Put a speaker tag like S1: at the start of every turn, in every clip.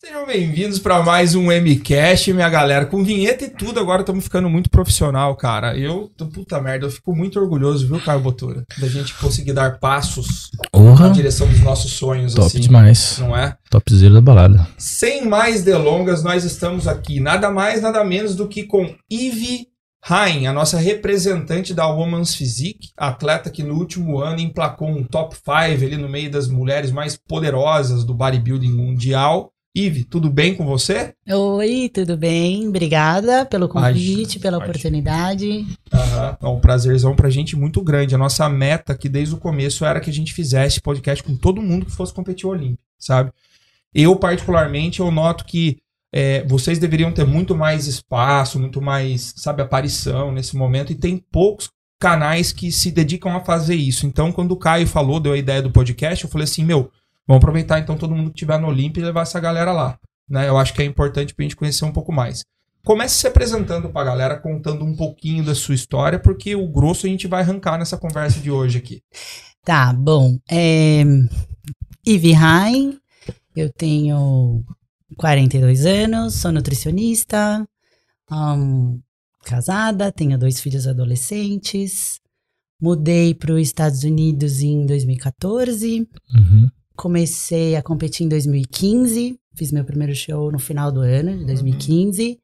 S1: Sejam bem-vindos para mais um MCast, minha galera. Com vinheta e tudo, agora estamos ficando muito profissional, cara. Eu, puta merda, eu fico muito orgulhoso, viu, Caio Botura? Da gente conseguir dar passos
S2: Porra.
S1: na direção dos nossos sonhos,
S2: Top
S1: assim.
S2: demais.
S1: Não é?
S2: Topzera da balada.
S1: Sem mais delongas, nós estamos aqui, nada mais, nada menos do que com Eve Hain, a nossa representante da Women's Physique, atleta que no último ano emplacou um top 5 ali no meio das mulheres mais poderosas do bodybuilding mundial. Ive, tudo bem com você?
S3: Oi, tudo bem? Obrigada pelo convite, pela
S1: imagina.
S3: oportunidade.
S1: Aham. É um prazerzão pra gente muito grande. A nossa meta aqui desde o começo era que a gente fizesse podcast com todo mundo que fosse competir o Olímpia, sabe? Eu, particularmente, eu noto que é, vocês deveriam ter muito mais espaço, muito mais, sabe, aparição nesse momento, e tem poucos canais que se dedicam a fazer isso. Então, quando o Caio falou, deu a ideia do podcast, eu falei assim, meu, vamos aproveitar então todo mundo que estiver no Olímpia e levar essa galera lá. Né? Eu acho que é importante pra gente conhecer um pouco mais. Comece se apresentando pra galera, contando um pouquinho da sua história, porque o grosso a gente vai arrancar nessa conversa de hoje aqui.
S3: Tá, bom. É... Ivy Rain, eu tenho 42 anos, sou nutricionista, ahn, casada, tenho dois filhos adolescentes. Mudei para os Estados Unidos em 2014.
S2: Uhum.
S3: Comecei a competir em 2015. Fiz meu primeiro show no final do ano, de 2015.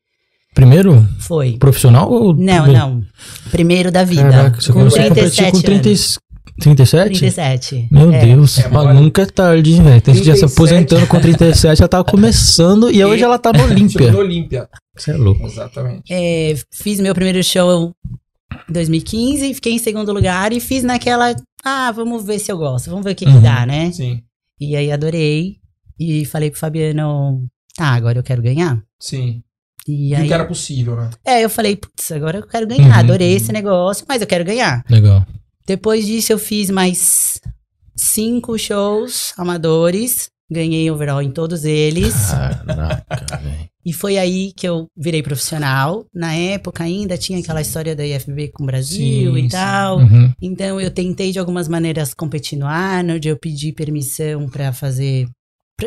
S2: Primeiro,
S3: Foi.
S2: profissional ou.
S3: Não, não. Primeiro da vida.
S2: Caraca, você
S3: com
S2: começou a competir
S3: 37
S2: com 30,
S3: anos.
S2: 37?
S3: 37.
S2: Meu
S3: É.
S2: Deus,
S1: É,
S2: mas nunca é tarde, velho. Tem gente já se
S1: 37.
S2: aposentando com 37, já tava começando e hoje ela tá no Olímpia.
S1: no Olímpia.
S2: Você é louco.
S1: Exatamente.
S3: É, fiz meu primeiro show em 2015, fiquei em segundo lugar e fiz naquela. Ah, vamos ver se eu gosto, vamos ver o que, que
S2: Uhum.
S3: dá, né?
S1: Sim,
S3: E aí adorei. E falei pro Fabiano, tá, agora eu quero ganhar.
S1: sim.
S3: E
S1: Viu
S3: aí.
S1: que era possível, né?
S3: É, eu falei, putz, agora eu quero ganhar.
S2: Uhum.
S3: Adorei esse negócio, mas eu quero ganhar.
S2: Legal.
S3: Depois disso, eu fiz mais cinco shows amadores. Ganhei overall em todos eles.
S2: Caraca, velho.
S3: E foi aí que eu virei profissional. Na época ainda tinha aquela história da IFBB com o Brasil
S1: Sim,
S3: e
S1: sim.
S3: tal.
S2: Uhum.
S3: Então eu tentei de algumas maneiras competir no Arnold, eu pedi permissão pra fazer.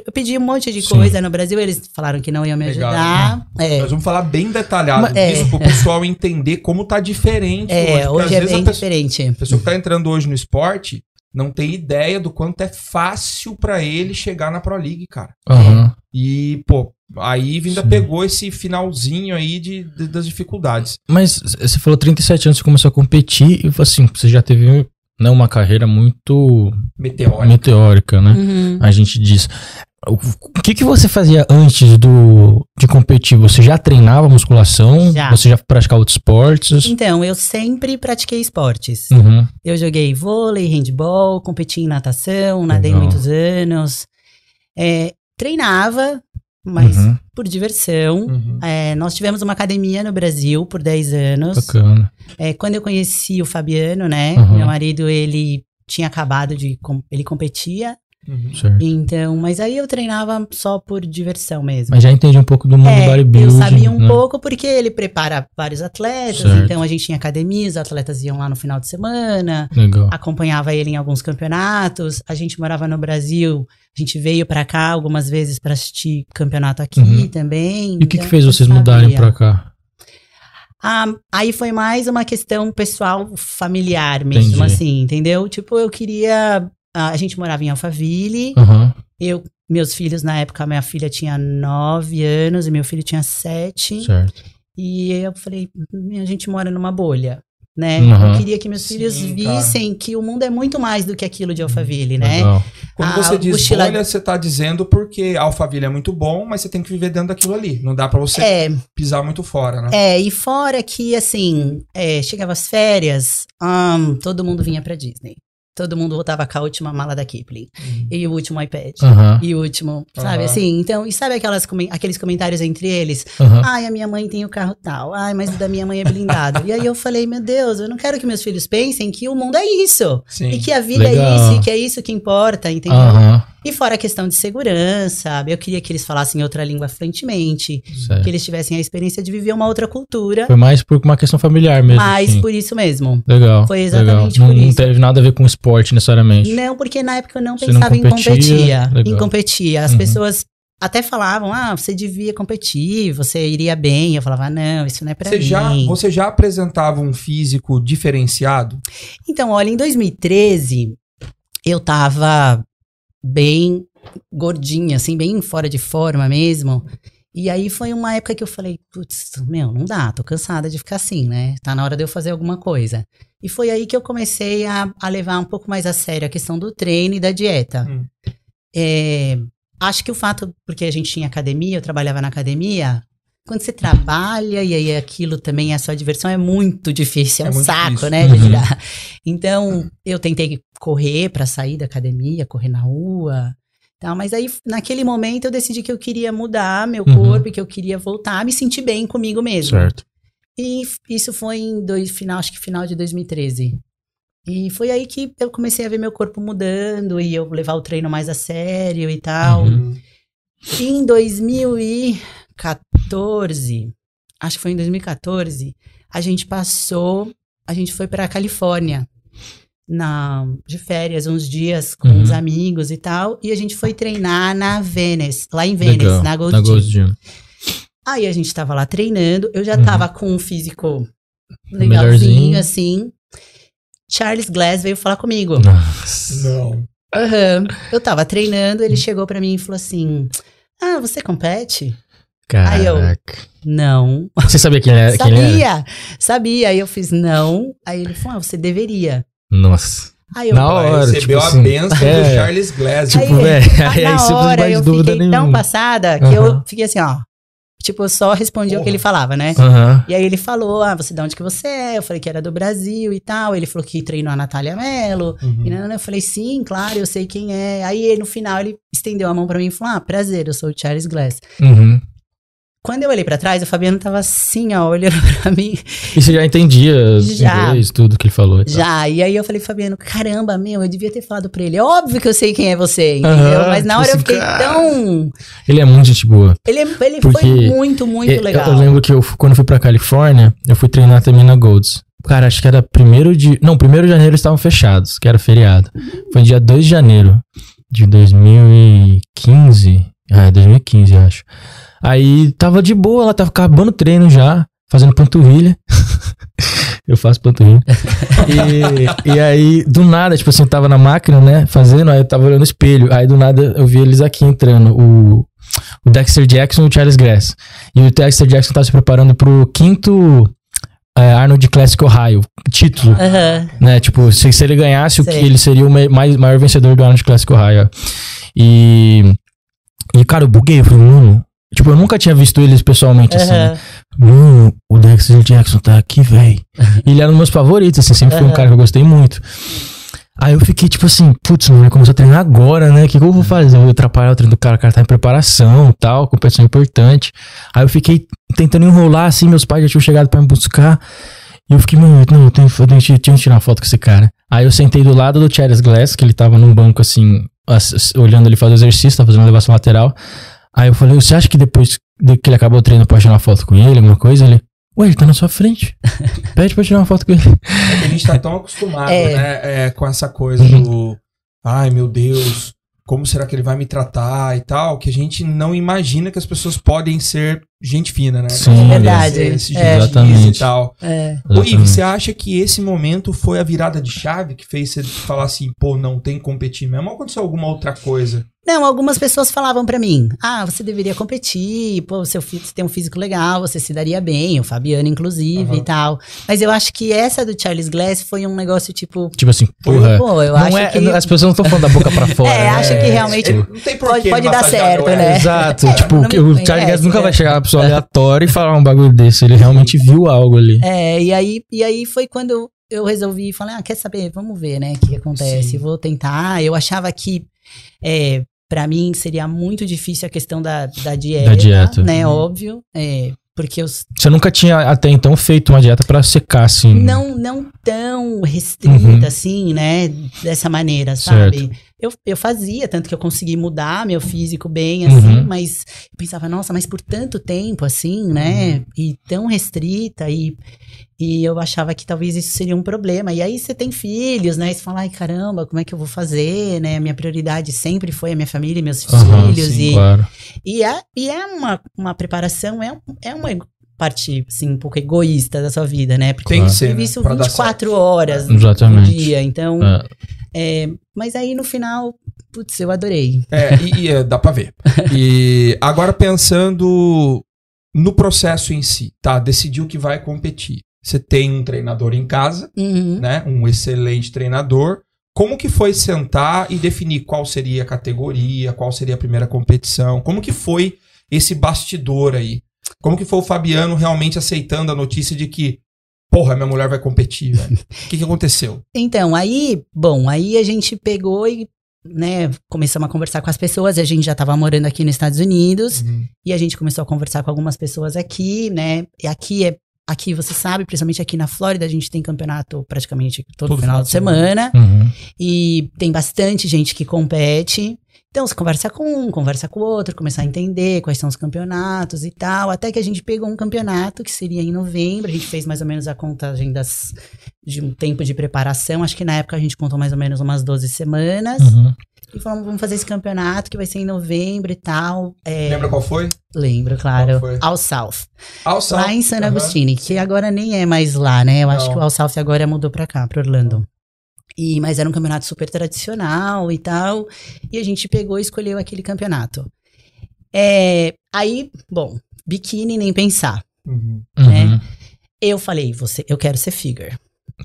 S3: Eu pedi um monte de
S2: Sim.
S3: coisa no Brasil, eles falaram que não iam me
S1: Legal,
S3: ajudar. É,
S1: Nós vamos falar bem detalhado
S3: É.
S1: disso pro pessoal entender como tá diferente
S3: é, hoje
S1: às
S3: é bem
S1: a pessoa,
S3: diferente.
S1: a pessoa que tá entrando hoje no esporte não tem ideia do quanto é fácil pra ele chegar na Pro League, cara.
S2: Aham.
S1: E, pô, aí ainda
S2: Sim.
S1: pegou esse finalzinho aí de, de- das dificuldades.
S2: Mas você falou 37 anos, você começou a competir e assim, você já teve né, uma carreira muito
S1: Meteórico.
S2: meteórica, né?
S3: Uhum.
S2: A gente diz. O que, que você fazia antes do de competir? Você já treinava musculação?
S3: Já.
S2: Você já praticava outros esportes?
S3: Então, eu sempre pratiquei esportes.
S2: Uhum.
S3: Eu joguei vôlei, handball, competi em natação, nadei
S2: Legal.
S3: muitos anos. É, treinava, mas
S2: Uhum.
S3: por diversão.
S1: Uhum.
S3: É, nós tivemos uma academia no Brasil por 10 anos.
S2: Bacana.
S3: É, quando eu conheci o Fabiano, né?
S2: Uhum.
S3: Meu marido, ele tinha acabado de. Ele competia.
S1: Uhum.
S3: Então, mas aí eu treinava só por diversão mesmo.
S2: Mas já entendi um pouco do mundo
S3: É,
S2: bodybuilding.
S3: eu sabia um
S2: né?
S3: pouco porque ele prepara vários atletas,
S2: Certo.
S3: então a gente tinha academia, os atletas iam lá no final de semana,
S2: Legal.
S3: acompanhava ele em alguns campeonatos. A gente morava no Brasil, a gente veio pra cá algumas vezes pra assistir campeonato aqui
S2: Uhum.
S3: também.
S2: E o que,
S3: então
S2: que fez
S3: eu
S2: vocês mudarem
S3: sabia.
S2: pra cá?
S3: Ah, aí foi mais uma questão pessoal, familiar mesmo,
S2: Entendi.
S3: assim, entendeu? Tipo, eu queria. A gente morava em Alphaville.
S2: Aham.
S3: Eu, meus filhos, na época, minha filha tinha nove anos e meu filho tinha sete.
S2: Certo.
S3: E eu falei, "Hum, a gente mora numa bolha, né?
S2: Uhum.
S3: Eu queria que meus
S1: Sim,
S3: filhos
S1: cara.
S3: vissem que o mundo é muito mais do que aquilo de Alphaville, né?
S2: Legal.
S1: Quando
S3: A
S1: você diz
S3: mochila-
S1: bolha, você tá dizendo porque Alphaville é muito bom, mas você tem que viver dentro daquilo ali. Não dá pra você
S3: É,
S1: pisar muito fora, né?
S3: é, e fora que, assim, é, chegava as férias, hum, todo mundo vinha pra Disney. Todo mundo voltava com a última mala da Kipling.
S1: Uhum.
S3: E o último iPad.
S2: Aham.
S3: E o último, sabe
S1: Aham.
S3: assim? Então, e sabe aquelas, aqueles comentários entre eles? Ai, a minha mãe tem o carro tal. Ai, mas o da minha mãe é blindado. e aí eu falei, meu Deus, eu não quero que meus filhos pensem que o mundo é isso.
S1: Sim.
S3: E que a vida
S2: Legal.
S3: é isso, e que é isso que importa, entendeu? E fora a questão de segurança, eu queria que eles falassem outra língua fluentemente,
S2: Certo.
S3: que eles tivessem a experiência de viver uma outra cultura,
S2: Foi mais por uma questão familiar mesmo. assim.
S3: por isso mesmo.
S2: Legal.
S3: Foi exatamente
S2: legal.
S3: por
S2: não, não
S3: isso.
S2: teve nada a ver com esporte necessariamente.
S3: Não, porque na época eu não
S2: Você não
S3: pensava em
S2: competia?
S3: competir.
S2: Legal.
S3: Em competir. As
S2: Uhum.
S3: pessoas até falavam, ah, você devia competir, você iria bem. Eu falava, não, isso não é pra
S1: Você
S3: mim.
S1: já, você já apresentava um físico diferenciado?
S3: Então, olha, em 2013, eu tava bem gordinha, assim, bem fora de forma mesmo. E aí foi uma época que eu falei, putz, meu, não dá, tô cansada de ficar assim, né? Tá na hora de eu fazer alguma coisa. E foi aí que eu comecei a, a levar um pouco mais a sério a questão do treino e da dieta.
S1: Hum.
S3: É, acho que o fato, porque a gente tinha academia, eu trabalhava na academia, quando você trabalha e aí aquilo também é a sua diversão, é muito difícil, é,
S1: É
S3: um saco,
S1: difícil.
S3: né, de
S2: Uhum.
S3: Então, eu tentei correr pra sair da academia, correr na rua, tal, mas aí naquele momento eu decidi que eu queria mudar meu
S2: Uhum.
S3: corpo e que eu queria voltar a me sentir bem comigo mesmo.
S2: Certo.
S3: E isso foi em dois, final, acho que final de 2013. E foi aí que eu comecei a ver meu corpo mudando e eu levar o treino mais a sério e tal.
S2: Uhum.
S3: E em 2014, acho que foi em 2014, a gente passou, a gente foi pra Califórnia na de férias uns dias com
S2: Uhum.
S3: os amigos e tal, e a gente foi treinar na Venice, lá em Venice,
S2: Legal.
S3: na Gold
S2: Na. Gold Gym.
S3: Aí a gente tava lá treinando, eu já
S2: Uhum.
S3: tava com um físico legalzinho, assim. Charles Glass veio falar comigo.
S2: Nossa.
S1: Não.
S3: Aham. Eu tava treinando, ele chegou pra mim e falou assim: Ah, você compete? Aí eu-
S2: Caraca.
S3: Não.
S2: Você sabia quem, é, quem ele era?
S3: Sabia, sabia. Aí eu fiz não. Aí ele falou: Ah, você deveria.
S2: Nossa.
S3: Aí eu.
S2: Na hora,
S1: recebeu
S2: tipo
S1: a
S2: assim,
S1: benção
S2: é.
S1: do Charles Glass.
S2: Tipo,
S3: Aí,
S2: velho,
S3: ah,
S2: aí
S3: na
S2: você não
S3: hora eu
S2: dúvida
S3: fiquei tão
S2: nenhuma.
S3: passada que eu fiquei assim, ó. Tipo, eu só respondi o que
S1: Porra.
S3: ele falava, né?
S2: Aham.
S3: E aí ele falou: Ah, você de onde que você é? Eu falei que era do Brasil e tal. Ele falou que treinou a Natália Mello.
S1: Uhum.
S3: E não, eu falei, sim, claro, eu sei quem é. Aí no final ele estendeu a mão pra mim e falou: Ah, prazer, eu sou o Charles Glass.
S2: Uhum.
S3: Quando eu olhei pra trás, o Fabiano tava assim, ó, olhando pra mim.
S2: E você já entendia
S3: Já.
S2: inglês, tudo que ele falou? e?
S3: Já. E aí eu falei, Fabiano, caramba, meu, eu devia ter falado pra ele. É óbvio que eu sei quem é você, entendeu? Mas na
S2: tipo
S3: hora eu
S2: assim,
S3: fiquei
S2: cara.
S3: tão.
S2: Ele é muito gente boa.
S3: Ele, ele
S2: Porque
S3: foi muito, muito
S2: Eu-
S3: legal.
S2: Eu, lembro que eu, quando eu fui pra Califórnia, eu fui treinar também na Golds. Cara, acho que era primeiro de. Não, primeiro de janeiro estavam fechados, que era feriado. Foi dia 2 de janeiro de 2015. Ah, 2015, eu acho. Aí tava de boa, ela tava acabando o treino já, fazendo panturrilha. eu faço panturrilha. e, e aí, do nada, tipo assim, eu tava na máquina, né, fazendo, aí eu tava olhando no espelho. Aí do nada eu vi eles aqui entrando, o, o Dexter Jackson e o Charles Grass. E o Dexter Jackson tava se preparando pro quinto é, Arnold Classic Ohio, título.
S3: Aham.
S2: Né? Tipo, se, se ele ganhasse, o que ele seria o mais, maior vencedor do Arnold Classic Ohio. E. E, cara, eu buguei. Eu falei, mano. Tipo, eu nunca tinha visto eles pessoalmente, assim. né? Mano, o Dexter Jackson tá aqui, velho. Ele era um dos meus favoritos, assim. Sempre foi um cara que eu gostei muito. Aí eu fiquei tipo assim, putz, mano, ele começou a treinar agora, né? O que, que eu vou fazer? Eu vou atrapalhar o treino do cara, o cara tá em preparação tal, competição importante. Aí eu fiquei tentando enrolar, assim, meus pais já tinham chegado pra me buscar. E eu fiquei, mano, não, eu tenho, eu tenho, tenho que tirar foto com esse cara. Aí eu sentei do lado do Charles Glass, que ele tava num banco assim, ass- ass- olhando ele fazer exercício, tava fazendo elevação lateral. Aí eu falei, você acha que depois de que ele acabou o treino eu posso tirar uma foto com ele, alguma coisa? Ele, ué, ele tá na sua frente. Pede pra tirar uma foto com ele.
S1: É que a gente tá tão acostumado,
S3: É.
S1: né? é, com essa coisa do. Ai, meu Deus, como será que ele vai me tratar e tal? Que a gente não imagina que as pessoas podem ser gente fina, né?
S2: Sim.
S1: Podem
S2: É
S3: verdade.
S1: ser esse
S3: É.
S2: Exatamente.
S1: E tal.
S3: É.
S1: Ô, Ive, você acha que esse momento foi a virada de chave que fez você falar assim, pô, não tem que competir mesmo? Ou aconteceu alguma outra coisa?
S3: Não, algumas pessoas falavam pra mim: ah, você deveria competir, pô, seu fi- você tem um físico legal, você se daria bem, o Fabiano, inclusive,
S1: Aham.
S3: e tal. Mas eu acho que essa do Charles Glass foi um negócio tipo.
S2: Tipo assim, porra.
S3: Pô, eu
S2: não
S3: acho
S2: é,
S3: que.
S2: As pessoas não estão falando da boca pra fora.
S3: É,
S2: né?
S3: acho que realmente
S1: Ele não tem
S3: pode-
S1: porquê
S3: pode dar certo,
S1: ego.
S3: né?
S2: Exato.
S3: É,
S2: tipo,
S3: não
S2: o Charlie Guedes nunca
S3: né?
S2: vai chegar pessoa aleatória e falar um bagulho desse. Ele realmente viu algo ali.
S3: É, e aí, e aí foi quando eu, eu resolvi falar, ah, quer saber, vamos ver, né, o que, que acontece,
S1: Sim.
S3: vou tentar. Eu achava que, é, para mim, seria muito difícil a questão da, da dieta,
S2: dieta.
S3: né,
S1: Uhum.
S3: óbvio, é, porque eu
S2: Você nunca tinha até então feito uma dieta pra secar, assim.
S3: não, não tão restrita,
S2: Uhum.
S3: assim, né, dessa maneira, sabe? Eu, eu fazia, tanto que eu consegui mudar meu físico bem, assim,
S2: Uhum.
S3: mas eu pensava, nossa, mas por tanto tempo, assim, né? E tão restrita, e, e eu achava que talvez isso seria um problema. E aí você tem filhos, né? E você fala, ai caramba, como é que eu vou fazer, né? A minha prioridade sempre foi a minha família e meus
S2: Aham,
S3: filhos.
S1: sim,
S3: e,
S2: Claro.
S3: e é, e é uma, uma preparação, é, é uma parte, assim, um pouco egoísta da sua vida, né? Porque
S1: Tem que
S3: eu
S1: ser, né? Pra dar
S3: 24 horas no
S2: Exatamente.
S3: dia, então...
S2: É.
S3: é, mas aí no final, putz, eu adorei.
S1: É, e, e, é, dá pra ver. E agora pensando no processo em si, tá? Decidiu que vai competir. Você tem um treinador em casa,
S3: Uhum.
S1: né? Um excelente treinador. Como que foi sentar e definir qual seria a categoria, qual seria a primeira competição? Como que foi esse bastidor aí? Como que foi o Fabiano realmente aceitando a notícia de que, porra, minha mulher vai competir, velho? O que, que aconteceu?
S3: Então, aí, bom, aí a gente pegou e, né, começamos a conversar com as pessoas. A gente já tava morando aqui nos Estados Unidos e a gente começou a conversar com algumas pessoas aqui, né? E aqui é. Aqui você sabe, principalmente aqui na Flórida, a gente tem campeonato praticamente todo, final de semana.
S2: Uhum.
S3: E tem bastante gente que compete. Então, você conversa com um, conversa com o outro, começar a entender quais são os campeonatos e tal. Até que a gente pegou um campeonato que seria em novembro. A gente fez mais ou menos a contagem das, de um tempo de preparação. Acho que na época a gente contou mais ou menos umas 12 semanas.
S2: Uhum.
S3: E falamos, vamos fazer esse campeonato que vai ser em novembro e tal. É,
S1: Lembra qual foi?
S3: lembro, claro.
S1: Qual foi?
S3: Ao South.
S1: Ao South.
S3: Lá em San. Agostini, que agora nem é mais lá, né? Eu acho
S1: Não.
S3: que o All South agora mudou pra cá, pra Orlando. E, mas era um campeonato super tradicional e tal. E a gente pegou e escolheu aquele campeonato. É, aí, bom, biquíni nem pensar.
S1: Uhum.
S3: né?
S2: Uhum.
S3: Eu falei, você, eu quero ser figure.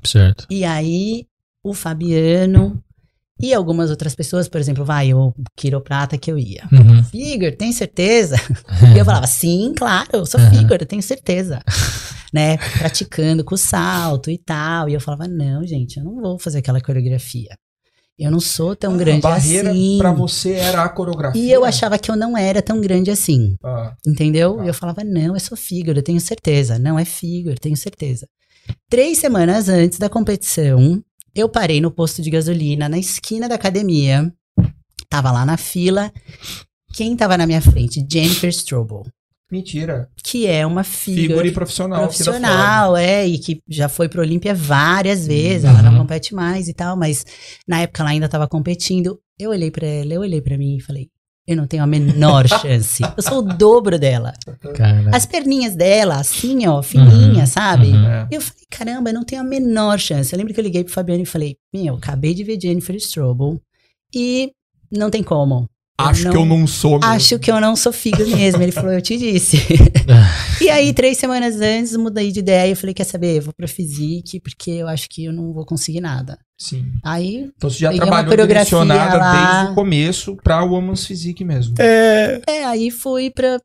S2: Certo.
S3: E aí, o Fabiano e algumas outras pessoas, por exemplo, vai, o quiroprata que eu ia.
S2: Uhum.
S3: Figure, tem certeza? E eu falava, sim, claro, eu sou
S2: Uhum.
S3: figure, eu tenho certeza. né? Praticando com o salto e tal. E eu falava, não, gente, eu não vou fazer aquela coreografia. Eu não sou tão
S1: a
S3: grande
S1: barreira
S3: assim.
S1: pra você era a coreografia.
S3: E eu achava que eu não era tão grande assim.
S1: Ah,
S3: Entendeu?
S1: Tá.
S3: E eu falava, não, eu sou figure, eu tenho certeza. Não é figure, tenho certeza. Três semanas antes da competição, eu parei no posto de gasolina, na esquina da academia. Tava lá na fila. Quem tava na minha frente? Jennifer Strobel,
S1: mentira.
S3: que é uma
S1: Figure
S3: figure
S1: profissional.
S3: profissional, é, e que já foi pro Olímpia várias vezes, ela
S2: Uhum.
S3: não compete mais e tal, mas na época ela ainda tava competindo. Eu olhei pra ela, eu olhei pra mim e falei, eu não tenho a menor chance. Eu sou o dobro dela.
S2: Cara.
S3: As perninhas dela, assim, ó, fininha,
S2: Uhum,
S3: sabe?
S2: uhum.
S1: É.
S3: Eu falei, caramba, eu não tenho a menor chance. Eu lembro que eu liguei pro Fabiano e falei, meu, acabei de ver Jennifer Strobel e não tem como.
S1: Acho que eu não sou mesmo.
S3: Acho que eu não sou figure mesmo. Ele falou, eu te disse. e aí, três semanas antes, mudei de ideia. Eu falei, quer saber? Eu vou pra Physique, porque eu acho que eu não vou conseguir nada.
S1: Sim.
S3: Aí,
S1: Então você já trabalhou
S3: coreografia
S1: direcionada
S3: lá.
S1: desde o começo pra Woman's Physique mesmo.
S3: é, aí fui pra...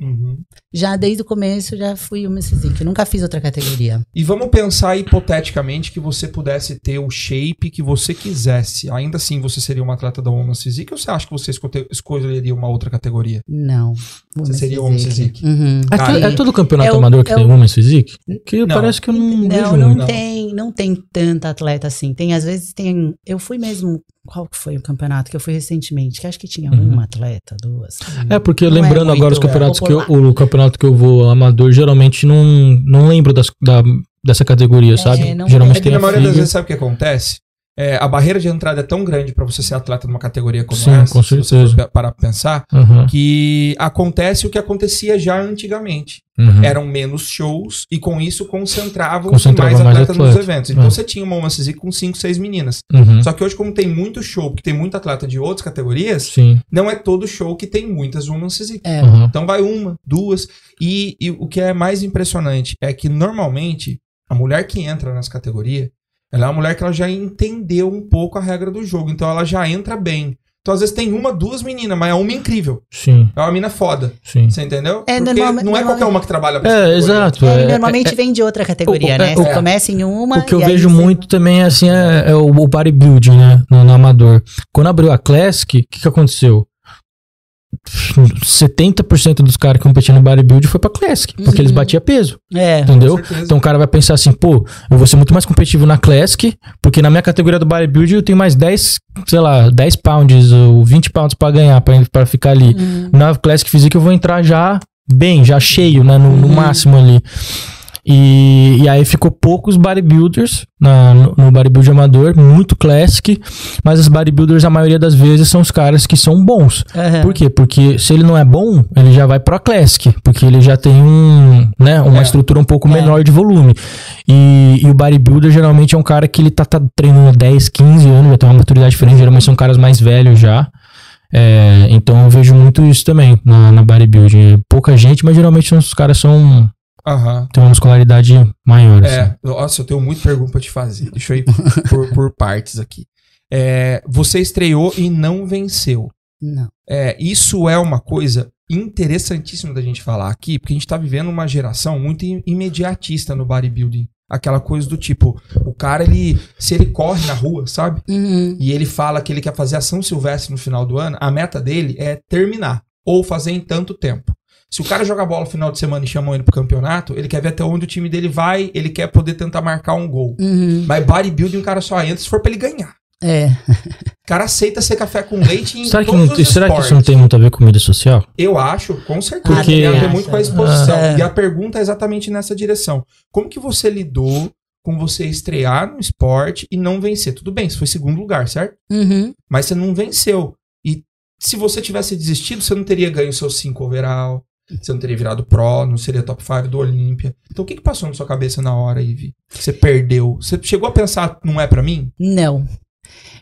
S1: Uhum.
S3: Já desde o começo, já fui uma Physique. Nunca fiz outra categoria.
S1: E vamos pensar hipoteticamente que você pudesse ter o shape que você quisesse. Ainda assim, você seria uma atleta da Woman's Physique ou você acha que você escolheria uma outra categoria?
S3: Não.
S1: Você seria Women's Physique?
S3: Uhum.
S2: É, é todo campeonato
S3: É o-
S2: amador que
S3: é
S2: tem
S3: o-
S2: Women's Physique? Que
S1: Não.
S2: parece que eu não,
S3: Não,
S2: vejo
S3: não
S2: muito.
S3: tem, não tem tanta atleta assim. Tem, às vezes tem. Eu fui mesmo. Qual que foi o campeonato que eu fui recentemente? Que acho que tinha
S2: Uhum.
S3: uma atleta, duas.
S2: É, porque
S3: Não é
S2: lembrando
S3: muito
S2: agora os campeonatos que eu,
S3: popular.
S2: o campeonato que eu vou amador, geralmente não, não lembro das, da, dessa categoria, sabe?
S3: não
S2: geralmente
S1: É que
S2: tem
S1: na
S2: a
S1: maioria das vezes, sabe o que acontece? É, a barreira de entrada é tão grande pra você ser atleta numa categoria como
S2: Sim,
S1: essa,
S2: com
S1: se você
S2: certeza.
S1: for parar pra pensar,
S2: Uhum,
S1: que acontece o que acontecia já antigamente.
S2: uhum.
S1: Eram menos shows e com isso concentravam
S2: Concentrava
S1: mais
S2: mais
S1: atletas nos
S2: atleta.
S1: eventos. Então
S2: É.
S1: você tinha uma Physique com 5, 6 meninas.
S2: Uhum.
S1: Só que hoje, como tem muito show, porque tem muito atleta de outras categorias,
S2: Sim.
S1: não é todo show que tem muitas Physique.
S3: É.
S2: Uhum.
S1: Então vai uma, duas. E, e o que é mais impressionante é que normalmente a mulher que entra nessa categoria, ela é uma mulher que ela já entendeu um pouco a regra do jogo. Então ela já entra bem. Então às vezes tem uma, duas meninas, mas é uma incrível.
S2: Sim,
S1: É uma mina foda.
S2: sim.
S1: Você entendeu?
S3: É,
S1: Porque
S3: normalme-
S1: não é qualquer uma que trabalha pra essa
S2: É, exato.
S3: É,
S2: é-
S3: normalmente
S2: é-
S3: vem de outra categoria,
S2: o-
S3: né?
S2: é,
S3: Você
S1: o-
S3: começa em uma.
S2: O que eu
S3: e
S2: vejo
S3: você-
S2: muito também assim, é, é o, o bodybuilding, né? No, no amador. Quando abriu a Classic, o que, que aconteceu? 70% dos caras que competiam no bodybuilding foi pra Classic, porque
S3: Uhum.
S2: eles batiam peso,
S3: É.
S2: entendeu? Então o cara vai pensar assim, pô, eu vou ser muito mais competitivo na Classic, porque na minha categoria do bodybuilding eu tenho mais 10, sei lá, 10 pounds ou 20 pounds pra ganhar, pra, pra ficar ali.
S3: Uhum.
S2: Na Classic Physique eu vou entrar já bem, já cheio, né, no, no
S3: Uhum.
S2: máximo ali. E, e aí ficou poucos bodybuilders na, no, no bodybuilding amador, muito classic, mas os bodybuilders, a maioria das vezes, são os caras que são bons.
S3: Aham.
S2: Por quê? Porque se ele não é bom, ele já vai pro Classic, porque ele já tem um, né, uma
S1: É.
S2: estrutura um pouco
S3: É.
S2: menor de volume. E, e o bodybuilder geralmente é um cara que ele tá, tá treinando há 10, 15 anos, já tem uma maturidade diferente, geralmente são caras mais velhos já. É, então eu vejo muito isso também na, na bodybuilding. Pouca gente, mas geralmente os caras são
S1: Aham.
S2: têm uma muscularidade maior. assim.
S1: É, nossa, eu tenho muita pergunta pra te fazer. Deixa eu ir por, por partes aqui. É, você estreou e não venceu.
S3: Não.
S1: É, isso é uma coisa interessantíssima da gente falar aqui, porque a gente tá vivendo uma geração muito im- imediatista no bodybuilding. Aquela coisa do tipo, o cara, ele, se ele corre na rua, sabe?
S3: Uhum.
S1: E ele fala que ele quer fazer ação silvestre no final do ano, a meta dele é terminar, ou fazer em tanto tempo. Se o cara joga bola no final de semana e chamam ele pro campeonato, ele quer ver até onde o time dele vai, ele quer poder tentar marcar um gol.
S3: Uhum.
S1: Mas bodybuilding o cara só entra se for pra ele ganhar.
S3: É.
S1: O cara aceita ser café com leite em
S2: Será, que,
S1: todos
S2: não,
S1: os
S2: será que isso
S1: esportes.
S2: não tem muito a ver com mídia social?
S1: Eu acho, com certeza.
S2: Porque-
S1: Tem a muito com a exposição.
S3: Ah.
S1: E a pergunta é exatamente nessa direção. Como que você lidou com você estrear no esporte e não vencer? Tudo bem, você foi segundo lugar, certo?
S3: Uhum.
S1: Mas você não venceu. E se você tivesse desistido, você não teria ganho seus 5 overall, você não teria virado pro, não seria top 5 do Olímpia. Então o que, que passou na sua cabeça na hora, Ivy? Que você perdeu? Você chegou a pensar, não é pra mim?
S3: Não.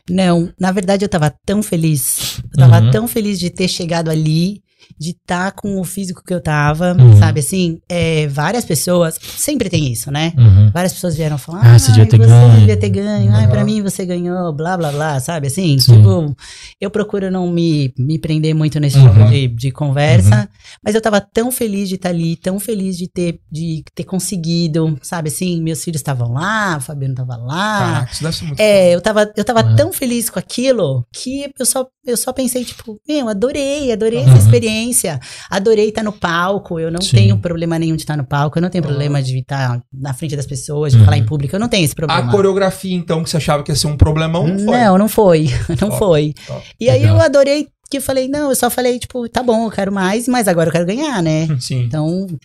S3: Não, na verdade eu tava tão feliz. Eu tava
S2: Uhum.
S3: tão feliz de ter chegado ali, de estar com o físico que eu tava,
S2: Uhum.
S3: sabe assim? É, várias pessoas, sempre tem isso, né?
S2: Uhum.
S3: Várias pessoas vieram falar,
S2: Ah,
S3: ah,
S2: você devia ter
S3: você
S2: ganho."
S3: devia ter ganho, ai,
S1: Uhum.
S3: pra mim você ganhou, blá, blá, blá, sabe assim?
S2: Sim.
S3: Tipo, eu procuro não me, me prender muito nesse
S2: Uhum.
S3: tipo de, de conversa, mas eu tava tão feliz de estar ali, tão feliz de ter, de ter conseguido, sabe assim? Meus filhos estavam lá, o Fabiano tava lá,
S1: Caraca, isso deve ser muito
S3: é, eu tava, eu tava
S2: É.
S3: tão feliz com aquilo que eu só, eu só pensei, tipo, meu, adorei, adorei
S2: Uhum.
S3: essa experiência. Adorei estar no palco. Eu não
S2: Sim.
S3: tenho problema nenhum de estar no palco. Eu não tenho
S1: Uhum.
S3: problema de estar na frente das pessoas, de
S2: Uhum.
S3: falar em público. Eu não tenho esse
S1: A
S3: problema.
S1: coreografia, então, que você achava que ia ser um problemão, não foi.
S3: Não, não foi. Não
S1: Top,
S3: foi.
S1: top.
S3: E aí
S2: Legal.
S3: eu adorei que eu falei, não, eu só falei, tipo, tá bom, eu quero mais, mas agora eu quero ganhar, né?
S1: Sim.
S3: Então, o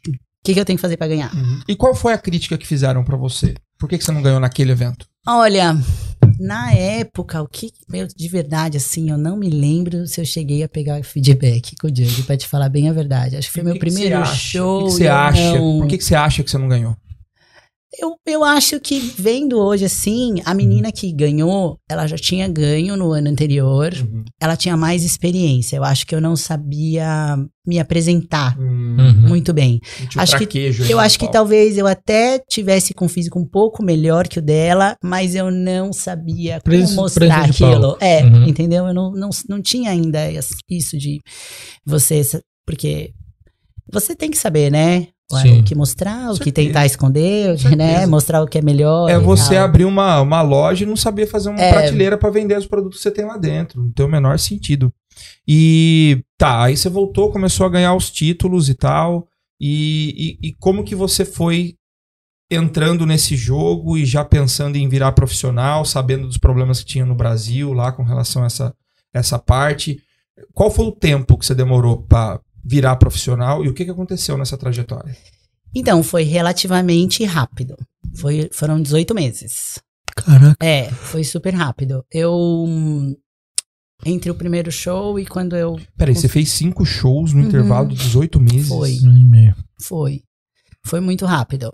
S3: que, que eu tenho que fazer pra ganhar?
S1: E qual foi a crítica que fizeram pra você? Por que, que você não ganhou naquele evento?
S3: Olha, na época, o que, meu, de verdade, assim, eu não me lembro se eu cheguei a pegar feedback com o Judge, pra te falar bem a verdade. Acho que foi
S1: O
S3: meu
S1: que que
S3: primeiro show.
S1: O que, que você acha?
S3: não-
S1: Por que, que você acha que você não ganhou?
S3: Eu, eu acho que vendo hoje assim, a menina que ganhou, ela já tinha ganho no ano anterior, ela tinha mais experiência. Eu acho que eu não sabia me apresentar
S1: Hum,
S2: Uhum.
S3: muito bem. acho que- Eu acho que talvez eu até tivesse com um físico um pouco melhor que o dela, mas eu não sabia como mostrar aquilo. É,
S2: Uhum.
S3: entendeu? Eu não, não, não tinha ainda isso de você. Porque você tem que saber, né?
S2: Sim.
S3: O que mostrar, o que tentar esconder, né? Mostrar o que é melhor.
S1: É você
S3: tal.
S1: abrir uma, uma loja e não saber fazer uma
S3: É.
S1: prateleira pra vender os produtos que você tem lá dentro. Não tem o menor sentido. E tá, aí você voltou, começou a ganhar os títulos e tal. E, e, e como que você foi entrando nesse jogo e já pensando em virar profissional, sabendo dos problemas que tinha no Brasil lá com relação a essa, essa parte? Qual foi o tempo que você demorou pra virar profissional e o que, que aconteceu nessa trajetória?
S3: Então, foi relativamente rápido. Foi, foram 18 meses.
S2: Caraca.
S3: É, foi super rápido. Eu. Entre o primeiro show e quando eu.
S1: Peraí, você fez cinco shows no
S3: Uhum.
S1: intervalo de 18 meses?
S3: Foi. Foi. Foi muito rápido.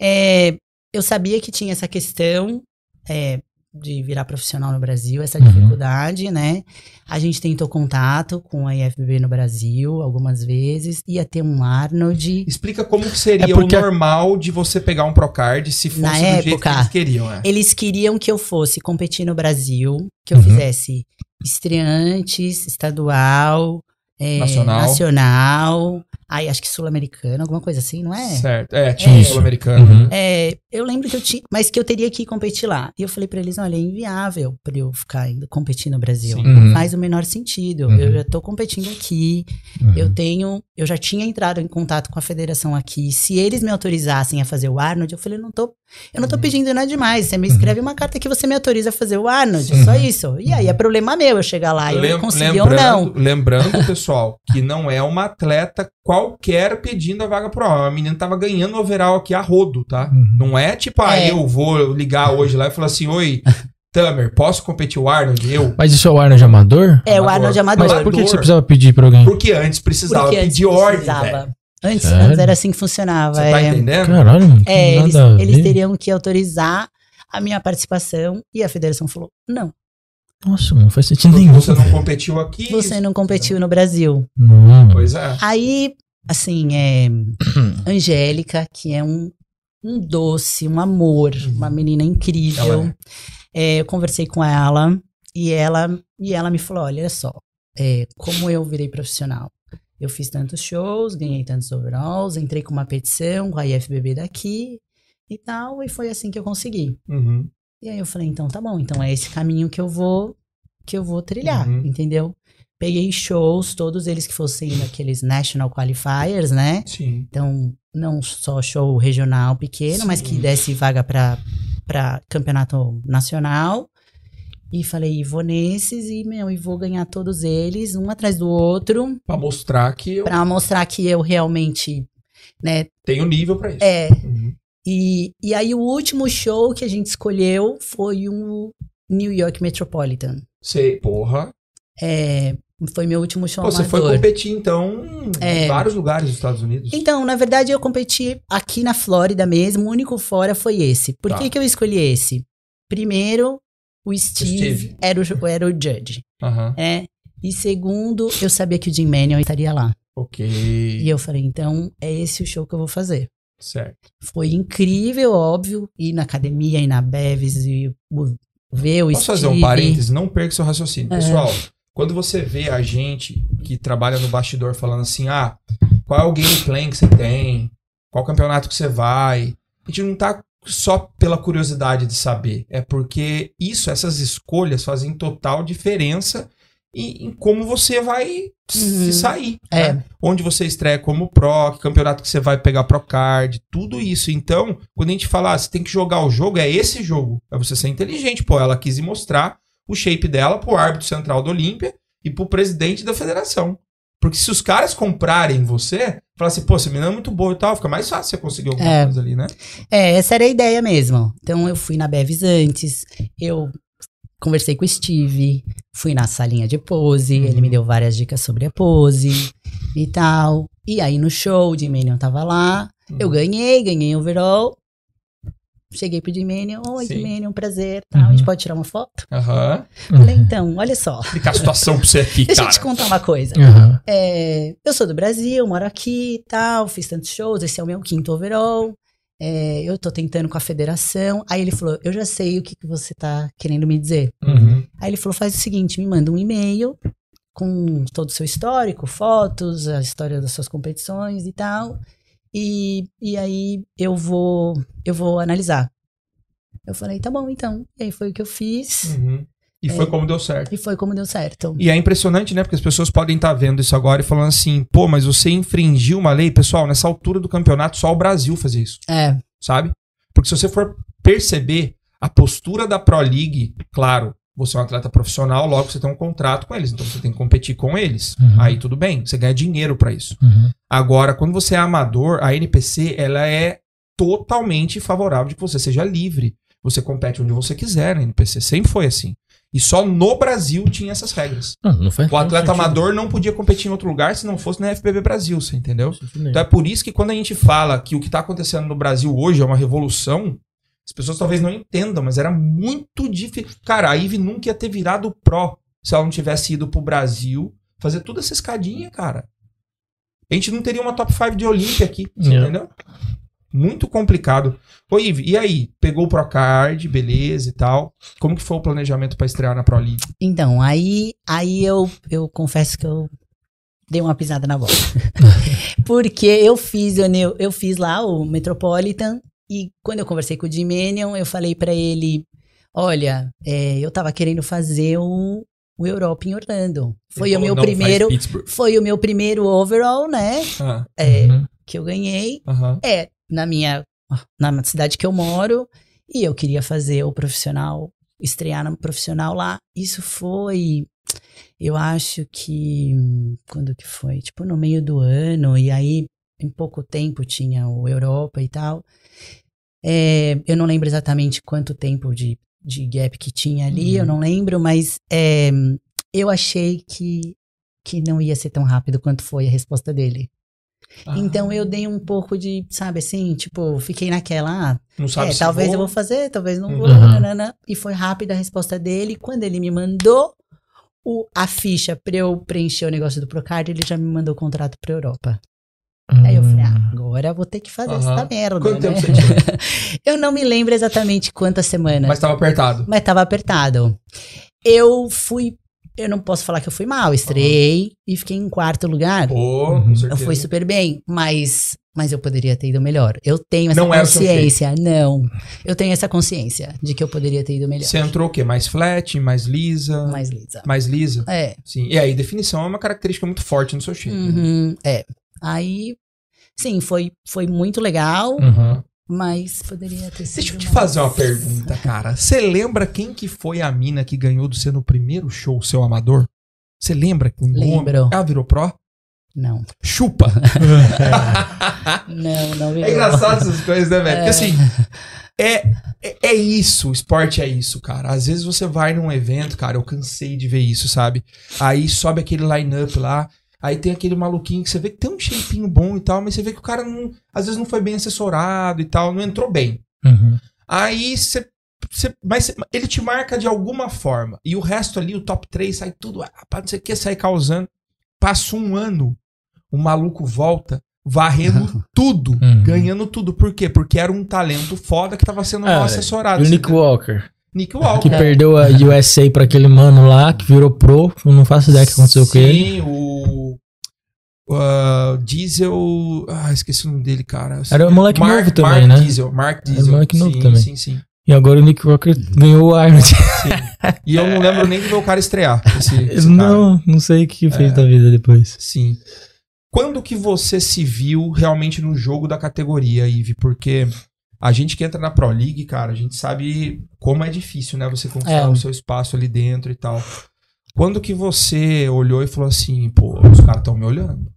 S3: É, eu sabia que tinha essa questão é, de virar profissional no Brasil, essa
S2: Uhum.
S3: dificuldade, né? A gente tentou contato com a IFBB no Brasil algumas vezes. Ia ter um Arnold.
S1: Explica como que seria
S2: É porque-
S1: o normal de você pegar um Procard se fosse
S3: Na
S1: do jeito que
S3: época,
S1: eles queriam, é.
S3: Eles queriam que eu fosse competir no Brasil, que eu
S2: Uhum.
S3: fizesse estreantes, estadual, é,
S1: Nacional.
S3: nacional. Aí acho que sul-americano, alguma coisa assim, não é?
S1: Certo. É, tinha
S3: É.
S1: um sul-americano.
S2: Uhum.
S1: né?
S3: É, eu lembro que eu tinha, mas que eu teria que ir competir lá. E eu falei pra eles, olha, é inviável pra eu ficar indo competir no Brasil.
S1: Sim.
S3: Não
S2: Uhum.
S3: faz o menor sentido.
S2: Uhum.
S3: Eu já tô competindo aqui,
S2: Uhum.
S3: eu tenho, eu já tinha entrado em contato com a federação aqui. Se eles me autorizassem a fazer o Arnold, eu falei, não tô, eu não tô
S1: Uhum.
S3: pedindo nada demais. Você me escreve uma carta que você me autoriza a fazer o Arnold,
S2: Sim.
S3: só isso. E aí é problema meu eu chegar lá e eu conseguir ou não.
S1: lembrando, pessoal, que não é uma atleta qualquer pedindo a vaga pro homem. A menina tava ganhando o overall aqui a rodo, tá?
S2: Uhum.
S1: Não é tipo, ah,
S3: É.
S1: eu vou ligar hoje lá e falar assim, oi, Tamer, posso competir o Arnold? Eu?
S2: Mas isso é o Arnold amador?
S3: É, o. Arnold amador.
S2: Mas por que você precisava pedir pra alguém?
S1: Porque antes precisava
S3: Porque antes
S1: pedir ordem,
S3: precisava.
S1: velho.
S3: Antes, antes era assim que funcionava.
S1: Você tá
S3: é.
S1: entendendo?
S2: Caralho, mano.
S3: É, eles, eles teriam que autorizar a minha participação e a federação falou: não,
S2: Nossa, não faz sentido nenhum.
S1: você não competiu aqui.
S3: você não competiu no Brasil.
S2: Não.
S1: Pois é.
S3: Aí, assim, é. Angélica, que é um, um doce, um amor, uma menina incrível.
S1: Ela
S3: É, eu conversei com ela e ela, e ela me falou: olha só, é, como eu virei profissional. Eu fiz tantos shows, ganhei tantos overalls, entrei com uma petição com a IFBB daqui e tal, e foi assim que eu consegui.
S1: Uhum.
S3: E aí eu falei, então tá bom, então é esse caminho que eu vou que eu vou trilhar,
S1: Uhum.
S3: entendeu? Peguei shows, todos eles que fossem daqueles national qualifiers, né?
S1: Sim.
S3: Então, não só show regional pequeno, mas que
S1: Sim.
S3: desse vaga pra para campeonato nacional. E falei, vou nesses e, meu, e vou ganhar todos eles, um atrás do outro,
S1: Pra mostrar que eu
S3: pra mostrar que eu realmente, né,
S1: tenho nível pra isso.
S3: é,
S1: Uhum.
S3: e, e aí o último show que a gente escolheu foi o New York Metropolitan.
S1: Sei, porra.
S3: É, foi meu último show
S1: Pô, você foi competir, então, em
S3: É.
S1: vários lugares dos Estados Unidos.
S3: Então, na verdade, eu competi aqui na Flórida mesmo. O único fora foi esse. Por
S1: Tá.
S3: que, que eu escolhi esse? Primeiro, o Steve,
S1: Steve.
S3: Era, o, era o judge,
S1: Aham.
S3: né? E segundo, eu sabia que o Jim Manuel estaria lá.
S1: Ok.
S3: E eu falei, então, é esse o show que eu vou fazer.
S1: Certo.
S3: Foi incrível, óbvio, ir na academia, ir na Bevis e o- ver o
S1: Posso fazer um
S3: Steve.
S1: parênteses? Não perca seu raciocínio.
S3: É.
S1: Quando você vê a gente que trabalha no bastidor falando assim, ah, qual é o game plan que você tem? Qual campeonato que você vai? A gente não tá só pela curiosidade de saber. É porque isso, essas escolhas fazem total diferença em, em como você vai se
S3: Uhum.
S1: sair.
S3: É.
S1: né? Onde você estreia como pro, que campeonato que você vai pegar pro card, tudo isso. Então, quando a gente fala, ah, você tem que jogar o jogo, é esse jogo. É você ser inteligente. Pô, ela quis mostrar o shape dela pro árbitro central do Olímpia e pro presidente da federação. Porque se os caras comprarem você, falar assim, pô, essa menina é muito boa e tal, fica mais fácil você conseguir alguma
S3: É.
S1: coisa ali, né?
S3: É, essa era a ideia mesmo. Então eu fui na Bevis antes, eu conversei com o Steve, fui na salinha de pose,
S1: Uhum.
S3: ele me deu várias dicas sobre a pose e tal. E aí no show, o Jim Manion tava lá, eu
S1: Uhum.
S3: ganhei, ganhei overall. Cheguei pro Jim Manion, oi. Jim Manion, prazer, tal. a gente
S2: Uhum.
S3: pode tirar uma foto?
S1: Aham.
S3: Falei, então, olha só,
S1: Explicar a situação pra você aqui,
S3: deixa eu
S1: cara.
S3: te contar uma coisa.
S2: Aham.
S3: É, eu sou do Brasil, moro aqui e tal, fiz tantos shows, esse é o meu quinto overall. É, eu tô tentando com a federação. Aí ele falou: Eu já sei o que, que você tá querendo me dizer.
S1: Uhum.
S3: Aí ele falou: Faz o seguinte, me manda um e-mail com todo o seu histórico, fotos, a história das suas competições e tal. E, e aí eu vou, eu vou analisar. Eu falei: Tá bom, então. E aí foi o que eu fiz.
S1: Uhum. E foi como deu certo.
S3: E foi como deu certo.
S1: E é impressionante, né? Porque as pessoas podem estar vendo isso agora e falando assim, pô, mas você infringiu uma lei. Pessoal, nessa altura do campeonato, só o Brasil fazia isso,
S3: É,
S1: sabe? Porque se você for perceber a postura da Pro League, claro, você é um atleta profissional, logo você tem um contrato com eles, então você tem que competir com eles.
S2: Uhum.
S1: Aí tudo bem, você ganha dinheiro pra isso.
S2: Uhum.
S1: Agora, quando você é amador, a NPC, ela é totalmente favorável de que você seja livre. Você compete onde você quiser na NPC, sempre foi assim. E só no Brasil tinha essas regras.
S2: Não, não
S1: O atleta amador não podia competir em outro lugar se não fosse na FBB Brasil, você entendeu? Então é por isso que quando a gente fala que o que está acontecendo no Brasil hoje é uma revolução, as pessoas talvez não entendam, mas era muito difícil. Cara, a Ive nunca ia ter virado pro se ela não tivesse ido pro Brasil fazer toda essa escadinha, cara. A gente não teria uma top 5 de Olímpia aqui,
S2: Não.
S1: entendeu? Muito complicado. Ô, Ive, e aí? Pegou o Procard, beleza e tal. Como que foi o planejamento para estrear na Pro League?
S3: Então, aí, aí eu, eu confesso que eu dei uma pisada na bola. Porque eu fiz, eu, eu fiz lá o Metropolitan e quando eu conversei com o Jim eu falei pra ele, olha, é, eu tava querendo fazer o, o Europa em Orlando. Foi
S1: Ele
S3: o meu
S1: "Não, faz
S3: primeiro,
S1: Pittsburgh."
S3: foi o meu primeiro overall, né?
S1: Ah,
S3: É,
S2: Uhum.
S3: que eu ganhei.
S1: aham.
S3: É, na minha na cidade que eu moro e eu queria fazer o profissional, estrear no profissional lá. Isso foi, eu acho que quando que foi? Tipo no meio do ano e aí em pouco tempo tinha o Europa e tal. É, eu não lembro exatamente quanto tempo de, de gap que tinha ali,
S1: Uhum.
S3: eu não lembro, mas é, eu achei que que não ia ser tão rápido quanto foi a resposta dele. Então
S1: Ah,
S3: eu dei um pouco de, sabe assim, tipo, fiquei naquela, ah,
S1: Não sabe
S3: é,
S1: se
S3: talvez
S1: vou.
S3: eu vou fazer, talvez não vou,
S2: Uhum.
S3: nanana. e foi rápida a resposta dele. Quando ele me mandou o, a ficha pra eu preencher o negócio do Procard, ele já me mandou o contrato pra Europa. Aí eu falei, ah, agora eu vou ter que fazer
S1: Aham.
S3: essa merda,
S1: Quanto
S3: né?
S1: tempo você tinha?
S3: eu não me lembro exatamente quantas semanas,
S1: Mas tava apertado.
S3: mas tava apertado. Eu fui, eu não posso falar que eu fui mal, estreiei e fiquei em quarto lugar.
S1: Pô,
S2: Uhum.
S3: Eu fui super bem, mas, mas eu poderia ter ido melhor. Eu tenho essa
S1: Não
S3: consciência. Não. Eu tenho essa consciência de que eu poderia ter ido melhor.
S1: Você entrou o quê? Mais flat, mais lisa?
S3: Mais lisa.
S1: Mais lisa?
S3: É.
S1: Sim. E aí, definição é uma característica muito forte no seu shape. né?
S3: Uhum, é. Aí, sim, foi, foi muito legal,
S1: Uhum.
S3: mas poderia ter sido.
S1: Deixa eu te
S3: mais.
S1: fazer uma pergunta, cara. Você lembra quem que foi a mina que ganhou do seu no primeiro show, seu amador? Você lembra? Um nome?
S3: Lembro.
S1: Ela virou pró?
S3: Não.
S1: Chupa.
S3: Não, não virou.
S1: É engraçado essas coisas, né, velho? Porque
S3: É.
S1: assim, é, é, é isso, o esporte é isso, cara. Às vezes você vai num evento, cara, eu cansei de ver isso, sabe? Aí sobe aquele line-up lá, aí tem aquele maluquinho que você vê que tem um shapinho bom e tal, mas você vê que o cara não, às vezes não foi bem assessorado e tal, não entrou bem.
S2: Uhum.
S1: Aí você. você- mas ele te marca de alguma forma. E o resto ali, o top 3, sai tudo. Ah, não sei o que, sai causando. Passa um ano, o maluco volta varrendo tudo,
S2: Uhum.
S1: ganhando tudo. Por quê? Porque era um talento foda que tava sendo
S2: Ah,
S1: mal assessorado.
S2: O Nick? Walker,
S1: Nick
S2: que
S1: Walker.
S2: perdeu a USA pra aquele mano lá, que virou pro. Eu não faço ideia o que aconteceu com ele.
S1: Sim, o. ah, Diesel. Ah, esqueci o nome dele, cara.
S2: Era um moleque
S1: Mark,
S2: novo também,
S1: Mark
S2: né?
S1: Diesel. Mark Diesel.
S2: um moleque novo
S1: sim,
S2: também.
S1: Sim, sim.
S2: E agora o Nick Walker ganhou o Iron.
S1: E eu não lembro nem de ver o cara estrear. Esse, esse cara.
S2: não, não sei o que
S1: É.
S2: fez da vida depois.
S1: Sim. Quando que você se viu realmente no jogo da categoria, Ive? Porque a gente que entra na Pro League, cara, a gente sabe como é difícil, né? Você conquistar
S3: É.
S1: o seu espaço ali dentro e tal. Quando que você olhou e falou assim, pô, os caras estão me olhando?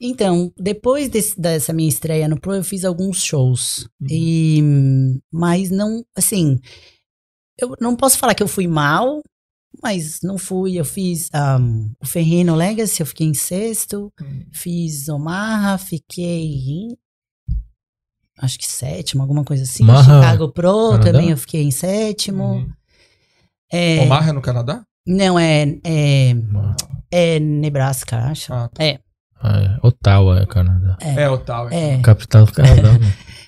S3: Então, depois desse- dessa minha estreia no Pro, eu fiz alguns shows.
S1: Uhum.
S3: E, mas não, assim, eu não posso falar que eu fui mal, mas não fui. Eu fiz ahm, o Ferrino Legacy, eu fiquei em sexto. Fiz Omaha, fiquei em. Acho que sétimo, alguma coisa assim.
S2: Omaha,
S3: Chicago Pro
S2: Canadá?
S3: também eu fiquei em sétimo.
S1: Uhum.
S3: É,
S1: Omaha é no Canadá?
S3: Não, é, é, é Nebraska, acho.
S1: Ah, tá.
S3: É,
S2: Ah, é. Ottawa, é Canadá.
S1: É, Ottawa.
S3: é.
S2: Capital do Canadá. mano.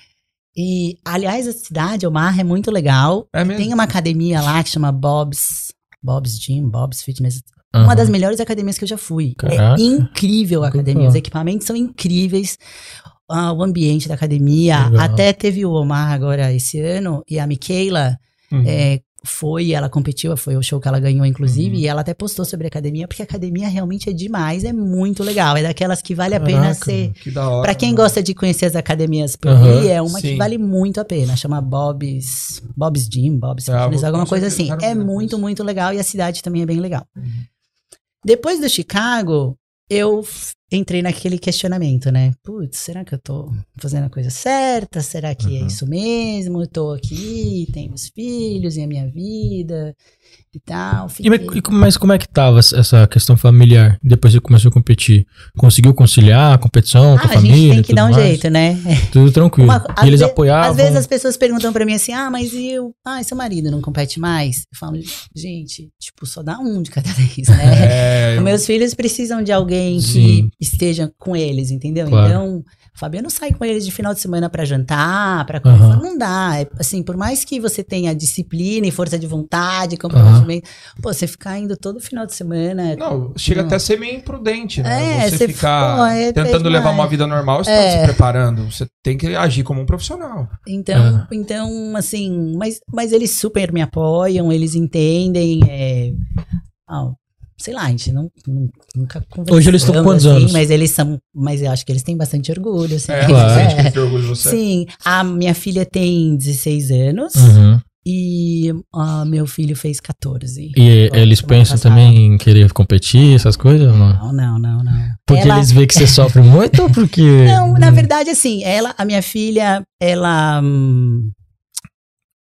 S3: E, aliás, a cidade, Omaha, é muito legal.
S1: É mesmo?
S3: Tem uma academia lá que chama Bob's, Bob's Gym, Bob's Fitness.
S2: Aham.
S3: Uma das melhores academias que eu já fui.
S2: Caraca.
S3: É incrível a academia. Os equipamentos são incríveis. Ah, o ambiente da academia.
S2: Legal.
S3: Até teve o Omar agora esse ano. E a Michaela
S1: Uhum.
S3: é, foi, ela competiu, foi o show que ela ganhou, inclusive.
S1: Uhum.
S3: E ela até postou sobre a academia, porque a academia realmente é demais, é muito legal. É daquelas que vale a pena
S2: Caraca,
S3: ser.
S1: Que da hora.
S3: Pra quem
S1: mano.
S3: gosta de conhecer as academias por
S2: Aham,
S3: aí, é uma
S1: sim.
S3: que vale muito a pena. Chama Bob's, Bob's Gym, Bob's
S1: Ah,
S3: Fitness, alguma coisa assim. É muito, muito legal e a cidade também é bem legal.
S1: Uhum.
S3: Depois do Chicago, eu entrei naquele questionamento, né? Putz, será que eu tô fazendo a coisa certa? Será que é
S2: Uhum.
S3: isso mesmo? Eu tô aqui, tenho os filhos e a minha vida e tal. Fiquei...
S2: mas, e como- mas como é que tava essa questão familiar depois que você começou a competir? Conseguiu conciliar a competição com
S3: Ah,
S2: a
S3: a
S2: família?
S3: gente tem que dar um
S2: mais?
S3: jeito, né?
S2: Tudo tranquilo.
S3: Uma-
S2: e eles
S3: ve-
S2: apoiavam.
S3: Às vezes as pessoas perguntam pra mim assim: ah, mas e eu? Ah, seu marido não compete mais? Eu falo, gente, tipo, só dá um de cada vez, né?
S1: É,
S3: Os meus filhos precisam de alguém que,
S2: Sim.
S3: esteja com eles, entendeu?
S2: Claro.
S3: Então, o Fabiano sai com eles de final de semana pra jantar, pra
S2: Aham.
S3: não dá. É, assim, por mais que você tenha disciplina e força de vontade, comprometimento, pô, você ficar indo todo final de semana.
S1: Não, chega
S3: Não.
S1: até a ser meio imprudente, né?
S3: É,
S1: você
S3: você
S1: ficar
S3: pô, é-
S1: tentando
S3: é
S1: levar uma vida normal, você
S3: É.
S1: tá se preparando. Você tem que agir como um profissional.
S3: Então, então assim, mas, mas eles super me apoiam, eles entendem. É, ah, sei lá, a gente não, nunca conversou.
S2: Hoje eles estão com quantos anos?
S3: Mas eles são. Mas eu acho que eles têm bastante orgulho. Assim,
S1: É,
S2: Claro.
S1: você sente que tem orgulho de você.
S3: Sim, a minha filha tem 16 anos
S2: Uhum.
S3: e ah, meu filho fez 14.
S2: E
S3: Bom,
S2: eles pensam também em querer competir, essas coisas? Não?
S3: Não, não, não, não.
S2: Porque
S3: Ela-
S2: eles veem que você sofre muito ou porque.
S3: Não, na verdade, assim, ela, a minha filha, ela. hum,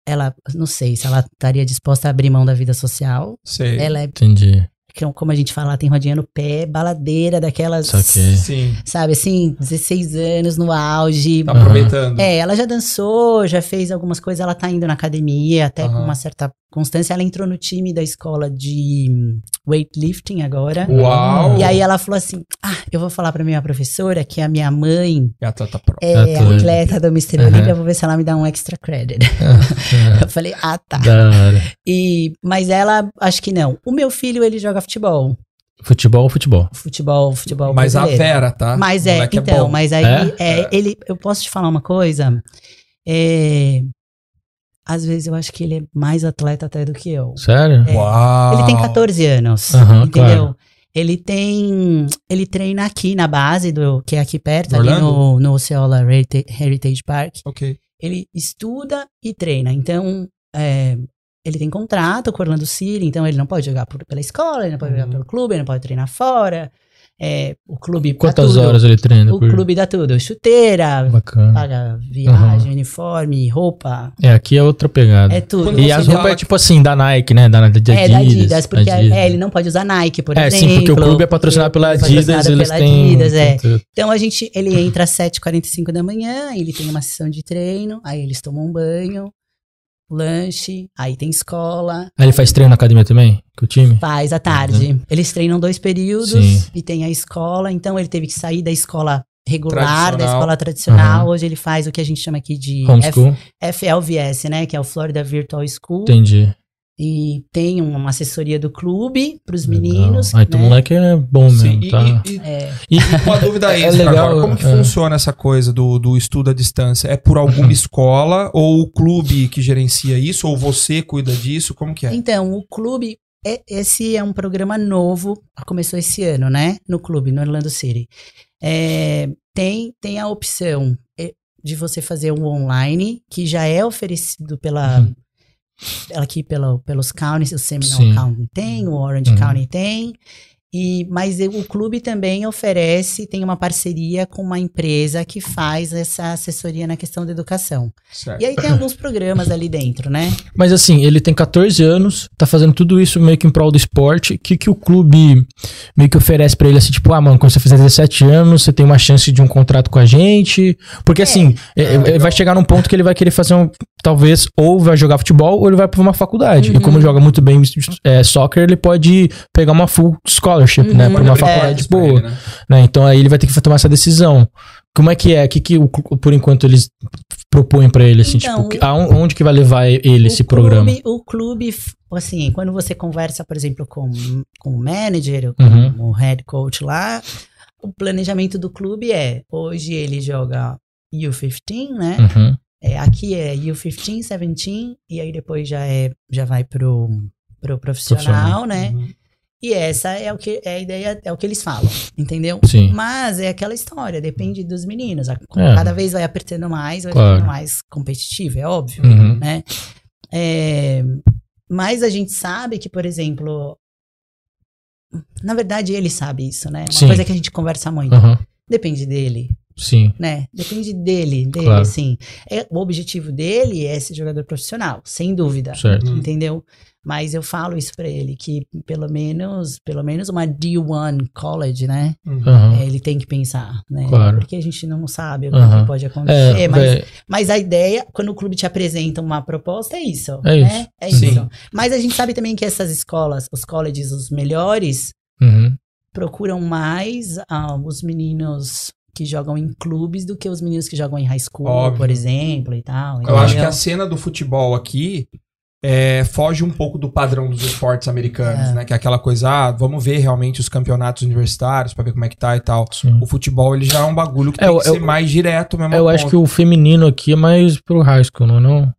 S3: Ela, não sei se ela estaria disposta a abrir mão da vida social.
S1: Sei.
S3: Ela é,
S2: Entendi.
S3: Que- como a gente fala, tem rodinha no pé, baladeira daquelas.
S2: Saquei.
S1: Sim.
S3: Sabe, assim, 16 anos no auge.
S1: Tá aproveitando.
S3: É, ela já dançou, já fez algumas coisas, ela tá indo na academia, até com
S1: Aham.
S3: uma certa constância. Ela entrou no time da escola de weightlifting agora.
S1: Uau!
S3: E aí ela falou assim: Ah, eu vou falar pra minha professora que a minha mãe
S1: E a Tata Pro.
S3: é
S2: Atleta.
S3: atleta do Mr. Olímpia, vou ver se ela me dá um extra credit. Eu falei, ah, tá. E, mas ela, acho que não. O meu filho, ele joga futebol.
S2: Futebol, futebol.
S3: Futebol, futebol
S1: Mas a
S3: brasileiro.
S1: Vera, tá?
S3: Mas
S1: O
S3: é, então,
S1: bom.
S3: mas aí,
S2: É?
S3: é, ele, eu posso te falar uma coisa? É, às vezes eu acho que ele é mais atleta até do que eu.
S2: Sério?
S3: É.
S1: Uau!
S3: Ele tem 14 anos,
S2: Aham,
S3: entendeu?
S2: claro.
S3: Ele tem, ele treina aqui na base do, que é aqui perto,
S1: No
S3: ali
S1: Orlando?
S3: no, no Heritage Park.
S1: Ok.
S3: ele estuda e treina. Então, é, ele tem contrato com o Orlando City, então ele não pode jogar por- pela escola, ele não pode
S1: Uhum.
S3: jogar pelo clube, ele não pode treinar fora. É, o clube
S2: Quantas horas ele treina?
S3: O
S2: por-
S3: clube dá tudo. Chuteira,
S2: Bacana.
S3: paga viagem, uniforme, roupa,
S2: É, aqui é outra pegada.
S3: é tudo.
S1: Quando
S2: E as roupas é tipo assim, da Nike, né? Da, da Adidas.
S3: É da Adidas, porque
S2: Adidas.
S3: é, ele não pode usar Nike, por
S2: É,
S3: exemplo.
S2: sim, porque o clube é patrocinado pela
S3: é
S2: Adidas, eles
S3: pela
S2: têm...
S3: Adidas, é.
S2: tem-
S3: Então a gente, ele entra às 7h45 da manhã, ele tem uma sessão de treino, aí eles tomam um banho, lanche, aí tem escola,
S2: Aí ele faz treino na academia também? Com o time?
S3: faz à tarde. Eles treinam dois períodos
S2: Sim.
S3: e tem a escola, então ele teve que sair da escola regular, da escola tradicional.
S2: Uhum.
S3: Hoje ele faz o que a gente chama aqui de F-? FLVS, né, que é o Florida Virtual School.
S2: Entendi.
S3: E tem uma assessoria do clube para os meninos.
S2: Ah, então o
S3: né?
S2: moleque é bom
S1: Sim,
S2: mesmo,
S1: e,
S2: tá?
S1: e- e-
S3: É,
S2: E,
S1: uma dúvida
S2: É
S1: extra
S2: legal,
S1: agora. Como que
S2: é.
S1: funciona essa coisa do, do estudo à distância? É por alguma escola ou o clube que gerencia isso? Ou você cuida disso? Como que é?
S3: Então, o clube, é- esse é um programa novo, começou esse ano, né? No clube, no Orlando City. É, tem, tem a opção é, de você fazer um online, que já é oferecido pela.
S2: Uhum.
S3: Aqui pela, pelos counties, o Seminole
S2: Sim.
S3: County tem, o Orange
S2: Uhum.
S3: County tem, e, mas o clube também oferece, tem uma parceria com uma empresa que faz essa assessoria na questão da educação.
S1: Certo.
S3: E aí tem alguns programas ali dentro, né?
S2: Mas assim, ele tem 14 anos, tá fazendo tudo isso meio que em prol do esporte. O que, que o clube meio que oferece pra ele? Assim, tipo, ah, mano, quando você fizer 17 anos, você tem uma chance de um contrato com a gente. Porque assim, é, é,
S1: legal.
S2: vai chegar num ponto que ele vai querer fazer um. Talvez, ou vai jogar futebol, ou ele vai pra uma faculdade.
S3: Uhum.
S2: E como joga muito bem é, soccer, ele pode pegar uma full scholarship, né?
S3: Uhum.
S2: Pra uma
S3: É.
S2: faculdade
S1: Pra
S2: boa.
S1: ele, né?
S2: né? Então aí ele vai ter que tomar essa decisão. Como é que é? O que, que o por enquanto eles propõem pra ele? Assim,
S3: Então,
S2: tipo, que- aon- onde que vai levar ele esse
S3: o
S2: programa?
S3: Clube, o clube, assim, quando você conversa, por exemplo, com, com o manager, com
S2: Uhum.
S3: o head coach lá, o planejamento do clube é, hoje ele joga U15, né?
S2: Uhum.
S3: É, aqui é U15, 17, e aí depois já, é, já vai pro, pro profissional,
S2: Profissional.
S3: né?
S1: Uhum.
S3: E essa é o que é a ideia, é o que eles falam, entendeu?
S2: Sim.
S3: Mas é aquela história, depende dos meninos. A-
S2: É.
S3: Cada vez vai apertando mais, vai
S2: Claro.
S3: ficando mais competitivo, é óbvio
S2: Uhum.
S3: né? É, mas a gente sabe que, por exemplo, na verdade ele sabe isso, né? Uma
S2: Sim.
S3: coisa que a gente conversa muito.
S2: Uhum.
S3: Depende dele,
S2: Sim.
S3: né? Depende dele, dele,
S2: Claro.
S3: assim. É, o objetivo dele é ser jogador profissional, sem dúvida.
S2: Certo.
S1: Uhum.
S3: Entendeu? Mas eu falo isso pra ele, que pelo menos, pelo menos uma D1 college, né?
S1: Uhum.
S2: Uhum.
S3: É, ele tem que pensar, né?
S2: Claro.
S3: Porque a gente não sabe o que pode acontecer.
S2: É,
S3: mas
S2: vé-
S3: mas a ideia, quando o clube te apresenta uma proposta, é isso.
S2: É
S3: né?
S2: isso.
S3: É
S1: Sim.
S3: isso. Mas a gente sabe também que essas escolas, os colleges, os melhores,
S2: uhum.
S3: procuram mais ah, os meninos que jogam em clubes do que os meninos que jogam em high school,
S1: Óbvio.
S3: por exemplo, e tal.
S1: Eu acho que a cena do futebol aqui é, foge um pouco do padrão dos esportes americanos,
S3: É.
S1: né? Que é aquela coisa, ah, vamos ver realmente os campeonatos universitários pra ver como é que tá e tal.
S2: Sim.
S1: O futebol, ele já é um bagulho que
S2: É,
S1: tem
S2: eu-
S1: que ser
S2: eu-
S1: mais direto mesmo.
S2: Eu acho
S1: ponto.
S2: que o feminino aqui é mais pro high school, não é? Não?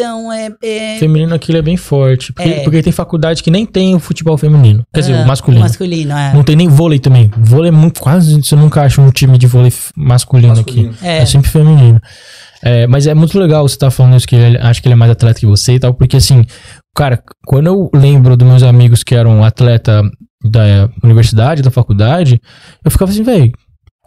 S3: Então, é, é,
S2: feminino aqui ele é bem forte. Porque,
S3: É.
S2: porque tem faculdade que nem tem o futebol feminino. Quer dizer,
S3: ah,
S2: o masculino.
S3: Masculino, é.
S2: Não tem nem vôlei também. Vôlei é muito. Quase você nunca acha um time de vôlei masculino,
S1: Masculino.
S2: aqui.
S3: É.
S2: É sempre feminino. É, mas é muito legal você estar falando isso, que ele, acho que ele é mais atleta que você e tal, porque assim, cara, quando eu lembro dos meus amigos que eram atleta da universidade, da faculdade, eu ficava assim, velho,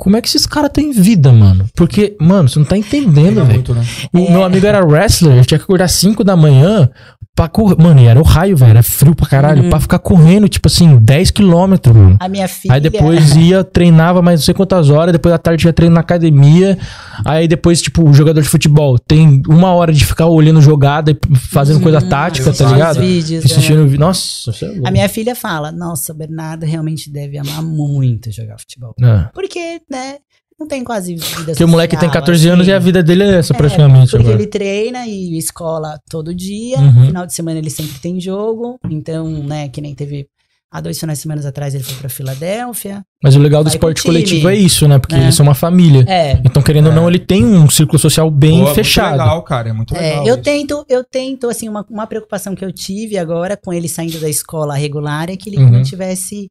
S2: como é que esses caras têm vida, mano? Porque, mano, você não tá entendendo, velho.
S1: né?
S2: O meu amigo era wrestler, eu tinha que acordar 5 da manhã pra correr. Mano, e era o raio, velho. Era frio pra caralho.
S3: Uhum.
S2: Pra ficar correndo, tipo assim, 10 quilômetros, mano.
S3: A minha filha.
S2: Aí depois ia, treinava mais não sei quantas horas, depois à tarde ia treino na academia. Aí depois, tipo, o jogador de futebol tem uma hora de ficar olhando jogada e fazendo coisa
S3: Hum,
S2: tática, tá ligado?
S3: Vídeos,
S2: Assistindo vi- Nossa, você é louco.
S3: A minha filha fala: Nossa, o Bernardo realmente deve amar muito jogar futebol.
S2: É.
S3: Porque, né? Não tem quase vida
S2: Porque o moleque tem
S3: social,
S2: 14 anos
S3: assim.
S2: e a vida dele é essa,
S3: É,
S2: praticamente.
S3: Porque
S2: agora.
S3: ele treina e escola todo dia.
S2: Uhum.
S3: Final de semana ele sempre tem jogo. Então, né, que nem teve. Há dois finais de semana atrás ele foi pra Filadélfia.
S2: Mas o legal do esporte
S3: time.
S2: coletivo é isso, né? Porque
S3: É.
S2: eles são uma família.
S3: É.
S2: Então, querendo ou
S1: É.
S2: não, ele tem um círculo social bem
S1: Pô, é
S2: fechado.
S1: Muito legal, cara. É muito
S3: É,
S1: legal.
S3: eu
S1: isso.
S3: tento, eu tento, assim, uma, uma preocupação que eu tive agora com ele saindo da escola regular é que ele
S2: Uhum.
S3: mantivesse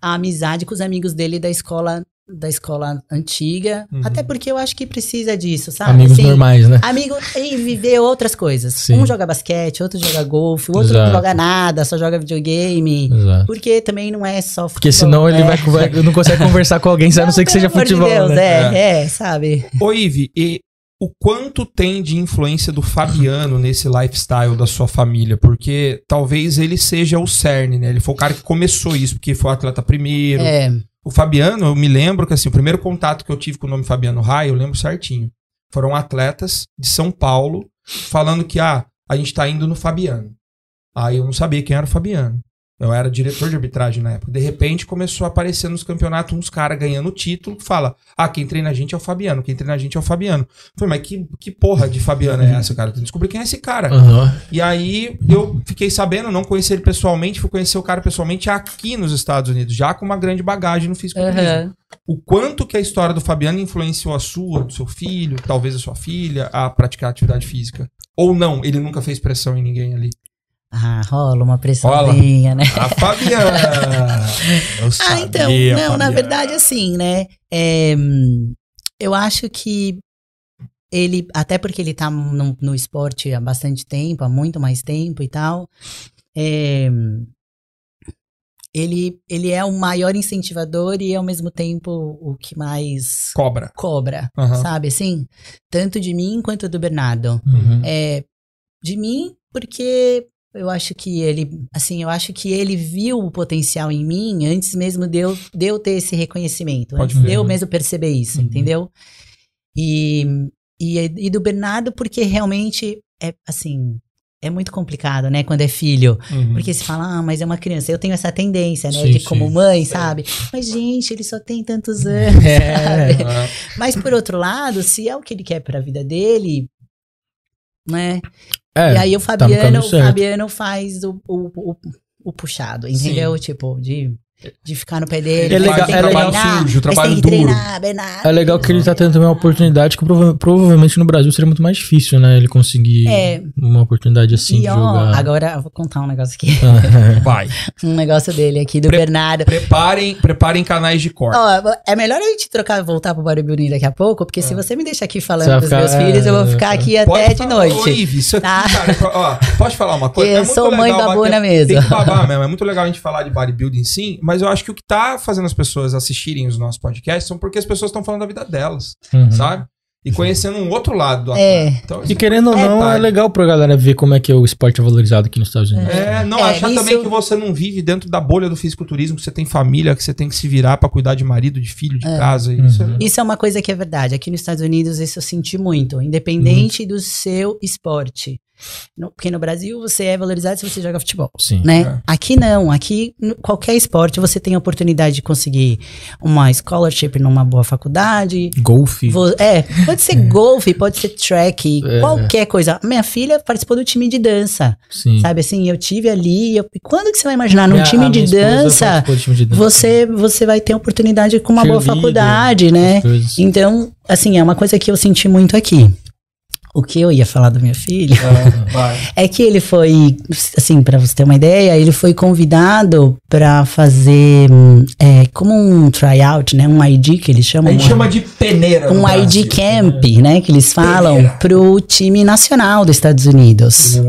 S3: a amizade com os amigos dele da escola da escola antiga.
S1: Uhum.
S3: Até porque eu acho que precisa disso, sabe?
S2: Amigos
S3: Assim,
S2: normais, né?
S3: Amigo e viver outras coisas.
S2: Sim.
S3: Um joga basquete, outro joga golfe, o outro
S2: Exato.
S3: não joga nada, só joga videogame.
S2: Exato.
S3: Porque também não é só futebol.
S2: Porque senão ele
S3: é.
S2: vai, vai- não consegue conversar com alguém, a não ser que seja
S3: de
S2: futebol,
S3: Deus,
S2: né?
S3: é, é, sabe?
S1: Ô, Ive, e o quanto tem de influência do Fabiano nesse lifestyle da sua família? Porque talvez ele seja o cerne, né? Ele foi o cara que começou isso, porque foi o atleta primeiro.
S3: É,
S1: O Fabiano, eu me lembro que assim, o primeiro contato que eu tive com o nome Fabiano Rai, eu lembro certinho. Foram atletas de São Paulo falando que, ah, a gente tá indo no Fabiano. Aí eu não sabia quem era o Fabiano. Eu era diretor de arbitragem na época. De repente começou a aparecer nos campeonatos uns caras ganhando o título que fala: Ah, quem treina a gente é o Fabiano, quem treina a gente é o Fabiano. Eu Falei, mas que, que porra de Fabiano é essa, cara? Eu descobri quem é esse cara.
S2: Aham.
S1: E aí eu fiquei sabendo, não conheci ele pessoalmente, fui conhecer o cara pessoalmente aqui nos Estados Unidos, já com uma grande bagagem no fisiculturismo.
S3: aham.
S1: O quanto que a história do Fabiano influenciou a sua, do seu filho, talvez a sua filha, a praticar atividade física? Ou não, ele nunca fez pressão em ninguém ali.
S3: Ah, rola uma pressãozinha, né?
S1: A Fabiana! Eu
S3: Ah,
S1: sabia,
S3: então, não, na verdade, assim, né? é, eu acho que ele, até porque ele tá no, no esporte há bastante tempo, há muito mais tempo e tal, é, ele, ele é o maior incentivador e ao mesmo tempo o que mais
S1: Cobra.
S3: cobra,
S1: Aham.
S3: sabe assim? Tanto de mim quanto do Bernardo.
S2: Uhum.
S3: É, de mim, porque eu acho que ele, assim, eu acho que ele viu o potencial em mim antes mesmo de eu, de eu ter esse reconhecimento,
S1: Pode
S3: antes de
S1: crer,
S3: eu
S1: né?
S3: mesmo perceber isso,
S2: Uhum.
S3: entendeu? E, e, e do Bernardo, porque realmente é, assim, é muito complicado, né, quando é filho.
S1: Uhum.
S3: Porque se fala, ah, mas é uma criança. Eu tenho essa tendência, né,
S2: Sim,
S3: de como
S2: sim.
S3: mãe, sabe? Mas, gente, ele só tem tantos anos,
S2: É.
S3: sabe?
S1: Ah,
S3: Mas, por outro lado, se é o que ele quer pra vida dele, né?
S2: É,
S3: e aí o
S2: tá no
S3: Fabiano,
S2: caminho
S3: o. Fabiano faz o, o, o, o puxado, entendeu? Tipo, de, de ficar no pé dele.
S2: É legal- é legal-
S3: treinar,
S1: sujo, trabalho duro.
S3: treinar, Bernardo.
S2: É legal que ele tá tendo também uma oportunidade que prova- provavelmente no Brasil seria muito mais difícil, né? Ele conseguir
S3: É.
S2: uma oportunidade assim
S3: E
S2: de
S3: ó,
S2: jogar.
S3: agora eu vou contar um negócio aqui.
S1: Vai.
S3: Um negócio dele aqui, do
S1: Pre-
S3: Bernardo.
S1: Preparem, preparem canais de corte.
S3: Ó, é melhor a gente trocar, voltar pro bodybuilding daqui a pouco, porque se você me deixar aqui
S2: É.
S3: Falando dos meus filhos, eu vou
S2: é,
S3: ficar aqui
S1: Pode
S3: até de noite.
S1: Ô, Ive, isso aqui,
S3: Tá.
S1: cara, ó, pode falar uma coisa?
S3: Eu
S1: É
S3: sou mãe babona mesmo.
S1: Tem que babar mesmo. É muito legal a gente falar de bodybuilding sim, mas eu acho que o que tá fazendo as pessoas assistirem os nossos podcasts são porque as pessoas estão falando da vida delas,
S2: Uhum.
S1: sabe? E conhecendo um outro lado do
S3: É.
S1: atleta. Então,
S2: E querendo ou
S1: É,
S2: não,
S1: tá.
S2: é legal pra galera ver como é que o esporte é valorizado aqui nos Estados Unidos.
S1: É, não,
S3: É,
S1: achar
S3: isso-
S1: também que você não vive dentro da bolha do fisiculturismo, que você tem família, que você tem que se virar pra cuidar de marido, de filho, de casa. e Isso é
S2: Uhum.
S3: Isso é uma coisa que é verdade. Aqui nos Estados Unidos, isso eu senti muito.
S2: Uhum.
S3: Independente do seu esporte. No- porque no Brasil você é valorizado se você joga futebol.
S2: Sim.
S3: Né?
S1: É.
S3: Aqui não, aqui no- qualquer esporte você tem a oportunidade de conseguir uma scholarship numa boa faculdade.
S2: Golfe.
S3: É, pode ser golfe, pode ser track,
S2: É.
S3: qualquer coisa. Minha filha participou do time de dança,
S2: Sim.
S3: sabe assim? Eu tive ali. eu- quando que você vai imaginar num time de dança?
S2: time de dança.
S3: Você, você vai ter oportunidade com uma boa faculdade, né? Então, assim, é uma coisa que eu senti muito aqui. O que eu ia falar do meu filho
S1: É, vai.
S3: é que ele foi, assim, pra você ter uma ideia, ele foi convidado pra fazer hum, é, como um tryout, né? Um ID que eles
S1: A
S3: chamam.
S1: gente
S3: um-
S1: chama de peneira.
S3: um ID
S1: Brasil.
S3: Camp, né? Que eles falam
S1: Peneira.
S3: pro time nacional dos Estados Unidos.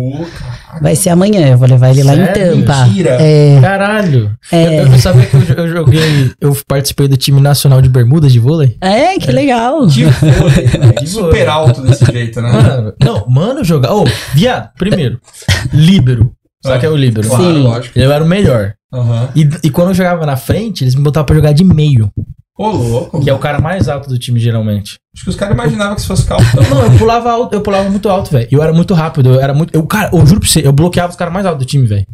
S3: Vai ser amanhã, eu vou levar ele lá em? Tampa.
S1: Mentira.
S3: É,
S2: Caralho.
S3: É.
S2: Eu, eu sabia que eu, eu joguei, eu participei do time nacional de Bermudas de vôlei.
S3: é, que legal.
S1: De vôlei, né? Super alto desse jeito, né?
S2: Mano, não, mano, jogar. Ô, viado, primeiro, líbero. Sabe
S1: Ah,
S2: que é o líbero?
S1: Claro,
S3: Sim.
S1: lógico.
S2: Eu era o melhor.
S1: Aham.
S2: E, e quando eu jogava na frente, eles me botavam pra jogar de meio,
S1: Ô, louco.
S2: que é o cara mais alto do time, geralmente.
S1: Acho que os caras imaginavam que se fosse calção.
S2: Não, eu pulava alto, eu pulava muito alto, velho. E Eu era muito rápido, eu era muito. Eu, cara, eu juro pra você, eu bloqueava os caras mais altos do time, velho.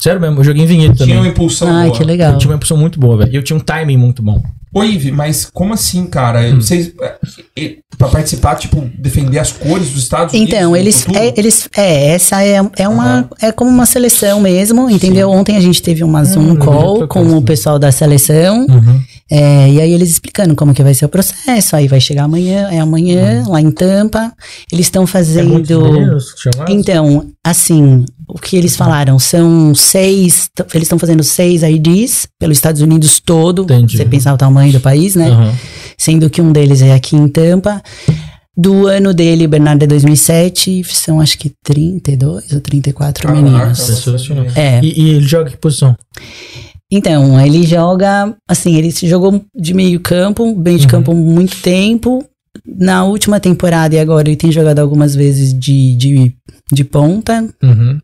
S2: Sério mesmo, eu joguei em vinhedo também.
S1: Tinha uma impulsão
S3: Ai,
S1: boa.
S3: que legal.
S2: Eu tinha uma impulsão muito boa, velho. E eu tinha um timing muito bom.
S1: Ô, Ive, mas como assim, cara?
S3: Hum.
S1: Vocês, é, é, pra participar, tipo, defender as cores dos Estados Unidos?
S3: Então, eles, é, eles, é, essa é, é uma,
S1: Aham.
S3: é como uma seleção mesmo, entendeu? Ontem a gente teve uma Zoom
S2: Hum, eu
S3: call
S2: vi
S3: com o pessoal da seleção,
S2: Uhum.
S3: é, e aí eles explicando como que vai ser o processo, aí vai chegar amanhã, é amanhã, lá em Tampa, eles estão
S2: É
S3: fazendo... Então, assim, o que eles falaram são seis, eles estão fazendo seis IDs pelos Estados Unidos todo,
S2: Entendi.
S3: você pensar o tamanho do país, né?
S2: Aham.
S3: Sendo que um deles é aqui em Tampa. Do ano dele, Bernardo é 2007, são acho que 32 ou 34
S1: Caraca,
S3: meninos.
S2: Sensacional.
S3: É.
S2: E, e ele joga em que posição?
S3: Então, ele joga, assim, ele se jogou de meio campo, meio de
S2: Uhum.
S3: campo muito tempo. Na última temporada e agora ele tem jogado algumas vezes de, de, de ponta,
S2: Uhum.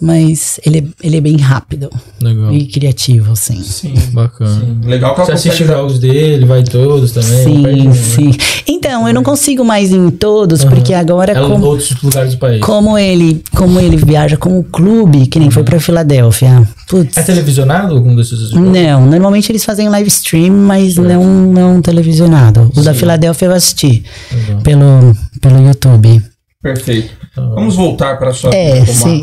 S3: Mas ele, é- ele é bem rápido
S2: Legal.
S3: e criativo, assim.
S1: Sim,
S2: Bacana.
S1: sim. Legal que ela
S2: Você assiste
S1: consegue-
S2: jogos dele, vai todos também?
S3: Sim,
S2: nenhum, né?
S3: sim. Então, eu não consigo mais ir em todos,
S2: Uhum.
S3: porque agora,
S2: É
S3: como,
S2: outros lugares do país.
S3: como ele como ele viaja com o clube, que nem foi pra Filadélfia. Putz.
S2: É televisionado algum desses jogos?
S3: Não, normalmente eles fazem live stream, mas não, não televisionado. O da
S2: Sim.
S3: Filadélfia eu assisti
S2: Legal.
S3: pelo, pelo YouTube.
S1: Perfeito.
S2: Tá.
S1: Vamos voltar para sua
S3: É,
S1: vida
S3: sim.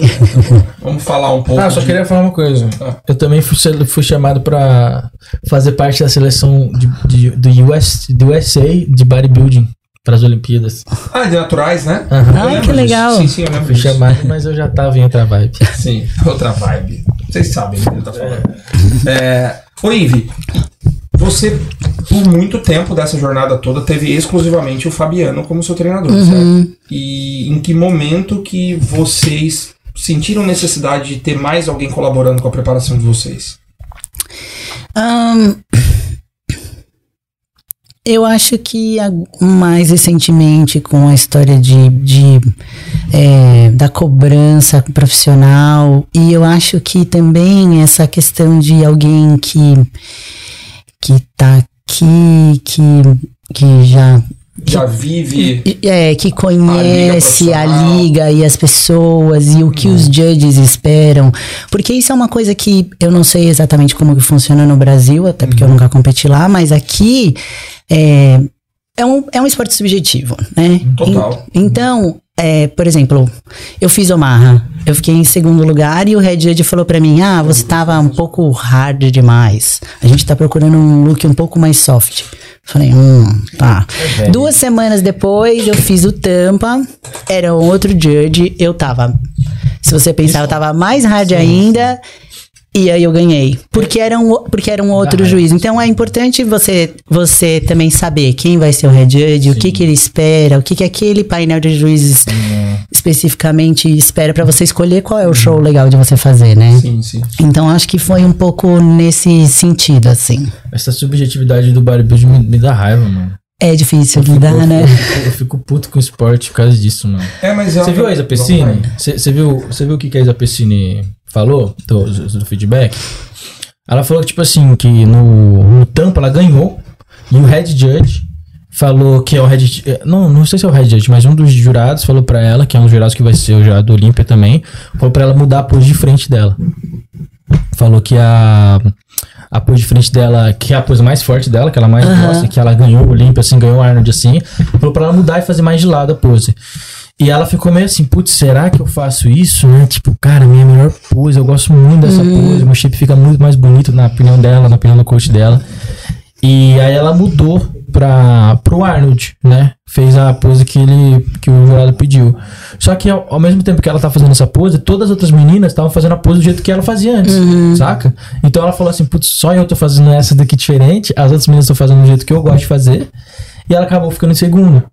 S1: Vamos falar um pouco.
S2: Ah, só
S1: de-
S2: queria falar uma coisa.
S1: Ah.
S2: Eu também fui, fui chamado pra fazer parte da seleção de, de- do, US, do USA de bodybuilding para as Olimpíadas.
S1: Ah, de naturais, né?
S2: Aham.
S1: Eu
S3: Ah,
S1: lembro
S3: que
S1: disso.
S3: legal.
S1: Sim, sim, eu lembro
S2: Fui
S1: disso.
S2: chamado, mas eu já tava em outra vibe.
S1: Sim, outra vibe. Vocês sabem do que ele tá falando. É, ô, Ive, você, por muito tempo dessa jornada toda, teve exclusivamente o Fabiano como seu treinador, certo?
S3: Uhum.
S1: E em que momento que vocês sentiram necessidade de ter mais alguém colaborando com a preparação de vocês?
S3: Ahn, eu acho que a- mais recentemente com a história de, de, é, da cobrança profissional e eu acho que também essa questão de alguém que que tá aqui que que já
S1: Já vive.
S3: É, que conhece a
S1: profissional.
S3: liga, e as pessoas e o que os judges esperam. Porque isso é uma coisa que eu não sei exatamente como que funciona no Brasil, até porque eu nunca competi lá, mas aqui é, é, um, é um esporte subjetivo, né?
S1: Total.
S3: En- então, é, por exemplo, eu fiz Omaha, eu fiquei em segundo lugar e o head judge falou pra mim, ah, você tava um pouco hard demais. A gente tá procurando um look um pouco mais soft. Falei, hum, tá.
S2: velho.
S3: Duas semanas depois, eu fiz o Tampa, era outro judge, eu tava. Se você pensar, eu tava mais hard ainda. E aí eu ganhei. Porque era um, porque era um outro
S2: raiva.
S3: juiz. Então é importante você, você também saber quem vai ser o head judge, o que, que ele espera, o que, que aquele painel de juízes especificamente espera pra você escolher qual é o show legal de você fazer, né?
S1: Sim, sim.
S3: Então acho que foi um pouco nesse sentido, assim.
S2: Essa subjetividade do bodybuilding me, me dá raiva, mano.
S3: É difícil
S2: Eu fico-
S3: lidar,
S2: eu
S3: né?
S2: fico- Eu fico puto com o esporte por causa disso, mano.
S1: É, mas é
S2: Você viu a Isa Pessini? Você viu, você viu o que que a Isa Pessini falou do, do- feedback? Ela falou que, tipo assim, que no, no Tampa ela ganhou e o head judge falou que é o Red eh, não, não sei se é o Red Judge, mas um dos jurados falou pra ela, que é um dos jurados que vai ser o jurado do Olímpia também, falou pra ela mudar a pose de frente dela. Falou que a a pose de frente dela, que é a pose mais forte dela, que ela mais
S3: Aham.
S2: gosta, que ela ganhou o Olímpia, assim, ganhou o Arnold assim, falou pra ela mudar e fazer mais de lado a pose. E ela ficou meio assim, putz, será que eu faço isso, né? Tipo, cara, minha melhor pose, eu gosto muito dessa pose, meu shape fica muito mais bonito na opinião dela, na opinião do coach dela. E aí ela mudou pra, pro Arnold, né? Fez a pose que ele que o jurado pediu. Só que ao, ao mesmo tempo que ela tá fazendo essa pose, todas as outras meninas estavam fazendo a pose do jeito que ela fazia antes, saca? Então ela falou assim, putz, só eu tô fazendo essa daqui diferente, as outras meninas estão fazendo do jeito que eu gosto de fazer. E ela acabou ficando em segundo.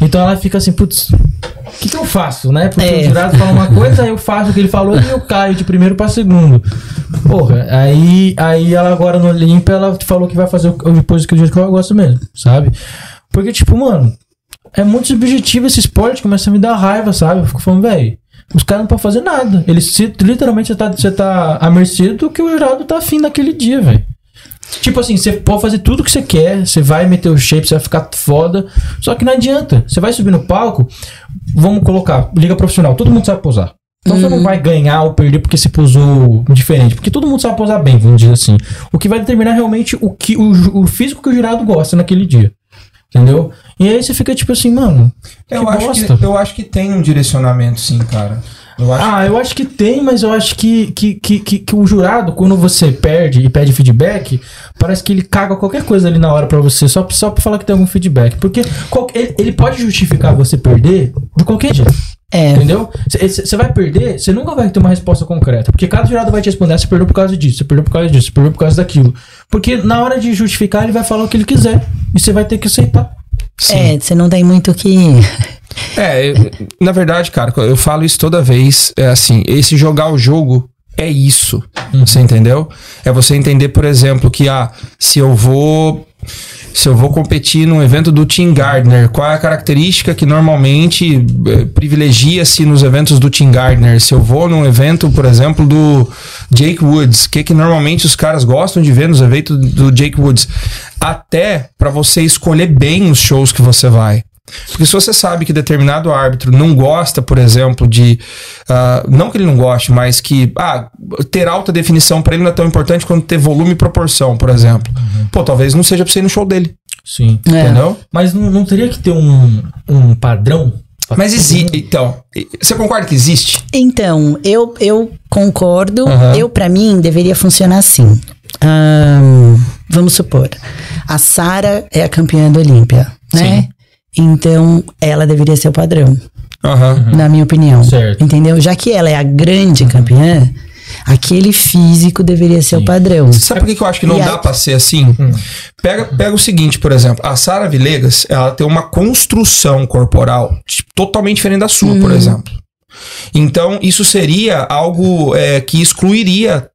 S2: Então ela fica assim, putz, o que, que eu faço, né? Porque
S3: É.
S2: o jurado fala uma coisa, aí eu faço o que ele falou e eu caio de primeiro pra segundo. Porra, aí, aí ela agora no Olimpo, ela falou que vai fazer o o pose que do jeito que eu gosto mesmo, sabe? Porque, tipo, mano, é muito subjetivo esse esporte, começa a me dar raiva, sabe? Eu fico falando, velho, os caras não podem fazer nada. Eles se, literalmente você tá, você tá à mercê do que o jurado tá afim naquele dia, velho. Tipo assim, você pode fazer tudo que você quer, você vai meter o shape, você vai ficar foda. Só que não adianta. Você vai subir no palco, vamos colocar, liga profissional, todo mundo sabe posar. Então você não vai ganhar ou perder porque você posou diferente. Porque todo mundo sabe posar bem, vamos dizer assim. O que vai determinar realmente o, que, o, o físico que o jurado gosta naquele dia. Entendeu? E aí você fica tipo assim, mano.
S1: Eu
S2: que
S1: acho
S2: bosta.
S1: que, eu acho que tem um direcionamento, sim, cara. Eu acho
S2: Ah, eu acho que tem, mas eu acho que, que, que, que, que o jurado, quando você perde e pede feedback, parece que ele caga qualquer coisa ali na hora pra você, só, só pra falar que tem algum feedback. Porque qual- ele, ele pode justificar você perder de qualquer jeito.
S3: É.
S2: Entendeu? Você vai perder, você nunca vai ter uma resposta concreta. Porque cada jurado vai te responder: ah, você perdeu por causa disso, você perdeu por causa disso, você perdeu por causa daquilo. Porque na hora de justificar, ele vai falar o que ele quiser. E você vai ter que aceitar.
S3: É, você não tem muito o que.
S1: É, eu- na verdade, cara, eu falo isso toda vez. É assim, esse jogar o jogo é isso. Você entendeu? É você entender, por exemplo, que ah, se eu vou. Se eu vou competir num evento do Team Gardner, qual é a característica que normalmente eh, privilegia-se nos eventos do Team Gardner? Se eu vou num evento, por exemplo, do Jake Woods, o que, que normalmente os caras gostam de ver nos eventos do Jake Woods? Até para você escolher bem os shows que você vai. Porque se você sabe que determinado árbitro não gosta, por exemplo, de. ah, não que ele não goste, mas que. Ah, ter alta definição para ele não é tão importante quanto ter volume e proporção, por exemplo. Pô, talvez não seja pra você ir no show dele.
S2: Sim.
S3: É.
S1: Entendeu?
S2: Mas não, não teria que ter um, um padrão?
S1: Mas existe. Então, você concorda que existe?
S3: Então, eu, eu concordo.
S1: Aham.
S3: Eu, pra mim, deveria funcionar assim. Ahn, vamos supor, a Sara é a campeã do Olímpia, né? Então, ela deveria ser o padrão,
S1: Aham.
S3: na minha opinião.
S2: Certo.
S3: Entendeu? Já que ela é a grande campeã, aquele físico deveria ser o padrão.
S1: Sabe por que, eu acho que não
S3: E
S1: dá
S3: aí-
S1: pra ser assim? Pega, pega o seguinte, por exemplo, a Sara Vilegas, ela tem uma construção corporal tipo, totalmente diferente da sua, por exemplo. Então, isso seria algo é, que excluiria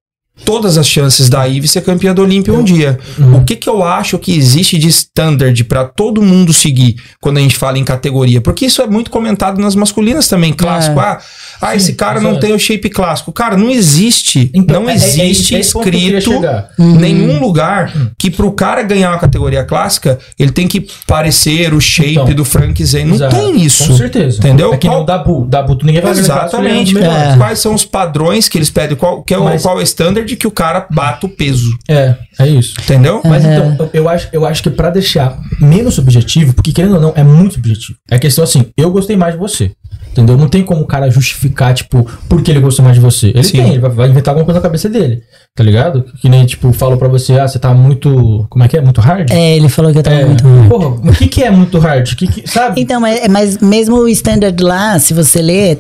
S1: todas as chances da Ive ser campeã do Olímpia um dia. O que que eu acho que existe de standard pra todo mundo seguir quando a gente fala em categoria? Porque isso é muito comentado nas masculinas também, clássico.
S3: É.
S1: Ah, ah,
S2: Sim,
S1: esse cara não tem o shape clássico. Cara, não existe.
S2: Então,
S1: não
S2: é- é-
S1: existe
S2: é- é eu queria
S1: escrito
S2: chegar.
S1: nenhum lugar que pro cara ganhar uma categoria clássica, ele tem que parecer o shape
S2: Então,
S1: do Frank Zane. Não
S2: Exato.
S1: tem isso.
S2: Com certeza.
S1: Entendeu?
S2: É que
S1: Qual-
S2: o Dabu. Dabu, tu ninguém vai
S1: Exatamente. Qual-
S3: É.
S1: Quais são os padrões que eles pedem? Qual, é o,
S2: Mas-
S1: qual é o standard que o cara bata o peso?
S2: É, é isso.
S1: Entendeu?
S2: Mas então, eu- eu acho, eu acho que pra deixar menos subjetivo, porque querendo ou não, é muito subjetivo. É questão assim, eu gostei mais de você. Entendeu? Não tem como o cara justificar, tipo, por que ele gostou mais de você. Ele
S1: Sim.
S2: tem, ele vai, vai inventar alguma coisa na cabeça dele. Tá ligado? Que nem, tipo, falou pra você, ah, você tá muito. Como é que é? Muito hard?
S3: É, ele falou que eu tava
S2: É.
S3: muito ruim.
S2: Porra, o que, que é muito hard? Que que- sabe?
S3: Então, mas, mas mesmo o standard lá, se você ler,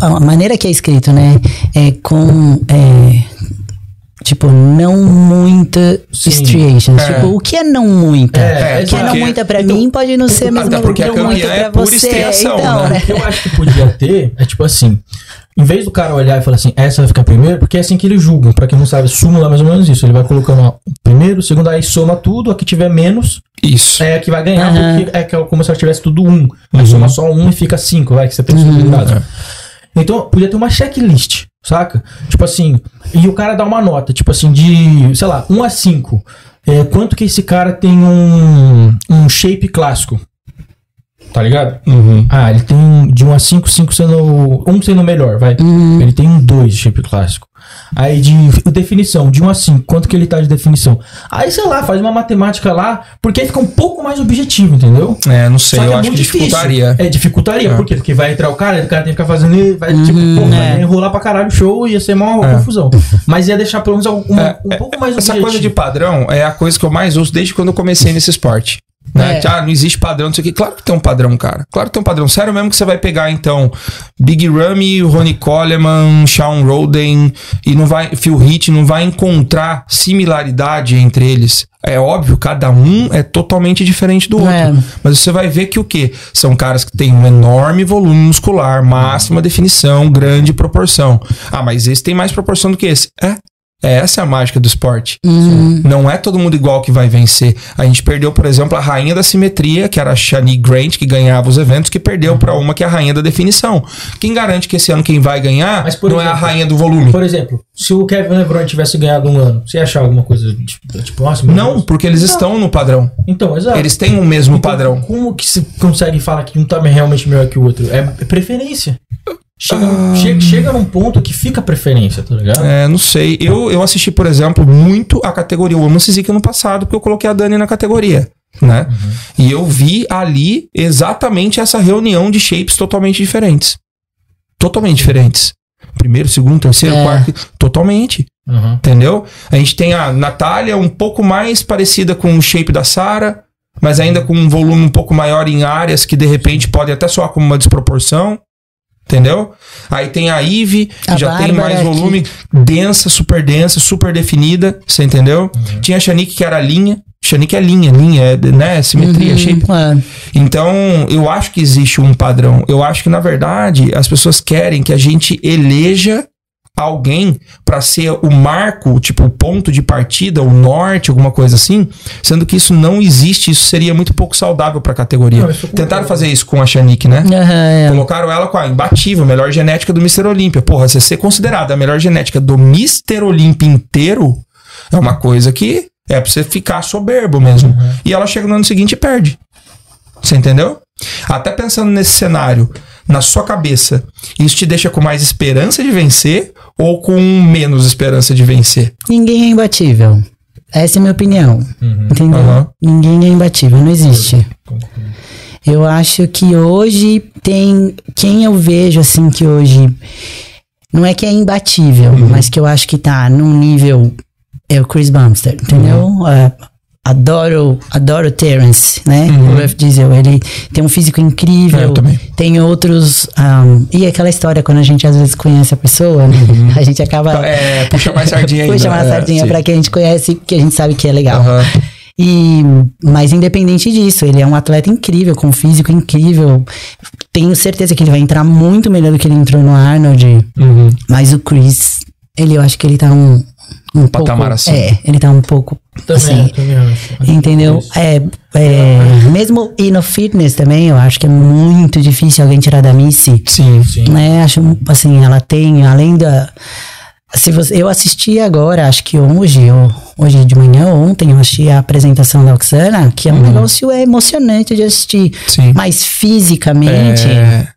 S3: a maneira que é escrito, né? É com. é, tipo, não muita
S2: Sim.
S3: striations.
S1: É.
S3: Tipo, o que é não muita?
S2: É,
S3: o que é não muita pra
S2: então,
S3: mim pode não ser a
S1: até
S3: mesma
S1: porque a
S3: não muita
S1: campeã é
S3: pra você.
S1: estriação,
S3: Então,
S1: né?
S3: né?
S2: O que eu acho que podia ter é tipo assim. Em vez do cara olhar e falar assim, essa vai ficar primeiro, porque é assim que eles julgam. Pra quem não sabe, súmula é mais ou menos isso. Ele vai colocando ó, primeiro, segundo, aí soma tudo, a que tiver menos
S1: Isso.
S2: é a que vai ganhar,
S3: Aham.
S2: porque é que é como se ela tivesse tudo um. Aí soma só um e fica cinco, vai, que você tem os resultados. Então, podia ter uma checklist, saca? Tipo assim, e o cara dá uma nota, tipo assim, de, sei lá, 1 a 5. é, quanto que esse cara tem um, um shape clássico. Tá ligado?
S1: Uhum.
S2: Ah, ele tem de 1 a 5, 5 sendo. 1 sendo melhor, vai. Ele tem um 2 de shape clássico. Aí de definição, de 1 a 5, quanto que ele tá de definição? Aí, sei lá, faz uma matemática lá, porque aí fica um pouco mais objetivo, entendeu?
S1: É, não sei, eu
S2: é
S1: acho que
S2: difícil.
S1: dificultaria.
S2: É, dificultaria.
S1: É.
S2: Por quê? Porque vai entrar o cara, o cara tem que ficar fazendo. Vai, tipo, pô, vai
S3: é.
S2: enrolar pra caralho o show e ia ser uma
S1: É.
S2: confusão. Mas ia deixar pelo menos um,
S1: É,
S2: um pouco mais
S1: Essa
S2: objetivo.
S1: coisa de padrão é a coisa que eu mais uso desde quando eu comecei nesse esporte. Né?
S3: É.
S1: Ah, não existe padrão, não sei o quê. Claro que tem um padrão, cara. Claro que tem um padrão. Sério mesmo que você vai pegar, então, Big Ramy, Ronnie Coleman, Shawn Roden e não vai, Phil Heath, não vai encontrar similaridade entre eles. É óbvio, cada um é totalmente diferente do outro.
S3: É.
S1: Mas você vai ver que o quê? São caras que têm um enorme volume muscular, máxima definição, grande proporção. Ah, mas esse tem mais proporção do que esse. É. É essa é a mágica do esporte. Não é todo mundo igual que vai vencer. A gente perdeu, por exemplo, a rainha da simetria, que era a Shani Grant, que ganhava os eventos, que perdeu pra uma que é a rainha da definição. Quem garante que esse ano quem vai ganhar
S2: Mas, por
S1: não é a
S2: exemplo,
S1: rainha do volume?
S2: Por exemplo, se o Kevin LeBron tivesse ganhado um ano, você ia achar alguma coisa tipo, tipo nossa,
S1: Não,
S2: Deus.
S1: porque eles estão no padrão.
S2: Então, exato.
S1: Eles têm o mesmo
S2: Então,
S1: padrão.
S2: Como que se consegue falar que um tá realmente melhor que o outro? É preferência. Chega,
S1: Ah.
S2: chega, chega num ponto que fica preferência, tá ligado?
S1: É, não sei. Eu, eu assisti, por exemplo, muito a categoria Women's Physique no passado, porque eu coloquei a Dani na categoria. Né? E eu vi ali exatamente essa reunião de shapes totalmente diferentes. Totalmente diferentes. Primeiro, segundo, terceiro,
S3: É.
S1: quarto. Totalmente.
S2: Uhum.
S1: Entendeu? A gente tem a Natália um pouco mais parecida com o shape da Sara, mas ainda com um volume um pouco maior em áreas que de repente podem até soar como uma desproporção. Entendeu? Aí tem a Eve, que
S3: A
S1: já tem
S3: Bárbara
S1: mais
S3: que-
S1: volume, densa, super densa, super definida, você entendeu? Tinha a Shanique que era linha. Shanique é linha, linha, é, né? Simetria,
S3: Uhum,
S1: shape.
S3: é.
S1: Então, eu acho que existe um padrão. Eu acho que, na verdade, as pessoas querem que a gente eleja alguém pra ser o marco, tipo, o ponto de partida, o norte, alguma coisa assim, sendo que isso não existe, isso seria muito pouco saudável pra categoria.
S2: Não, concordo.
S1: Tentaram fazer isso com a Shanique, né?
S3: Aham, é.
S1: Colocaram ela com a imbatível, melhor genética do Mr. Olímpia. Porra, você ser considerada a melhor genética do Mr. Olímpia inteiro é uma coisa que é pra você ficar soberbo mesmo. E ela chega no ano seguinte e perde. Você entendeu? Até pensando nesse cenário, na sua cabeça, isso te deixa com mais esperança de vencer ou com menos esperança de vencer?
S3: Ninguém é imbatível. Essa é a minha opinião. Entendeu?
S1: Aham.
S3: Ninguém é imbatível, não existe. Eu acho que hoje tem. Quem eu vejo assim que hoje. Não é que é imbatível, mas que eu acho que tá num nível. É o Chris Bumster, entendeu? É, adoro, adoro o Terence, né? O Ruff Diesel, ele tem um físico incrível.
S1: É, eu também.
S3: Tem outros. um, e aquela história, quando a gente às vezes conhece a pessoa, né? a gente acaba.
S1: É, puxa mais sardinha ainda.
S3: Puxa mais
S1: É,
S3: sardinha
S1: sim.
S3: pra quem a gente conhece, que a gente sabe que é legal.
S1: Aham.
S3: E, mas independente disso, ele é um atleta incrível, com um físico incrível. Tenho certeza que ele vai entrar muito melhor do que ele entrou no Arnold.
S1: Uhum.
S3: Mas o Chris, ele eu acho que ele tá um, um pouco.
S1: patamar acima.
S3: É, ele tá um pouco
S2: Também,
S3: assim.
S2: também acho. Acho
S3: Entendeu? É, é, mesmo e no fitness também, eu acho que é muito difícil alguém tirar da Missy.
S1: Sim.
S2: Sim.
S3: Né? Acho assim, ela tem, além da. Se você, eu assisti agora, acho que hoje, ou, hoje de manhã ou ontem, eu assisti a apresentação da Oxana, que é um negócio é emocionante de assistir.
S1: Sim.
S3: Mas fisicamente.
S1: É,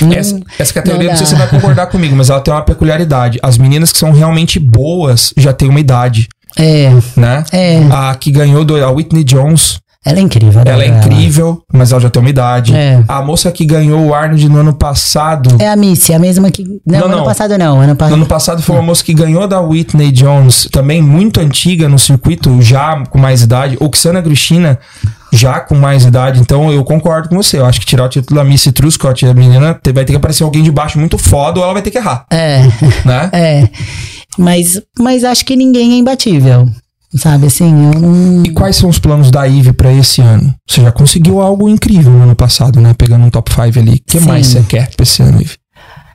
S3: não-
S1: Essa, essa categoria,
S3: não
S1: não sei se você vai concordar comigo, mas ela tem uma peculiaridade. As meninas que são realmente boas já têm uma idade,
S3: É,
S1: né?
S3: é.
S1: A que ganhou, do, a Whitney Jones,
S3: Ela é incrível.
S1: ela é
S3: adoro
S1: incrível, mas ela já tem uma idade.
S3: É.
S1: A moça que ganhou o Arnold no ano passado.
S3: É a Missy, a mesma que. Não,
S1: Não,
S3: ano
S1: não.
S3: passado não. Ano
S1: No
S3: passado.
S1: ano passado foi uma moça que ganhou da Whitney Jones, também muito antiga no circuito, já com mais idade. Oksana Grishina, já com mais idade. Então eu concordo com você. Eu acho que tirar o título da Missy Truscott, a menina vai ter que aparecer alguém de baixo muito foda ou ela vai ter que errar,
S3: É,
S1: né?
S3: é. Mas, mas acho que ninguém é imbatível. Sabe assim, eu não.
S1: E quais são os planos da Eve pra esse ano? Você já conseguiu algo incrível no ano passado, né? Pegando um top 5 ali. O que
S3: Sim.
S1: mais você quer pra esse ano, Eve?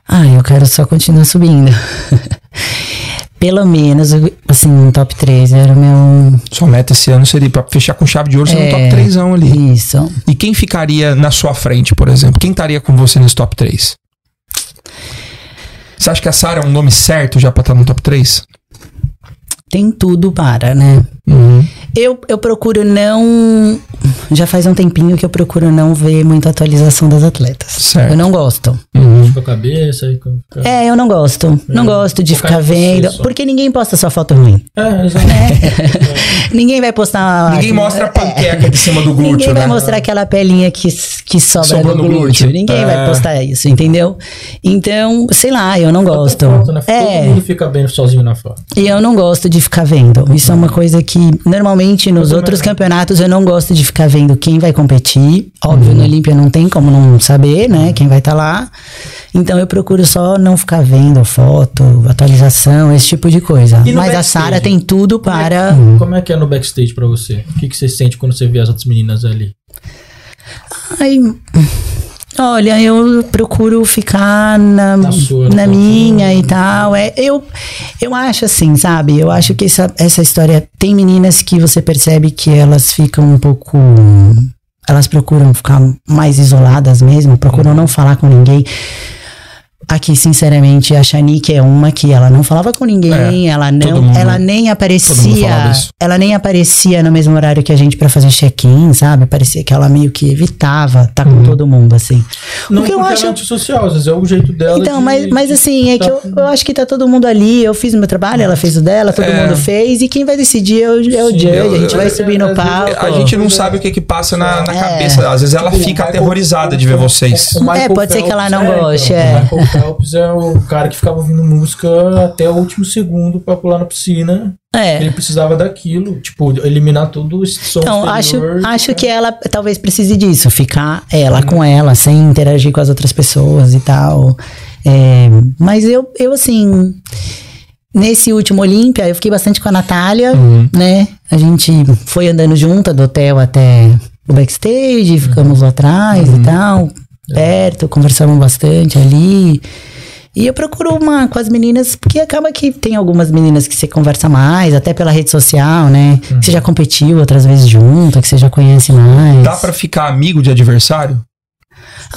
S3: Ah, eu quero só continuar subindo. Pelo menos, assim, um top 3 era o meu.
S1: Sua meta esse ano seria pra fechar com chave de ouro, ser no
S3: É.
S1: top 3 ali.
S3: Isso.
S1: E quem ficaria na sua frente, por exemplo? Quem estaria com você nesse top 3? Você acha que a Sarah é um nome certo já pra estar no top 3?
S3: Tem tudo para, né?
S2: Uhum.
S3: Eu, eu procuro não. Já faz um tempinho que eu procuro não ver muita atualização das atletas.
S1: Certo.
S3: Eu não gosto.
S2: Uhum.
S4: Com a cabeça.
S3: É, eu não gosto. Não
S4: É,
S3: gosto de ficar vendo.
S4: só.
S3: Porque ninguém posta sua foto ruim.
S4: É, exato.
S3: Ninguém vai postar.
S1: Ninguém mostra a panqueca de cima do glúteo,
S3: Ninguém vai
S1: né?
S3: mostrar aquela pelinha que, que sobra
S1: Sobrou
S3: no
S1: no
S3: glúteo.
S1: glúteo.
S3: Ninguém
S1: É.
S3: vai postar isso, entendeu? Então, sei lá, eu não gosto.
S4: Foto, né? Todo
S3: É,
S4: mundo fica bem sozinho na foto.
S3: e eu não gosto de ficar vendo. Isso é uma coisa que, normalmente, nos outros campeonatos, eu não gosto de ficar vendo quem vai competir. Óbvio,
S4: Uhum.
S3: no Olímpia não tem como não saber, né? Quem vai estar lá. Então, eu procuro só não ficar vendo foto, atualização, esse tipo de coisa. Mas a
S4: backstage?
S3: Sara tem tudo para.
S4: Como é que é no backstage pra você? O que, que você sente quando você vê as outras meninas ali?
S3: Ai, olha, eu procuro ficar na,
S4: Na sua,
S3: na minha e tal. É, eu, eu acho assim, sabe? Eu acho que essa, essa história. Tem meninas que você percebe que elas ficam um pouco. Elas procuram ficar mais isoladas mesmo, procuram não falar com ninguém. Aqui, sinceramente, a Shanique é uma que ela não falava com ninguém, ela
S1: todo
S3: não,
S1: mundo-
S3: ela nem aparecia, ela nem aparecia no mesmo horário que a gente pra fazer check-in, sabe? Parecia que ela meio que evitava estar com todo mundo assim.
S4: Não
S3: o que eu acho
S4: ela é antissocial, às vezes é o jeito dela
S3: então,
S4: de-
S3: mas, mas assim, é que eu, eu acho que tá todo mundo ali. Eu fiz o meu trabalho, ela fez o dela, todo
S1: É.
S3: mundo fez. E quem vai decidir é o, é o judge. a gente vai
S4: eu-
S3: subir no palco.
S1: A gente não sabe o que que passa na, na
S3: É.
S1: cabeça. Às vezes ela
S4: Tipo,
S1: fica aterrorizada de ver vocês.
S3: É, pode ser que ela não goste, é.
S4: O Phelps é o cara que ficava ouvindo música até o último segundo pra pular na piscina.
S3: É.
S4: Ele precisava daquilo, tipo, eliminar todo esse som
S3: Então, acho,
S4: exterior.
S3: acho que ela talvez precise disso, ficar ela com ela, sem interagir com as outras pessoas e tal. É, mas eu, eu, assim, nesse último Olímpia, eu fiquei bastante com a Natália, né? A gente foi andando junta do hotel até o backstage, ficamos lá atrás e tal, perto, conversamos bastante ali. E eu procuro uma com as meninas, porque acaba que tem algumas meninas que você conversa mais, até pela rede social, né? Que você já competiu outras vezes junto, que você já conhece mais.
S1: Dá pra ficar amigo de adversário?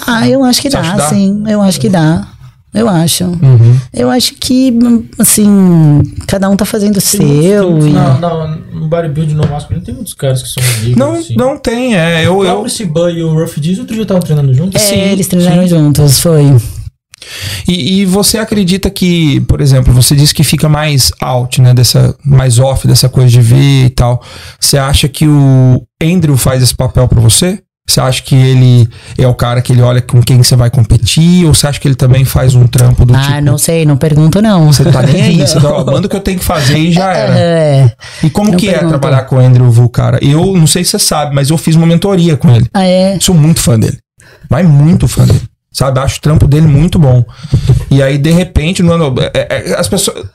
S3: Ah, eu acho que dá,
S1: dá?
S3: sim. Eu acho que dá. Eu acho.
S1: Uhum.
S3: Eu acho que, assim, cada um tá fazendo o seu.
S4: muitos-
S3: e-
S4: Não, não, no bodybuilding no masculino tem muitos caras que são amigos.
S1: Não,
S4: assim.
S1: não tem, é. Eu,
S4: O
S1: eu,
S4: próprio Siban e o Ruff Diz outro dia estavam treinando juntos.
S3: É,
S1: sim,
S3: eles treinaram
S1: sim.
S3: juntos, foi.
S1: E, e você acredita que, por exemplo, você disse que fica mais out, né? Dessa, mais off dessa coisa de ver e tal. Você acha que o Andrew faz esse papel pra você? Você acha que ele é o cara que ele olha com quem você vai competir? Ou você acha que ele também faz um trampo do
S3: Ah,
S1: tipo.
S3: não sei, não pergunto não.
S1: Você tá nem aí, você tá, manda o que eu tenho que fazer e já era.
S3: É.
S1: E como que é
S3: pergunto.
S1: trabalhar com o Andrew Vu, cara? Eu não sei se você sabe, mas eu fiz uma mentoria com ele.
S3: Ah, é.
S1: Sou muito fã dele. Mas muito fã dele. Sabe? Acho o trampo dele muito bom. E aí, de repente, no ano. é- é- as pessoas.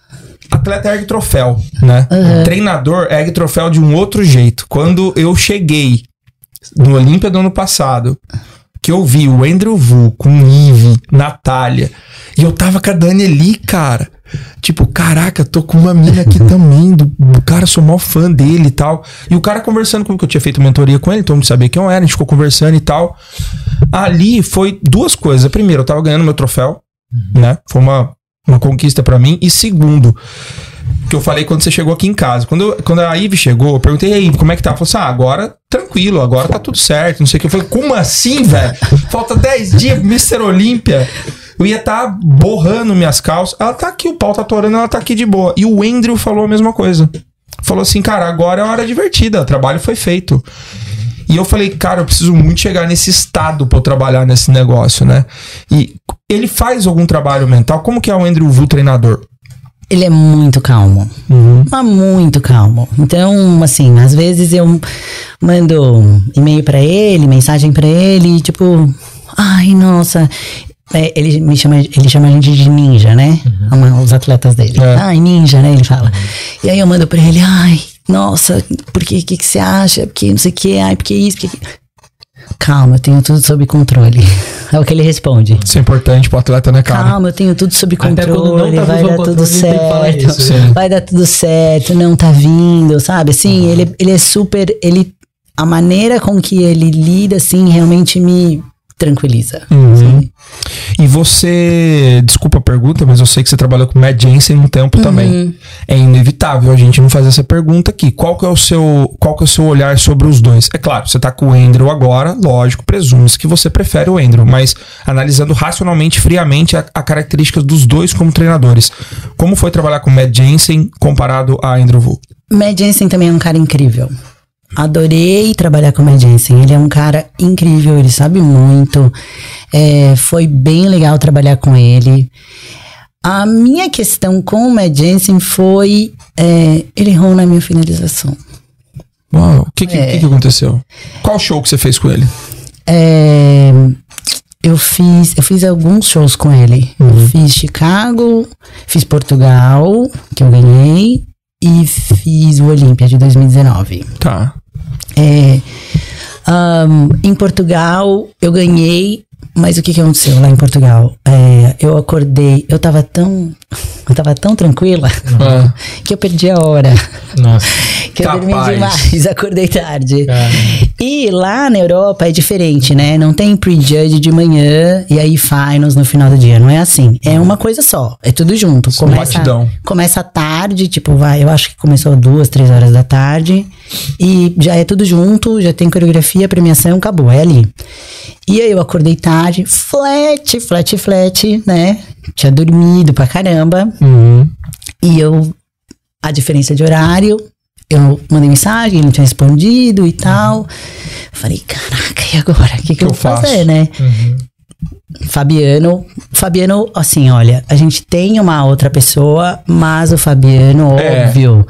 S1: Atleta ergue troféu, né? Treinador ergue troféu de um outro jeito. Quando eu cheguei no Olímpia do ano passado, que eu vi o Andrew Vu com Ive, Natália, e eu tava com a Danieli, cara. Tipo, caraca, tô com uma mina aqui também. Do, do cara, sou maior fã dele e tal. E o cara conversando comigo, que eu tinha feito mentoria com ele, todo mundo sabia quem eu era, a gente ficou conversando e tal. Ali foi duas coisas. Primeiro, eu tava ganhando meu troféu, né? Foi uma, uma conquista pra mim. E segundo, que eu falei quando você chegou aqui em casa. Quando, quando a Ive chegou, eu perguntei, e aí, como é que tá? Ela falou assim, ah, agora tranquilo, agora tá tudo certo, não sei o que. Eu falei, como assim, velho? Falta 10 dias pro Mr. Olímpia. Eu ia estar tá borrando minhas calças. Ela tá aqui, o pau tá torando, ela tá aqui de boa. E o Andrew falou a mesma coisa. Falou assim, cara, agora é hora divertida, o trabalho foi feito. E eu falei, cara, eu preciso muito chegar nesse estado pra eu trabalhar nesse negócio, né? E ele faz algum trabalho mental? Como que é o Andrew Vu treinador?
S3: Ele é muito calmo. Mas muito calmo. Então, assim, às vezes eu mando e-mail pra ele, mensagem pra ele, tipo, ai, nossa. É, ele me chama, ele chama a gente de ninja, né? Ama- Os atletas dele.
S1: É.
S3: Ai, ninja, né? Ele fala. E aí eu mando pra ele, ai, nossa, por que que, que você acha? Porque não sei o que, ai, porque isso, porque. Calma, eu tenho tudo sob controle. É o que ele responde.
S1: Isso é importante pro atleta, né, cara?
S3: Calma, eu tenho tudo sob controle,
S4: tá
S3: vai dar
S4: controle,
S3: tudo certo.
S4: isso.
S1: Sim.
S3: Vai dar tudo certo, não tá vindo, sabe? Assim, ele, ele é super. Ele, a maneira com que ele lida, assim, realmente me tranquiliza.
S1: Uhum. E você, desculpa a pergunta, mas eu sei que você trabalhou com Matt Jensen um tempo também. É inevitável a gente não fazer essa pergunta aqui. Qual que é o seu, qual que é o seu olhar sobre os dois? É claro, você tá com o Andrew agora, lógico, presume-se que você prefere o Andrew, mas analisando racionalmente, friamente a, a características dos dois como treinadores. Como foi trabalhar com Matt Jensen comparado a Andrew Vu?
S3: Matt Jensen também é um cara incrível. Adorei trabalhar com o Matt Jensen. Ele é um cara incrível, ele sabe muito. É, foi bem legal trabalhar com ele. A minha questão com o Matt Jensen foi. é, ele errou na minha finalização.
S1: Uau, o que, que,
S3: É.
S1: que aconteceu? Qual show que você fez com ele?
S3: É, eu fiz, eu fiz alguns shows com ele. Eu fiz Chicago, fiz Portugal, que eu ganhei, e fiz o Olímpia de 2019.
S1: Tá.
S3: É, ahn, em Portugal, eu ganhei, mas o que, que aconteceu lá em Portugal? É, eu acordei, eu tava tão. Eu tava tão tranquila
S1: Ah,
S3: que eu perdi a hora.
S2: Nossa.
S3: Que eu dormi
S1: Capaz.
S3: demais, acordei tarde.
S2: Cara.
S3: E lá na Europa é diferente, né? Não tem pre-judge de manhã e aí finals no final do dia. Não é assim. É uma coisa só. É tudo junto. Começa,
S1: batidão.
S3: começa tarde, tipo, vai, eu acho que começou duas, três horas da tarde. E já é tudo junto, já tem coreografia, premiação, acabou. É ali. E aí eu acordei tarde, flat, flat, flat, né? Tinha dormido pra caramba.
S2: Uhum.
S3: E eu, a diferença de horário, eu mandei mensagem, ele não tinha respondido e tal. Falei, caraca, e agora? O que, que, eu
S1: eu
S3: vou fazer,
S1: faço?
S3: né? Fabiano, Fabiano, assim, olha, a gente tem uma outra pessoa, mas o Fabiano,
S1: É.
S3: óbvio.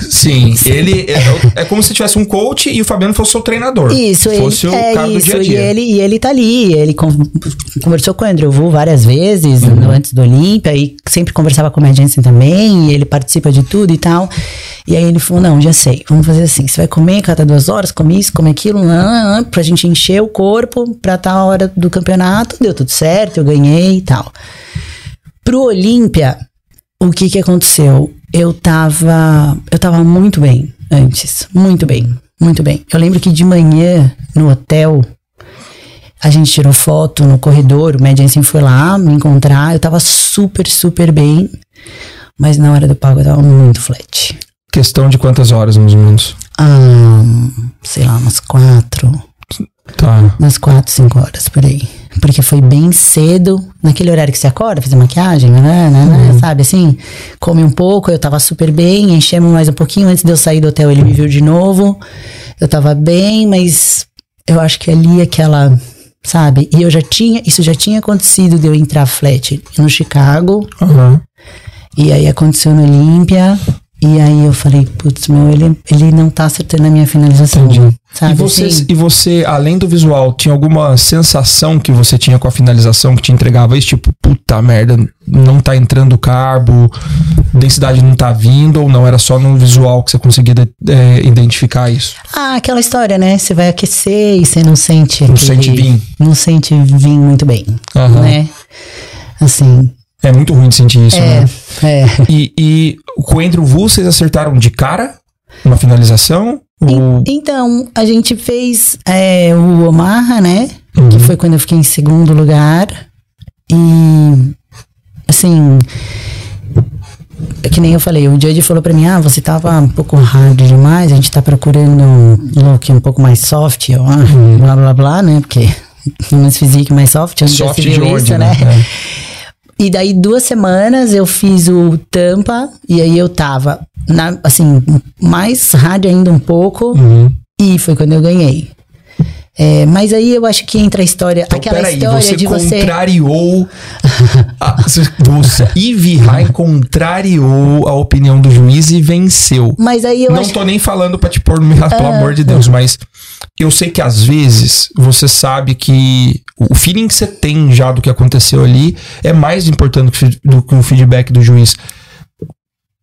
S1: Sim, ele é, é como se tivesse um coach e o Fabiano fosse o seu treinador.
S3: Isso,
S1: fosse
S3: ele,
S1: o
S3: é
S1: cara do
S3: isso,
S1: dia a
S3: e
S1: dia.
S3: ele, e ele tá ali, ele con- conversou com o Andrew Wu várias vezes,
S1: Uhum.
S3: no- antes do Olímpia, e sempre conversava com o Jensen também, e ele participa de tudo e tal, e aí ele falou, não, já sei, vamos fazer assim, você vai comer cada duas horas, come isso, come aquilo, não, não, pra gente encher o corpo pra tal hora do campeonato, deu tudo certo, eu ganhei e tal. Pro Olímpia, o que que aconteceu? Eu tava, eu tava muito bem antes, muito bem, muito bem. Eu lembro que de manhã no hotel a gente tirou foto no corredor, o Mad Jensen foi lá me encontrar, eu tava super, super bem, mas na hora do pago eu tava muito flat.
S1: Questão de quantas horas, mais ou menos?
S3: Ah, sei lá, umas quatro,
S1: Tá.
S3: umas quatro, cinco horas por aí. Porque foi bem cedo, naquele horário que você acorda, fazer maquiagem, né, né, né, sabe assim? Come um pouco, eu tava super bem, enchemos mais um pouquinho. Antes de eu sair do hotel, ele me viu de novo. Eu tava bem, mas eu acho que ali aquela, sabe? E eu já tinha, isso já tinha acontecido de eu entrar flat no Chicago,
S1: Aham.
S3: e aí aconteceu no Olímpia. E aí eu falei, putz, meu, ele, ele não tá acertando a minha finalização. Sabe?
S1: E você,
S3: assim?
S1: e você, além do visual, tinha alguma sensação que você tinha com a finalização que te entregava isso? Tipo, puta merda, não tá entrando carbo, densidade não tá vindo, ou não? Era só no visual que você conseguia de- é, identificar isso?
S3: Ah, aquela história, né? Você vai aquecer e você não sente.
S1: Não
S3: aquele-
S1: sente vir.
S3: Não sente vir muito bem,
S1: Aham.
S3: né? Assim,
S1: É muito ruim de sentir isso,
S3: é,
S1: né?
S3: é.
S1: E, e com o Andrew Wu, vocês acertaram de cara? Uma finalização? Ou...
S3: Então, a gente fez é, o Omaha, né?
S1: Uhum.
S3: Que foi quando eu fiquei em segundo lugar. E, assim, é que nem eu falei, o Judge falou pra mim, ah, você tava um pouco hard demais, a gente tá procurando um look um pouco mais soft, ah,
S1: Uhum.
S3: blá, blá, blá, né? Porque mais physique, mais soft, onde já
S1: Soft
S3: se
S1: de
S3: viu isso,
S1: né?
S3: né? E daí, duas semanas, eu fiz o tampa, e aí eu tava, na, assim, mais hard ainda um pouco,
S1: Uhum.
S3: e foi quando eu ganhei. É, mas aí eu acho que entra a história,
S1: Então,
S3: aquela
S1: peraí,
S3: história
S1: você
S3: de você.
S1: contrariou. a, você, Ivy High contrariou a opinião do juiz e venceu.
S3: Mas aí eu
S1: Não
S3: acho
S1: tô nem falando pra te pôr no meio, pelo amor de Deus, mas eu sei que às vezes você sabe que o feeling que você tem já do que aconteceu ali é mais importante do que- o feedback do juiz.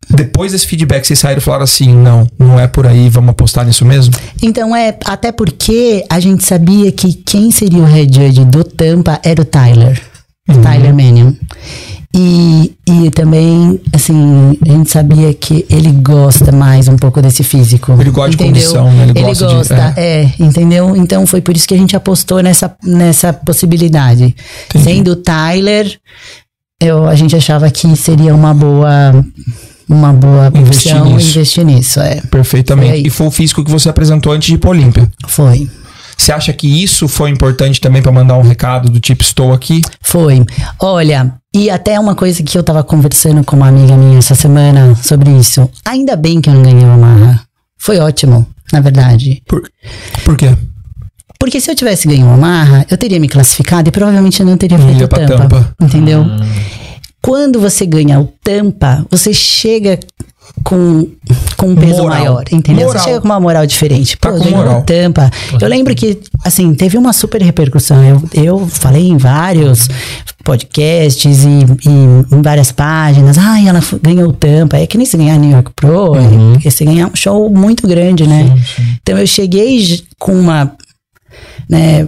S1: Depois desse feedback, vocês saíram e falaram assim: não, não é por aí, vamos apostar nisso mesmo?
S3: Então é, até porque a gente sabia que quem seria o head judge do Tampa era o Tyler.
S1: Uhum.
S3: Tyler Mannion. E, e também, assim, a gente sabia que ele gosta mais um pouco desse físico.
S1: Ele gosta de
S3: entendeu?
S1: condição, né? Ele
S3: Ele,
S1: gosta de-
S3: gosta, é. entendeu? Então foi por isso que a gente apostou nessa, nessa possibilidade.
S1: Entendi.
S3: Sendo o Tyler, eu, a gente achava que seria uma boa uma boa
S1: Investir
S3: opção
S1: nisso.
S3: investir nisso, é.
S1: Perfeitamente.
S3: Foi.
S1: E foi o físico que você apresentou antes de ir pra Olímpia.
S3: Foi.
S1: Você acha que isso foi importante também pra mandar um recado do tipo, estou aqui?
S3: Foi. Olha, e até uma coisa que eu tava conversando com uma amiga minha essa semana sobre isso. Ainda bem que eu não ganhei uma marra. Foi ótimo, na verdade.
S1: Por, por quê?
S3: Porque se eu tivesse ganho uma marra, eu teria me classificado e provavelmente não teria feito
S1: ia pra
S3: tampa,
S1: tampa.
S3: Entendeu? Quando você ganha o tampa, você chega com, com um peso
S1: Moral.
S3: maior, entendeu?
S1: Moral.
S3: Você chega com uma moral diferente.
S1: Tá
S3: Pô,
S1: com
S3: ganhou
S1: moral.
S3: o tampa. Eu lembro que, assim, teve uma super repercussão. Eu, eu falei em vários podcasts e, e em várias páginas. Ai, ela ganhou o tampa. É que nem se ganhar New York Pro,
S1: Uhum.
S3: é, porque você ganhar um show muito grande, né? Então eu cheguei com uma né,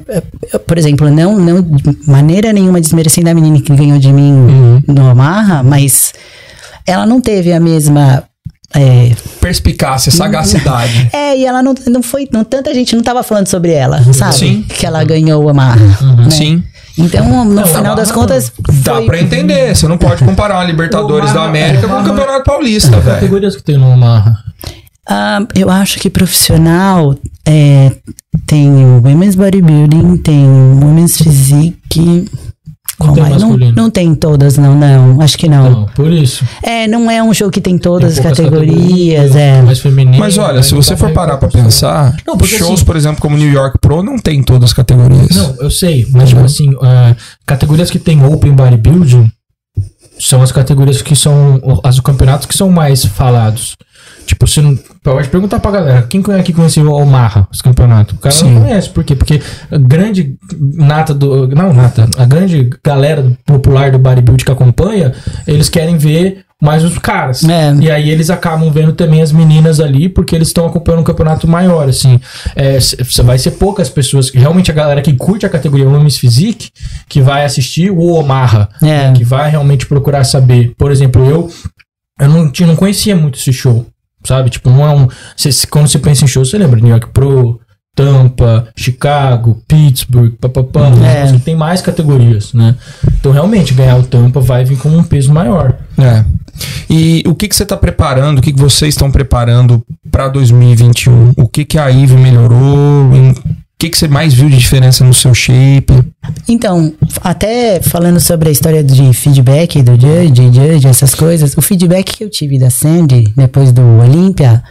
S3: por exemplo, não, não de maneira nenhuma desmerecendo a menina que ganhou de mim
S1: Uhum.
S3: no Amarra, mas ela não teve a mesma é,
S1: Perspicácia, sagacidade.
S3: é, e ela não, não foi, não, tanta gente não tava falando sobre ela, sabe?
S1: Sim.
S3: Que ela ganhou o Amarra. né?
S1: Sim.
S3: Então, no
S4: Não,
S3: final
S4: a
S3: das
S4: Amarra
S3: contas,
S1: Dá
S3: foi-
S1: pra entender. Você não pode comparar uma Libertadores da América com o Campeonato Paulista, velho.
S2: Categorias que tem no Marra.
S3: Ah, eu acho que profissional é, tem o Women's Bodybuilding, tem o Women's Physique.
S2: Não
S3: qual
S2: tem
S3: mais? não, não tem todas, não, não. Acho que não.
S2: Não, por isso.
S3: É, não é um show que tem todas
S2: Tem
S3: as
S2: poucas
S3: categorias, é.
S2: Mais feminino.
S1: Mas olha, se você for parar pra pensar,
S2: Não, porque
S1: shows,
S2: assim-
S1: por exemplo, como New York Pro, não tem todas as categorias.
S2: Não, eu sei, mas tipo assim, ah, categorias que tem Open Bodybuilding são as categorias que são as campeonatos que são mais falados. Tipo, você não, pode perguntar pra galera, quem conhece aqui conhece o Marra, os campeonatos? O cara
S1: Sim.
S2: não conhece, por quê? Porque a grande nata do, não nata, a grande galera popular do bodybuilding que acompanha, eles querem ver mais os caras.
S3: É.
S2: E aí eles acabam vendo também as meninas ali, porque eles estão acompanhando um campeonato maior, assim. É, vai ser poucas pessoas, que realmente a galera que curte a categoria Women's Physique, que vai assistir o Omarra,
S3: É.
S2: né, que vai realmente procurar saber. Por exemplo, eu, eu não, tinha, não conhecia muito esse show, sabe? Tipo, não é um... cê- quando você pensa em show, você lembra New York Pro... Tampa, Chicago, Pittsburgh, papapá,
S3: É.
S2: que tem mais categorias, né? Então, realmente, ganhar o Tampa vai vir com um peso maior.
S1: É. E o que, que você está preparando, o que, que vocês estão preparando para 2021? O que, que a Ive melhorou? Em- que, que você mais viu de diferença no seu shape?
S3: Então, até falando sobre a história de feedback do Judge, Judge, essas coisas, o feedback que eu tive da Sandy depois do Olímpia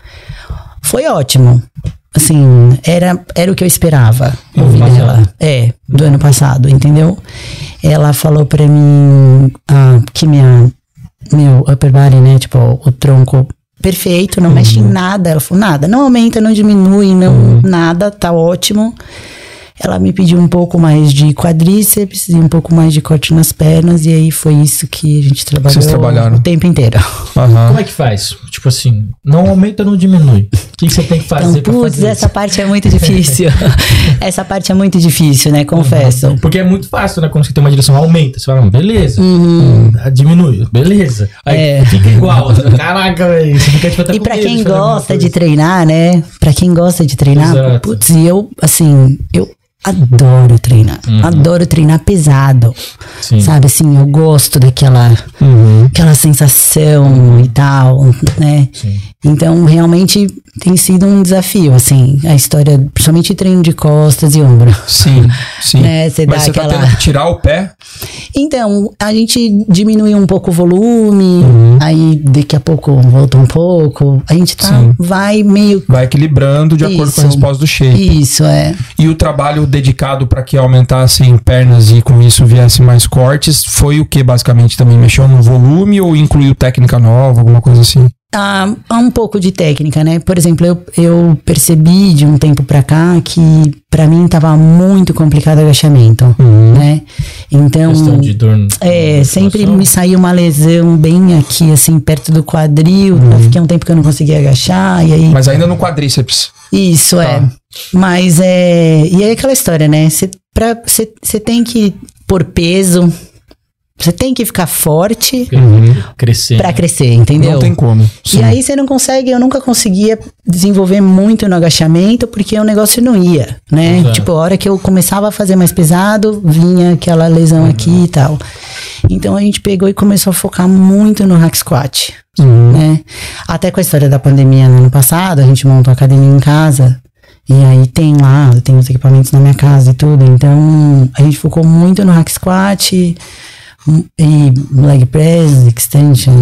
S3: foi ótimo. Assim, era, era o que eu esperava ouvir dela. É, do ano passado, entendeu? Ela falou pra mim ah, que minha, meu upper body, né, tipo, o tronco perfeito, não mexe em nada. Ela falou, nada, não aumenta, não diminui, não, nada, tá ótimo. Ela me pediu um pouco mais de quadríceps e um pouco mais de corte nas pernas, e aí foi isso que a gente trabalhou
S1: Vocês trabalharam.
S3: o tempo inteiro.
S1: Aham.
S2: Como é que faz? Tipo assim, não aumenta, não diminui. O que que você tem que fazer
S3: Então, putz,
S2: fazer
S3: essa
S2: isso?
S3: parte é muito difícil. essa parte é muito difícil, né? Confesso.
S2: Porque é muito fácil, né? Quando você tem uma direção, aumenta. Você fala, beleza. Ah, Diminui, beleza. Aí
S3: Uhum. É.
S2: fica igual. Caraca, velho. Você fica tipo até
S3: E pra quem
S2: de
S3: gosta de treinar, né? Pra quem gosta de treinar,
S2: Exato.
S3: putz, e eu, assim, eu adoro treinar. Adoro treinar pesado.
S2: Uhum. Sim.
S3: Sabe, assim, eu gosto daquela aquela sensação e tal, né?
S2: Sim.
S3: Então, realmente tem sido um desafio, assim, a história, principalmente treino de costas e ombro.
S1: Sim, sim.
S3: Né, você
S1: Mas
S3: dá
S1: você tá
S3: aquela-
S1: tendo que tirar o pé?
S3: Então, a gente diminuiu um pouco o volume,
S1: Uhum.
S3: aí daqui a pouco volta um pouco. A gente tá,
S1: Sim.
S3: vai meio.
S1: Vai equilibrando de acordo com a
S3: Isso.
S1: resposta do shape.
S3: Isso, é.
S1: E o trabalho dedicado para que aumentassem pernas e com isso viesse mais cortes foi o que basicamente também mexeu no volume ou incluiu técnica nova, alguma coisa assim?
S3: Há, há um pouco de técnica, né? Por exemplo, eu, eu percebi de um tempo pra cá que pra mim tava muito complicado o agachamento, né? Então.
S2: Questão de dor. no-
S3: É, sempre me saiu uma lesão bem aqui, assim, perto do quadril. Eu fiquei um tempo que eu não conseguia agachar, e aí.
S1: Mas ainda no quadríceps.
S3: Isso é.
S1: Tá.
S3: Mas é. E aí aquela história, né? Você tem que pôr peso você tem que ficar forte
S2: Crescer.
S3: pra crescer, entendeu?
S1: Não tem como.
S3: E
S1: Sim.
S3: aí você não consegue, eu nunca conseguia desenvolver muito no agachamento porque o negócio não ia, né?
S2: Exato.
S3: Tipo, a hora que eu começava a fazer mais pesado, vinha aquela lesão aqui e tal. Então a gente pegou e começou a focar muito no hack squat, né? Até com a história da pandemia no ano passado, a gente montou a academia em casa. E aí tem lá, tem os equipamentos na minha casa e tudo. Então a gente focou muito no hack squat e leg press, extension.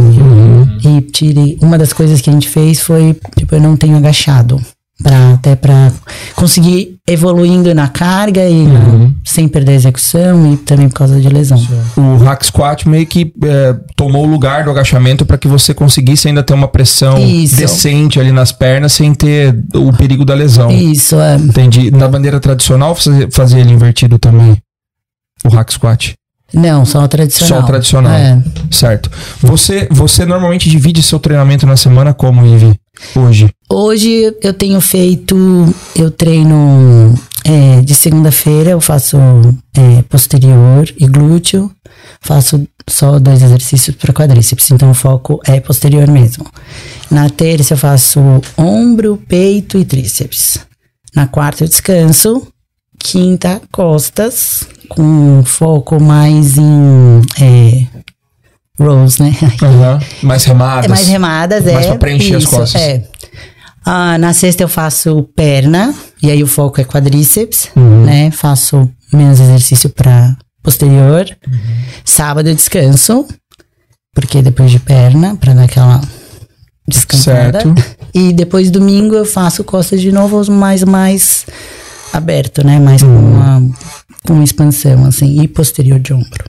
S3: E tirei. Uma das coisas que a gente fez foi, tipo, eu não tenho agachado. Pra, até pra conseguir evoluindo na carga e na- sem perder a execução e também por causa de lesão.
S1: O hack squat meio que é, tomou o lugar do agachamento para que você conseguisse ainda ter uma pressão
S3: Isso.
S1: decente ali nas pernas sem ter o perigo da lesão.
S3: Isso, é.
S1: Entendi. Na bandeira tradicional fazia ele invertido também. O hack squat.
S3: Não, só o tradicional.
S1: Só o tradicional.
S3: É.
S1: Certo. Você, você normalmente divide seu treinamento na semana como, Ivi? Hoje.
S3: Hoje eu tenho feito, eu treino é, de segunda-feira, eu faço é, posterior e glúteo, faço só dois exercícios para quadríceps, então o foco é posterior mesmo. Na terça eu faço ombro, peito e tríceps. Na quarta eu descanso, quinta costas, com foco mais em é, rows, né?
S1: Mais remadas.
S3: É mais remadas, é.
S1: Mais pra preencher as costas.
S3: É. Ah, na sexta eu faço perna, e aí o foco é quadríceps,
S1: Uhum.
S3: né? Faço menos exercício pra posterior.
S1: Uhum.
S3: Sábado eu descanso, porque depois de perna, pra dar aquela descansada.
S1: Certo.
S3: E depois domingo eu faço costas de novo, mais mais aberto, né? Mais
S1: Uhum.
S3: com uma com expansão, assim, e posterior de ombro.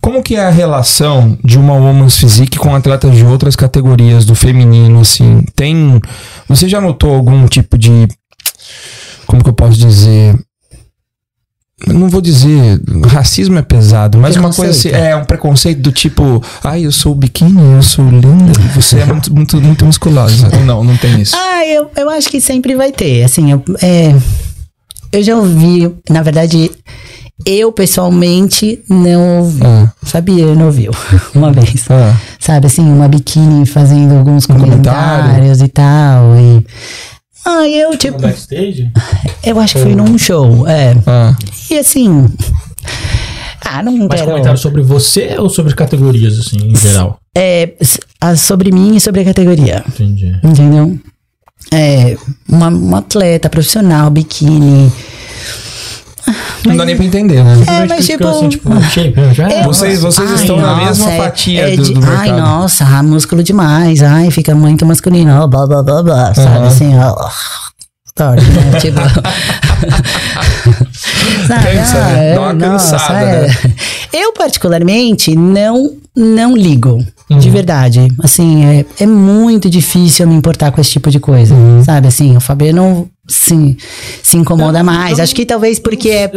S1: Como que é a relação de uma woman's physique com atletas de outras categorias do feminino, assim? Tem... Você já notou algum tipo de... Como que eu posso dizer... Não vou dizer, racismo é pesado, mas uma coisa assim, é um preconceito do tipo, ai, eu sou biquíni, eu sou linda, você é muito, muito, muito musculosa. Não, não tem isso.
S3: Ah, eu, eu acho que sempre vai ter. Assim, eu, é, eu já ouvi, na verdade, eu pessoalmente não ouvi.
S1: Ah,
S3: Sabia, não ouviu uma vez.
S1: ah,
S3: Sabe, assim, uma biquíni fazendo alguns
S1: Um comentário.
S3: comentários e tal. E. Ah, eu, tipo,
S4: No backstage?
S3: eu acho que foi num show, é.
S1: ah.
S3: E assim. Ah, não
S4: Mas
S3: quero.
S4: comentário sobre você ou sobre categorias, assim, em geral?
S3: É, ah, sobre mim e sobre a categoria.
S4: Entendi.
S3: Entendeu? É, uma, uma atleta profissional, biquíni.
S1: Não dá nem pra entender, né?
S3: É, mas tipo.
S4: assim, tipo, shape, já?
S3: é,
S1: Vocês- vocês estão na mesma
S3: é-
S1: fatia
S3: é
S1: do-
S3: de-
S1: do
S3: Ai,
S1: mercado.
S3: nossa, ah, músculo demais. Ai, fica muito masculino. ó, blá, blá, blá, blá. Sabe
S1: Aham.
S3: assim, ó. Adoro, né? Tipo. Sabe?
S1: Cansa, né?
S3: Ah,
S1: Dá uma
S3: é, nossa,
S1: cansada,
S3: é.
S1: né?
S3: Eu, particularmente, não, não ligo.
S1: Uhum.
S3: De verdade. Assim, é, é muito difícil eu me importar com esse tipo de coisa.
S1: Uhum.
S3: Sabe, assim, o Fabiano se, se incomoda mais. Acho que talvez porque é.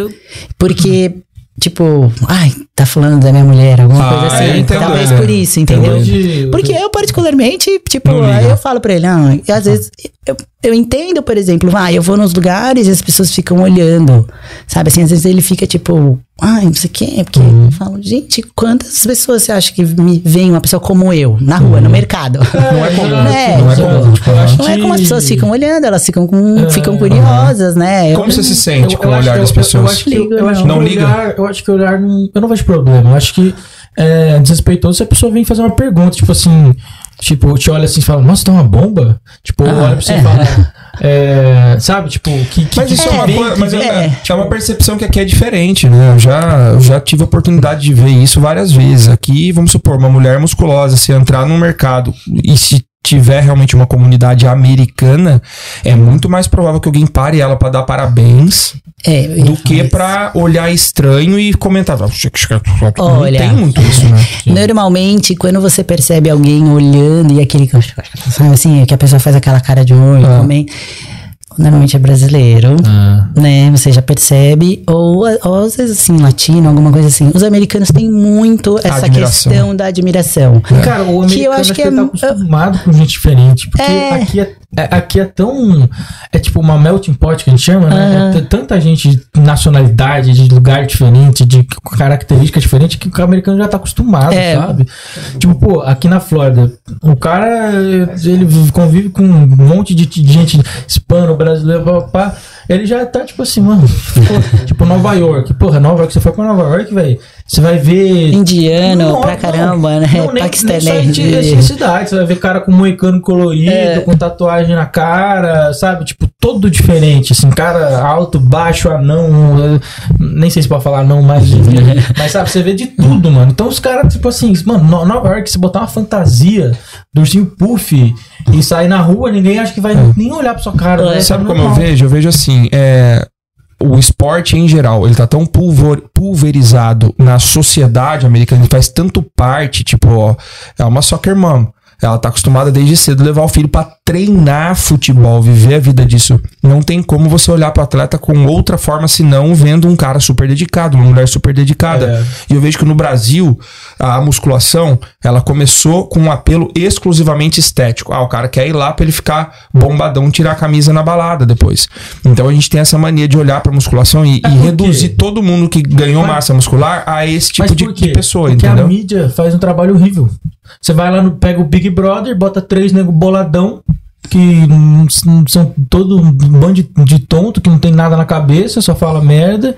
S3: Porque. Tipo, ai, tá falando da minha mulher, alguma
S1: Ah,
S3: coisa assim.
S1: entendo
S3: Talvez
S1: ele.
S3: por isso, entendeu?
S4: De-
S3: Porque eu, particularmente, tipo,
S1: Não liga.
S3: aí eu falo pra ele, não, e às vezes eu, eu entendo, por exemplo, vai, eu vou nos lugares e as pessoas ficam olhando, sabe? Assim, às vezes ele fica tipo, ai, não sei o quê, porque
S1: Uhum.
S3: eu falo, gente, quantas pessoas você acha que me vem uma pessoa como eu, na rua, no mercado?
S1: Não é comum.
S3: É,
S1: não é
S3: tipo,
S1: comum. Tipo,
S3: Não é como as pessoas ficam olhando, elas ficam, com, ficam curiosas, né? Eu
S1: Como você se sente
S4: Eu-
S1: com
S4: eu
S1: o olhar das pessoas?
S4: Eu, acho que, eu,
S1: não. liga?
S4: eu acho que o olhar não, eu não vejo problema. Eu acho que é desrespeitoso se a pessoa vem fazer uma pergunta, tipo assim, tipo, te olha assim e fala, nossa, tem uma bomba? Tipo,
S3: Ah,
S4: olha pra você
S3: é.
S4: e fala, é, sabe, tipo, que, que
S1: Mas isso é, uma
S4: vem-
S1: coisa, mas
S4: vem-
S1: é, é uma percepção que aqui é diferente, né? Eu já, eu já tive a oportunidade de ver isso várias vezes. Aqui, vamos supor, uma mulher musculosa, se entrar no mercado e se tiver realmente uma comunidade americana, é muito mais provável que alguém pare ela pra dar parabéns
S3: É,
S1: do que pra olhar estranho e comentar. Não
S3: Olha.
S1: tem muito isso, né?
S3: Normalmente, quando você percebe alguém olhando e aquele. Sabe assim, que a pessoa faz aquela cara de olho
S1: Ah.
S3: também. Normalmente é brasileiro.
S2: Ah,
S3: né? Você já percebe, ou, ou às vezes assim, latino, alguma coisa assim. Os americanos têm muito essa
S1: admiração.
S3: questão da admiração.
S2: Cara, o
S3: Que eu
S2: americano
S3: acho que é-
S2: tá acostumado com gente diferente. Porque
S3: É.
S2: aqui, é, é- aqui é tão. É tipo uma melting pot que a gente chama, né?
S3: Aham.
S2: É tanta gente de nacionalidade, de lugar diferente, de característica diferente, que o americano já tá acostumado,
S3: É.
S2: sabe? Tipo, pô, aqui na Flórida, o cara, ele vive- convive com um monte de, de gente hispano, brasileiro, papá. Ele já tá tipo assim, mano. pô, tipo, Nova York. Porra, Nova York, você foi pra Nova York, velho. Você vai ver.
S3: Indiano
S2: Não,
S3: pra
S2: não.
S3: caramba, né?
S2: Não, nem,
S3: Paquistanês.
S2: de de cidade. Você vai ver cara com moicano colorido,
S3: É.
S2: com tatuagem na cara, sabe? Tipo, todo diferente. Assim, cara alto, baixo, anão. Nem sei se pode falar não, mas. mas sabe, você vê de tudo, mano. Então os caras, tipo assim, mano, No- Nova York, se botar uma fantasia do ursinho puff e sair na rua, ninguém acha que vai nem olhar pra sua cara.
S3: É.
S2: né?
S1: Sabe
S2: Tá
S1: como eu vejo? Eu vejo assim, é, o esporte em geral, ele tá tão pulver- pulverizado na sociedade americana, ele faz tanto parte, tipo, ó, é uma soccer mom. Ela tá acostumada desde cedo a levar o filho pra treinar futebol, viver a vida disso. Não tem como você olhar pro atleta com outra forma senão vendo um cara super dedicado, uma mulher super dedicada.
S2: É.
S1: E eu vejo que no Brasil, a musculação, ela começou com um apelo exclusivamente estético. Ah, o cara quer ir lá pra ele ficar bombadão, tirar a camisa na balada depois. Então a gente tem essa mania de olhar pra musculação e,
S2: É
S1: e reduzir todo mundo que ganhou
S2: Mas-
S1: massa muscular a esse tipo de, de pessoa,
S2: Porque
S1: entendeu?
S2: a mídia faz um trabalho horrível. Você vai lá, no, pega o Big Brother, bota três nego boladão, que são todo um bando de, de tonto, que não tem nada na cabeça, só fala merda,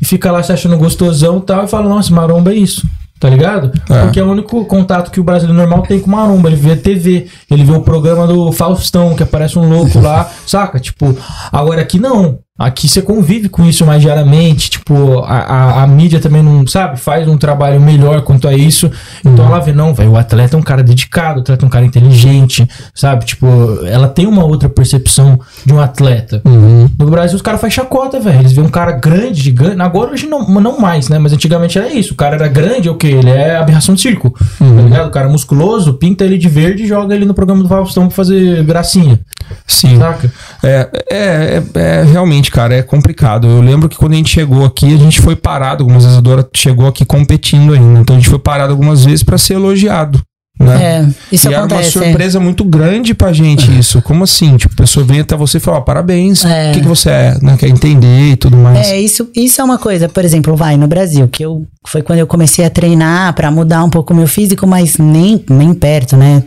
S2: e fica lá se achando gostosão e tal, e fala, nossa, maromba é isso. Tá ligado?
S1: É.
S2: Porque é o único contato que o brasileiro normal tem com maromba. Ele vê a TV, ele vê o programa do Faustão, que aparece um louco lá, saca? Tipo, agora aqui não. Aqui você convive com isso mais diariamente. Tipo, a, a, a mídia também não, sabe, faz um trabalho melhor quanto a isso. Então ela vê, não, velho, o atleta é um cara dedicado, o atleta é um cara inteligente, sabe? Tipo, ela tem uma outra percepção de um atleta.
S1: Uhum.
S2: No Brasil, os caras fazem chacota, velho. Eles veem um cara grande, gigante. Agora, hoje não, não mais, né? Mas antigamente era isso. O cara era grande, é o quê? Ele é aberração de circo. Tá ligado? O cara é musculoso, pinta ele de verde e joga ele no programa do Faustão pra fazer gracinha.
S1: Sim.
S2: Saca?
S1: É, é, é, é, realmente, cara, é complicado. Eu lembro que quando a gente chegou aqui, a gente foi parado. Algumas vezes a Dora chegou aqui competindo ainda. Então a gente foi parado algumas vezes pra ser elogiado. Né?
S3: É, isso
S1: e era uma
S3: acontece. é.
S1: surpresa muito grande pra gente isso. Como assim? Tipo, a pessoa vem até você e fala, "Ó, parabéns, o
S3: É.
S1: que, que você é? Né? Quer entender e tudo mais.
S3: É, isso, isso é uma coisa, por exemplo, vai no Brasil, que eu foi quando eu comecei a treinar pra mudar um pouco o meu físico, mas nem, nem perto, né?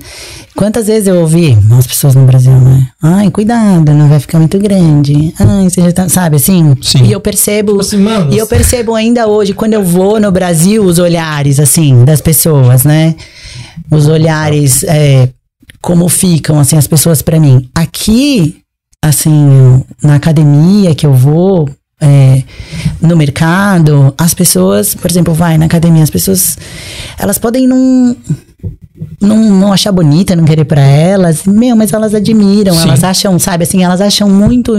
S3: Quantas vezes eu ouvi as pessoas no Brasil, né? Ai, cuidado, não vai ficar muito grande. Ai, você já tá, sabe assim?
S1: Sim.
S3: E eu percebo,
S2: Tipo assim, mano.
S3: e eu percebo ainda hoje, quando eu vou no Brasil, os olhares, assim, das pessoas, né? Os olhares, é, como ficam, assim, as pessoas pra mim. Aqui, assim, na academia que eu vou, é, no mercado, as pessoas, por exemplo, vai na academia, as pessoas, elas podem não, não, não achar bonita, não querer pra elas, meu, mas elas admiram,
S1: Sim.
S3: elas acham, sabe, assim, elas acham muito,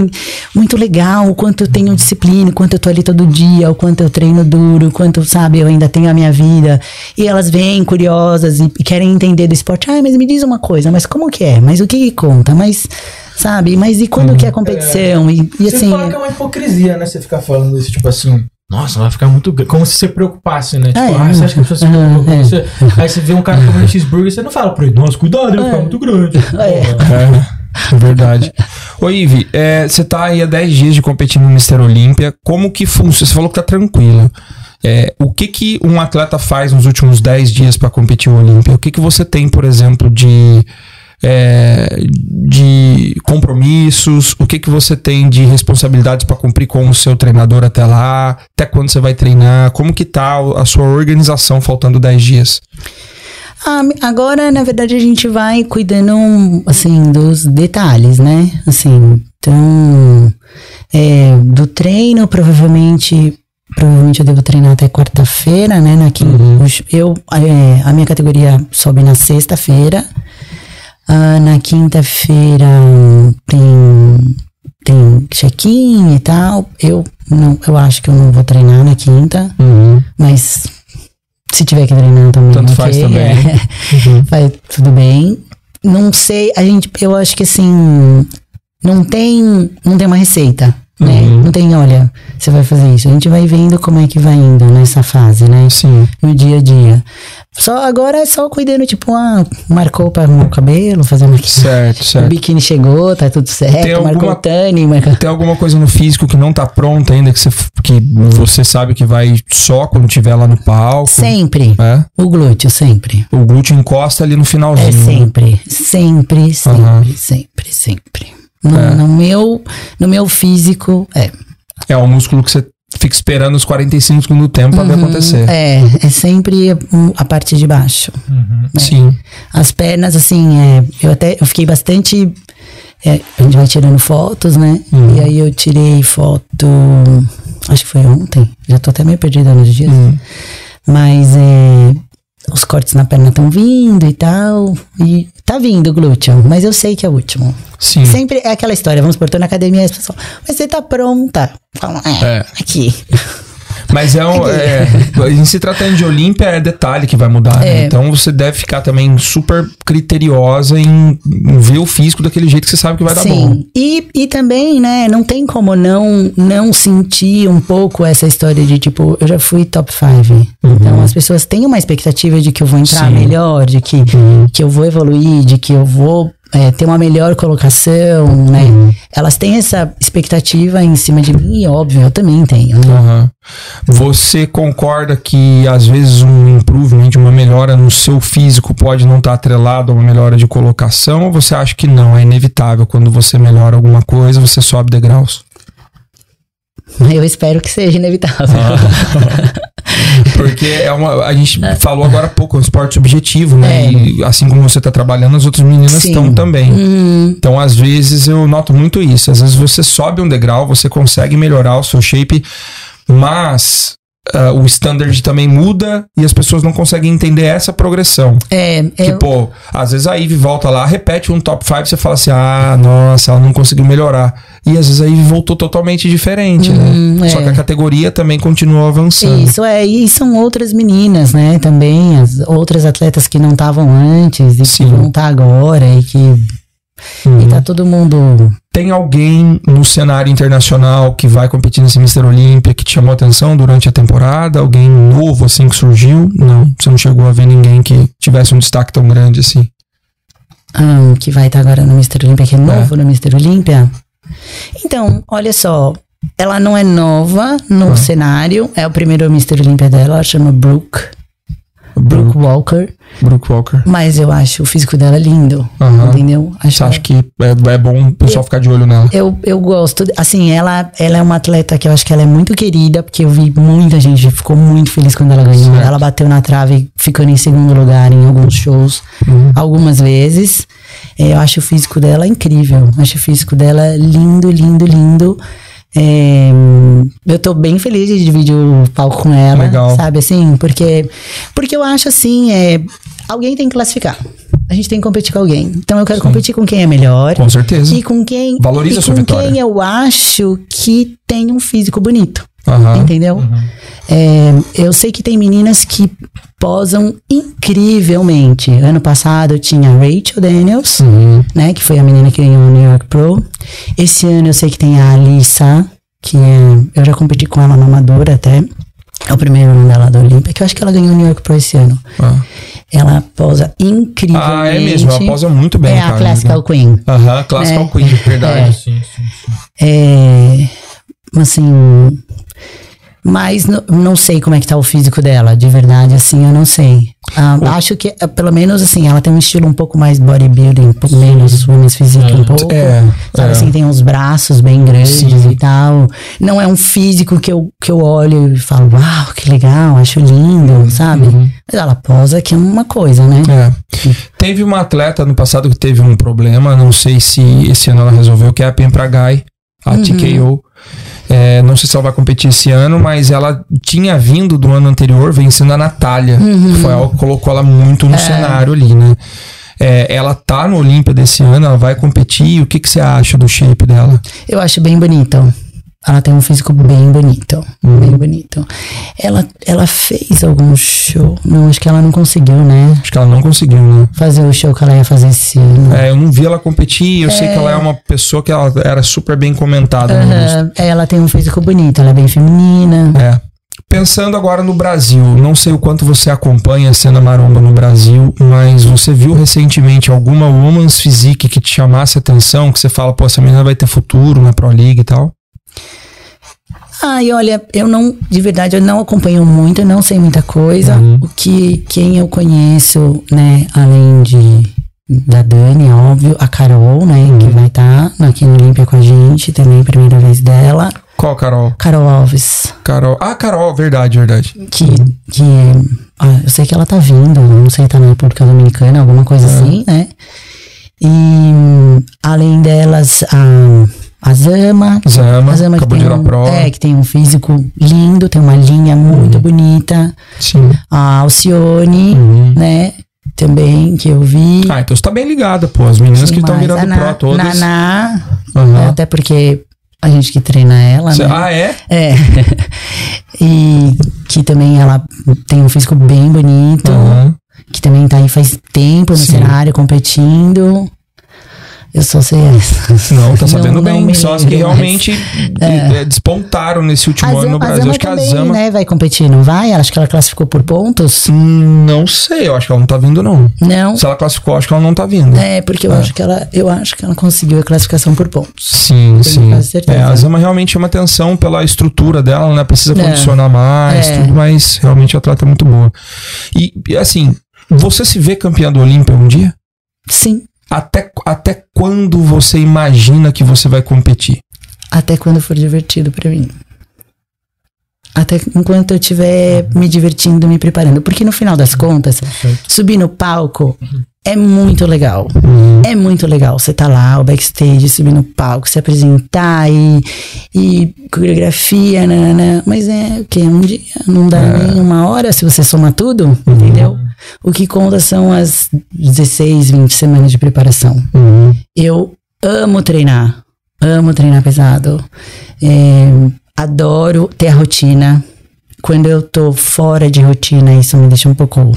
S3: muito legal o quanto eu tenho disciplina, o quanto eu tô ali todo dia, o quanto eu treino duro, o quanto, sabe, eu ainda tenho a minha vida. E elas vêm curiosas e, e querem entender do esporte. Ah, mas me diz uma coisa, mas como que é? Mas o que, que conta? Mas, sabe, mas e quando que é a competição? E, e
S2: Você
S3: assim.
S2: fala que é uma hipocrisia, né? Você ficar falando isso, tipo assim. Nossa, vai ficar muito grande. Como se você preocupasse, né? Tipo,
S3: É,
S2: ah, você acha que a pessoa se
S3: é,
S2: preocupa com
S3: é.
S2: você? Aí você vê um cara comendo cheeseburger, você não fala pra ele, nossa, cuidado, ele vai ficar muito grande.
S3: É.
S1: É, verdade. Ô, Ive, é, você tá aí há 10 dias de competir no Mister Olímpia. Como que funciona? Você falou que tá tranquila. É, o que que um atleta faz nos últimos 10 dias pra competir no Olímpia? O que que você tem, por exemplo, de, é, de compromissos? O que que você tem de responsabilidades pra cumprir com o seu treinador até lá? Até quando você vai treinar? Como que tá a sua organização faltando 10 dias?
S3: Ah, agora, na verdade, a gente vai cuidando, assim, dos detalhes, né? Assim, então, é, do treino, provavelmente, provavelmente eu devo treinar até quarta-feira, né? Na quinta, eu, é, a minha categoria sobe na sexta-feira. Ah, na quinta-feira tem, tem check-in e tal. Eu, não, eu acho que eu não vou treinar na quinta, mas se tiver que treinar também.
S1: Tanto
S3: ok,
S1: faz também.
S3: é. Vai tudo bem. Não sei, a gente, eu acho que assim, não tem, não tem uma receita, né?
S1: Uhum.
S3: Não tem, olha, você vai fazer isso. A gente vai vendo como é que vai indo nessa fase, né?
S1: Sim.
S3: No dia a dia. Só agora é só cuidando, tipo, ah, marcou para o cabelo, fazer uma
S1: Certo,
S3: O
S1: certo.
S3: biquíni chegou, tá tudo certo,
S1: Tem
S3: marcou
S1: alguma-
S3: o Tani, marcou...
S1: Tem alguma coisa no físico que não tá pronta ainda, que você, que você sabe que vai só quando tiver lá no palco?
S3: Sempre.
S1: É?
S3: O glúteo, sempre.
S1: O glúteo encosta ali no finalzinho.
S3: É
S1: né?
S3: sempre, sempre, sempre,
S1: Aham.
S3: sempre, sempre. No,
S1: É.
S3: no meu, no meu físico, é.
S1: É o músculo que você fica esperando os 45 segundos do tempo pra ver acontecer.
S3: É, é sempre a parte de baixo.
S1: Sim.
S3: As pernas, assim, é, eu até eu fiquei bastante. é, a gente vai tirando fotos, né?
S1: Uhum.
S3: E aí eu tirei foto. Acho que foi ontem. Já tô até meio perdida nos dias.
S1: Uhum.
S3: Mas é, os cortes na perna estão vindo e tal. E tá vindo o glúteo, mas eu sei que é o último.
S1: Sim.
S3: Sempre é aquela história, vamos por tô na academia e as pessoas falam, mas você tá pronta? Falam, é,
S1: É.
S3: aqui.
S1: Mas é, um, é em se tratando de Olímpia, é detalhe que vai mudar. né?
S3: É.
S1: Então você deve ficar também super criteriosa em, em ver o físico daquele jeito que você sabe que vai dar bom.
S3: Sim. E, e também, né, não tem como não, não sentir um pouco essa história de tipo, eu já fui top 5. Então as pessoas têm uma expectativa de que eu vou entrar
S1: Sim.
S3: melhor, de que, que eu vou evoluir, de que eu vou é, ter uma melhor colocação, né? Elas têm essa expectativa em cima de mim e óbvio, eu também tenho. Né?
S1: Aham. Você concorda que às vezes um improvement, uma melhora no seu físico pode não estar atrelado a uma melhora de colocação? Ou você acha que não? É inevitável quando você melhora alguma coisa, você sobe degraus?
S3: Eu espero que seja inevitável.
S1: Porque é uma, a gente falou agora há pouco, é um esporte subjetivo, né?
S3: É.
S1: E assim como você tá trabalhando, as outras meninas estão também.
S3: Hum,
S1: Então, às vezes, eu noto muito isso. Às vezes você sobe um degrau, você consegue melhorar o seu shape, mas ah, o standard também muda e as pessoas não conseguem entender essa progressão.
S3: é, eu,
S1: pô, às vezes a Ivy volta lá, repete um top 5, você fala assim, ah, nossa, ela não conseguiu melhorar. E às vezes a Ivy voltou totalmente diferente, né? Só
S3: é.
S1: que a categoria também continuou avançando.
S3: Isso é, e são outras meninas, né? Também, as outras atletas que não estavam antes e
S1: Sim.
S3: que vão estar agora e que
S1: Uhum.
S3: e tá todo mundo.
S1: Tem alguém no cenário internacional que vai competir nesse Mr. Olímpia que te chamou atenção durante a temporada? Alguém novo assim que surgiu? Não, você não chegou a ver ninguém que tivesse um destaque tão grande assim.
S3: ah, que vai estar agora no Mr. Olímpia, que é novo no Mr. Olímpia. Então, olha só. Ela não é nova no
S1: Ah.
S3: cenário. É o primeiro Mr. Olímpia dela. Ela chama Brooke. Brooke
S1: Brooke,
S3: Walker.
S1: Brooke Walker.
S3: Mas eu acho o físico dela lindo.
S1: Aham.
S3: Entendeu? Acho
S1: Você acha que é, é bom o pessoal ficar de olho nela?
S3: Eu, eu gosto, assim, ela, ela é uma atleta que eu acho que ela é muito querida, porque eu vi muita gente ficou muito feliz quando ela ganhou.
S1: Certo.
S3: Ela bateu na trave, ficando em segundo lugar em alguns shows,
S1: Uhum.
S3: algumas vezes. É, eu acho o físico dela incrível. Acho o físico dela lindo, lindo, lindo. É, eu tô bem feliz de dividir o palco com ela,
S1: Legal.
S3: sabe assim? Porque, porque eu acho assim, é, alguém tem que classificar. A gente tem que competir com alguém. Então eu quero competir com quem é melhor.
S1: Com certeza.
S3: E com quem.
S1: Valoriza
S3: e com quem eu acho que tem um físico bonito.
S1: Aham.
S3: Entendeu? É, eu sei que tem meninas que posam incrivelmente. Ano passado tinha a Rachel Daniels,
S1: Uhum.
S3: né? Que foi a menina que ganhou o New York Pro. Esse ano eu sei que tem a Alissa, que é. Eu já competi com ela na Amadora até. É o primeiro ano dela da Olímpia, que eu acho que ela ganhou o New York Pro esse ano.
S1: Ah.
S3: Ela posa incrivelmente.
S1: Ah, é mesmo, ela posa muito bem,
S3: É
S1: cara.
S3: a Classical Queen.
S1: Aham, Classical
S3: É.
S1: Queen, verdade.
S2: Sim, sim, sim.
S3: É, assim, mas não, sei como é que tá o físico dela, de verdade, assim, eu não sei. Ah, acho que, ah, pelo menos, assim, ela tem um estilo um pouco mais bodybuilding, um pouco menos women's physique, um pouco.
S1: É,
S3: Sabe
S1: é.
S3: assim, tem uns braços bem grandes
S1: Sim.
S3: e tal. Não é um físico que eu, que eu olho e falo, uau, que legal, acho lindo, sabe?
S1: Uhum.
S3: Mas ela posa que é uma coisa, né?
S1: É. Teve uma atleta no passado que teve um problema, não sei se esse ano ela resolveu, que é a Pempra Guy, a
S3: Uhum.
S1: TKO. É, não sei se ela vai competir esse ano, mas ela tinha vindo do ano anterior vencendo a Natália.
S3: Uhum.
S1: que Foi algo que colocou ela muito no
S3: É.
S1: cenário ali, né? É, ela tá no Olímpia desse ano, ela vai competir. O que, que você acha do shape dela?
S3: Eu acho bem bonito. Ela tem um físico bem bonito,
S1: Uhum.
S3: bem bonito. Ela, ela fez algum show, não, acho que ela não conseguiu, né?
S1: Acho que ela não conseguiu, né?
S3: Fazer o show que ela ia fazer esse ano.
S1: É, eu não vi ela competir, eu sei que ela é uma pessoa que ela era super bem comentada no Augusto.
S3: Aham, ela tem um físico bonito, ela é bem feminina.
S1: É. Pensando agora no Brasil, não sei o quanto você acompanha a cena maromba no Brasil, mas você viu recentemente alguma Woman's Physique que te chamasse a atenção, que você fala, pô, essa menina vai ter futuro na Pro League e tal?
S3: Ai, olha, eu não, de verdade, eu não acompanho muito, eu não sei muita coisa.
S1: Uhum.
S3: O que, quem eu conheço, né, além de da Dani, é óbvio, a Carol, né,
S1: Uhum.
S3: que vai estar aqui no Olímpia com a gente, também primeira vez dela.
S1: Qual, Carol?
S3: Carol Alves,
S1: Carol. Ah, Carol, verdade, verdade.
S3: que, que ah, eu sei que ela tá vindo, não sei, tá na República Dominicana, alguma coisa assim, né? E além delas, a, a Zama,
S1: Zama,
S3: a Zama que
S1: acabou de
S3: tem,
S1: ir na prova.
S3: é, que tem um físico lindo, tem uma linha muito bonita.
S1: Sim.
S3: A Alcione,
S1: Uhum.
S3: né? Também, que eu vi.
S1: Ah, então você tá bem ligada, pô. As meninas que
S3: Quem
S1: estão virando
S3: a
S1: pro
S3: Na-
S1: todas.
S3: Naná,
S1: Aham.
S3: até porque a gente que treina ela,
S1: Cê-
S3: né?
S1: Ah, é?
S3: É. e que também ela tem um físico bem bonito.
S1: Aham.
S3: Que também tá aí faz tempo no
S1: Sim.
S3: cenário, competindo. Eu só sei essa.
S1: Não, tá sabendo
S3: Não- não
S1: bem.
S3: me
S1: Só as que realmente eh, despontaram nesse último ano no
S3: Zama-
S1: Brasil.
S3: Zama
S1: Acho que a Zama.
S3: né, vai competir, não vai? Acho que ela classificou por pontos.
S1: Hum, Não sei, eu acho que ela não tá vindo, não.
S3: Não.
S1: Se ela classificou, acho que ela não tá vindo.
S3: É, porque eu acho que ela, eu acho que ela conseguiu a classificação por pontos.
S1: Sim, sim. É, a Zama realmente chama atenção pela estrutura dela, né? Precisa
S3: É.
S1: condicionar mais,
S3: É.
S1: tudo, mas realmente a atleta é muito boa. E, e, assim, você se vê campeã do Olímpia um dia?
S3: Sim.
S1: Até, até quando você imagina que você vai competir?
S3: Até quando for divertido pra mim. Até enquanto eu estiver me divertindo, me preparando. Porque no final das contas, subir no palco é muito legal. É muito legal. Você tá lá, o backstage, subir no palco, se apresentar e, e coreografia, nanana. Mas é o quê? Um dia? Não dá nem uma hora se você soma tudo, entendeu? O que conta são as 16, 20 semanas de preparação. Eu amo treinar. Amo treinar pesado. É, adoro ter a rotina. Quando eu tô fora de rotina, isso me deixa um pouco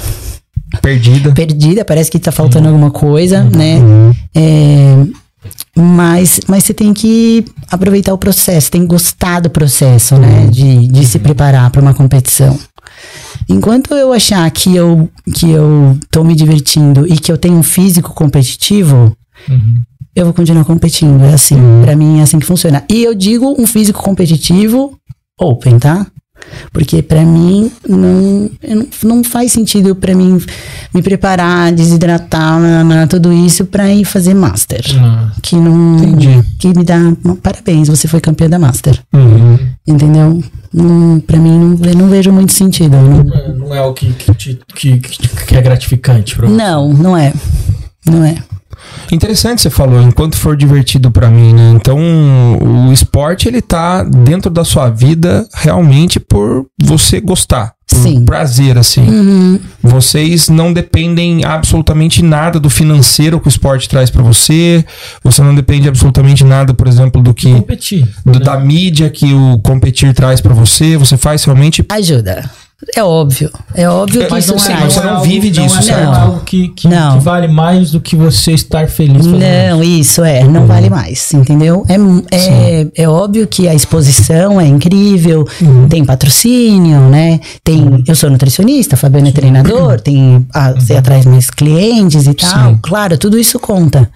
S1: Perdida?
S3: perdida. Parece que tá faltando alguma coisa, né? É, mas, mas você tem que aproveitar o processo, tem que gostar do processo, né? De, de se preparar para uma competição. Enquanto eu achar que eu, que eu tô me divertindo e que eu tenho um físico competitivo, eu vou continuar competindo. É assim, pra mim é assim que funciona. E eu digo um físico competitivo open, tá? Porque pra mim não, não, não faz sentido pra mim me preparar, desidratar, tudo isso pra ir fazer master. Que não.
S1: Entendi.
S3: Que me dá. Parabéns, você foi campeã da master.
S1: Uhum.
S3: Entendeu? Não, pra mim não, não vejo muito sentido. Não,
S4: Não é o que, que, que, que, que é gratificante pra você.
S3: não, não é. Não é.
S1: Interessante você falou, enquanto for divertido pra mim, né? Então, o esporte ele tá dentro da sua vida realmente por você gostar. Por
S3: Sim.
S1: prazer, assim.
S3: Uhum.
S1: Vocês não dependem absolutamente nada do financeiro que o esporte traz pra você. Você não depende absolutamente nada, por exemplo, do que
S4: Competir.
S1: do- da mídia que o competir traz pra você. Você faz realmente
S3: Ajuda. É óbvio. É óbvio que
S1: Mas
S3: isso
S1: não é-
S3: traz.
S1: você não vive disso,
S4: não é,
S1: certo?
S4: Não é algo que, que,
S3: Não.
S4: que vale mais do que você estar feliz fazendo
S3: Não, isso é, não vale mais, entendeu? É, é, é óbvio que a exposição é incrível, tem patrocínio, né? Tem, eu sou nutricionista, Fabiano é treinador, tem a, você atrai mais clientes e tal.
S1: Sim.
S3: Claro, tudo isso conta.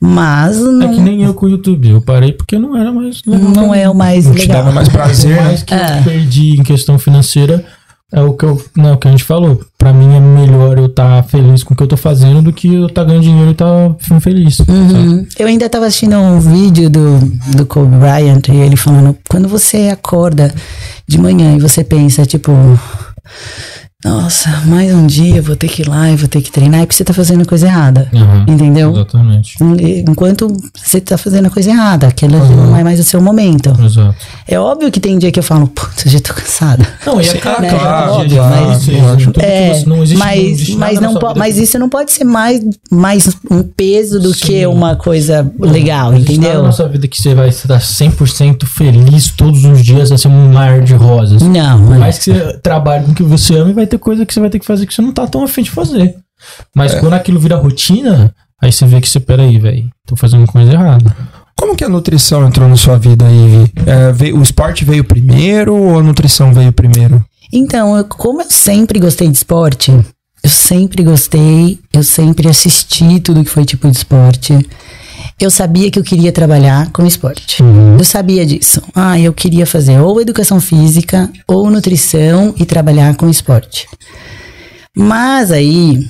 S3: Mas
S4: É
S3: não,
S4: que nem eu com o YouTube. Eu parei porque não era mais legal.
S3: não
S4: mim.
S3: é o mais
S1: não te
S3: legal.
S1: dava mais prazer.
S4: Por
S1: né?
S4: mais que
S3: É.
S4: eu perdi em questão financeira, é o que, eu, não, o que a gente falou. Pra mim é melhor eu estar feliz com o que eu tô fazendo do que eu estar ganhando dinheiro e estar feliz. sabe?
S3: Uhum. Eu ainda tava assistindo um vídeo do, do Kobe Bryant e ele falando, quando você acorda de manhã e você pensa, tipo, nossa, mais um dia eu vou ter que ir lá, eu vou ter que treinar, é porque você tá fazendo a coisa errada.
S2: Uhum.
S3: Entendeu?
S2: Exatamente.
S3: Enquanto você tá fazendo a coisa errada, aquele ali não é mais o seu momento.
S2: Exato.
S3: É óbvio que tem dia que eu falo, putz, eu tô cansada.
S2: Não, e é
S1: Sim,
S2: claro,
S3: né?
S1: claro,
S3: Óbvio,
S1: claro,
S3: mas-
S2: que
S3: É,
S2: não existe, não
S3: mas,
S2: existe
S3: mas, não po- mas isso não pode ser mais, mais um peso do
S2: Sim.
S3: que uma coisa legal,
S2: Não existe nada
S3: entendeu?
S2: na nossa vida que você vai estar 100% feliz todos os dias, vai ser um mar de rosas.
S3: Não,
S2: Por
S3: é.
S2: mais que você trabalhe com o que você ama, vai ter coisa que você vai ter que fazer que você não tá tão afim de fazer. Mas quando aquilo vira rotina, aí você vê que você, peraí, velho, tô fazendo coisa errada.
S1: Como que a nutrição entrou na sua vida aí? É, veio- o esporte veio primeiro ou a nutrição veio primeiro?
S3: Então, eu- como eu sempre gostei de esporte, eu sempre gostei, eu sempre assisti tudo que foi tipo de esporte. Eu sabia que eu queria trabalhar com esporte. Eu sabia disso. Ah, eu queria fazer ou educação física ou nutrição e trabalhar com esporte. Mas aí,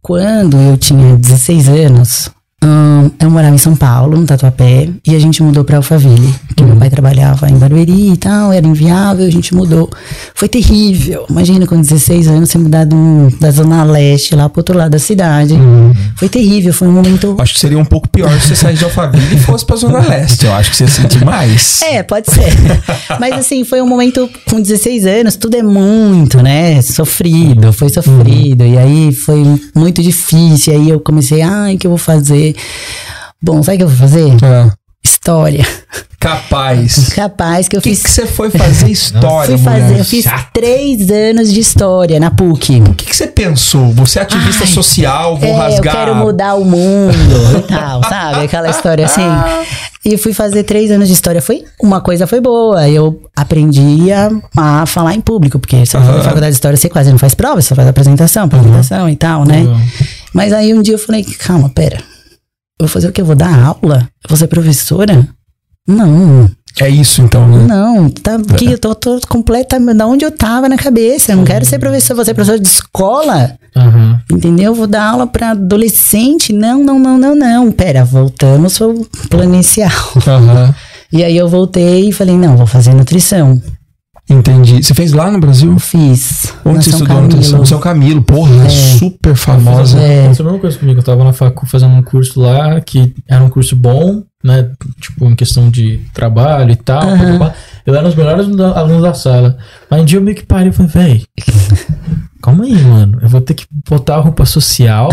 S3: quando eu tinha 16 anos, hum, eu morava em São Paulo, no Tatuapé, e a gente mudou pra Alphaville, que meu pai trabalhava em Barueri e tal, era inviável, a gente mudou. Foi terrível. Imagina com 16 anos você mudar um- da Zona Leste lá pro outro lado da cidade. Foi terrível, foi um momento.
S1: Acho que seria um pouco pior se você saísse de Alphaville e fosse pra Zona Leste. Eu acho que você ia sentir mais.
S3: É, pode ser. Mas assim, foi um momento com 16 anos, tudo é muito, né? Sofrido, foi sofrido. E aí foi muito difícil. E aí eu comecei, ai, o que eu vou fazer? Bom, sabe o que eu vou fazer?
S1: Ah,
S3: História.
S1: capaz.
S3: Capaz que eu
S1: O que,
S3: fiz.
S1: que você foi fazer história,
S3: Fui fazer,
S1: mulher?
S3: eu fiz
S1: Chato.
S3: três anos de história na PUC.
S1: O que, que você pensou? Você é ativista
S3: Ai,
S1: social, vou
S3: é,
S1: rasgar.
S3: eu quero mudar o mundo e tal, sabe? Aquela história assim. E fui fazer três anos de história. Foi uma coisa foi boa. Eu aprendi a, a falar em público, porque você
S1: Aham.
S3: na faculdade de história você quase não faz prova, você só faz apresentação, apresentação e tal, né?
S2: Uhum.
S3: Mas aí um dia eu falei, calma, pera. Eu vou fazer o quê? Eu vou dar aula? Eu vou ser professora? Não,
S1: É isso então, né?
S3: não, tá, que eu tô, tô completamente, da onde eu tava na cabeça, eu não quero ser professor, vou ser professor de escola,
S2: Uhum.
S3: Entendeu? Vou dar aula pra adolescente. Não, não, não, não, não. Pera, voltamos pro plano inicial.
S1: Aham.
S3: E aí eu voltei e falei, não, vou fazer nutrição.
S1: Entendi. Você fez lá no Brasil?
S3: Eu fiz.
S1: Onde você
S3: São
S1: estudou
S3: Camilo.
S1: nutrição? São Camilo, porra, é. super famosa.
S3: É.
S2: Aconteceu a mesma coisa comigo. Eu tava na facu fazendo um curso lá, que era um curso bom, né? Tipo, em questão de trabalho e tal. Blá. Eu era um dos melhores alunos da sala. Mas um dia eu meio que parei e falei, véi, calma aí, mano. Eu vou ter que botar a roupa social,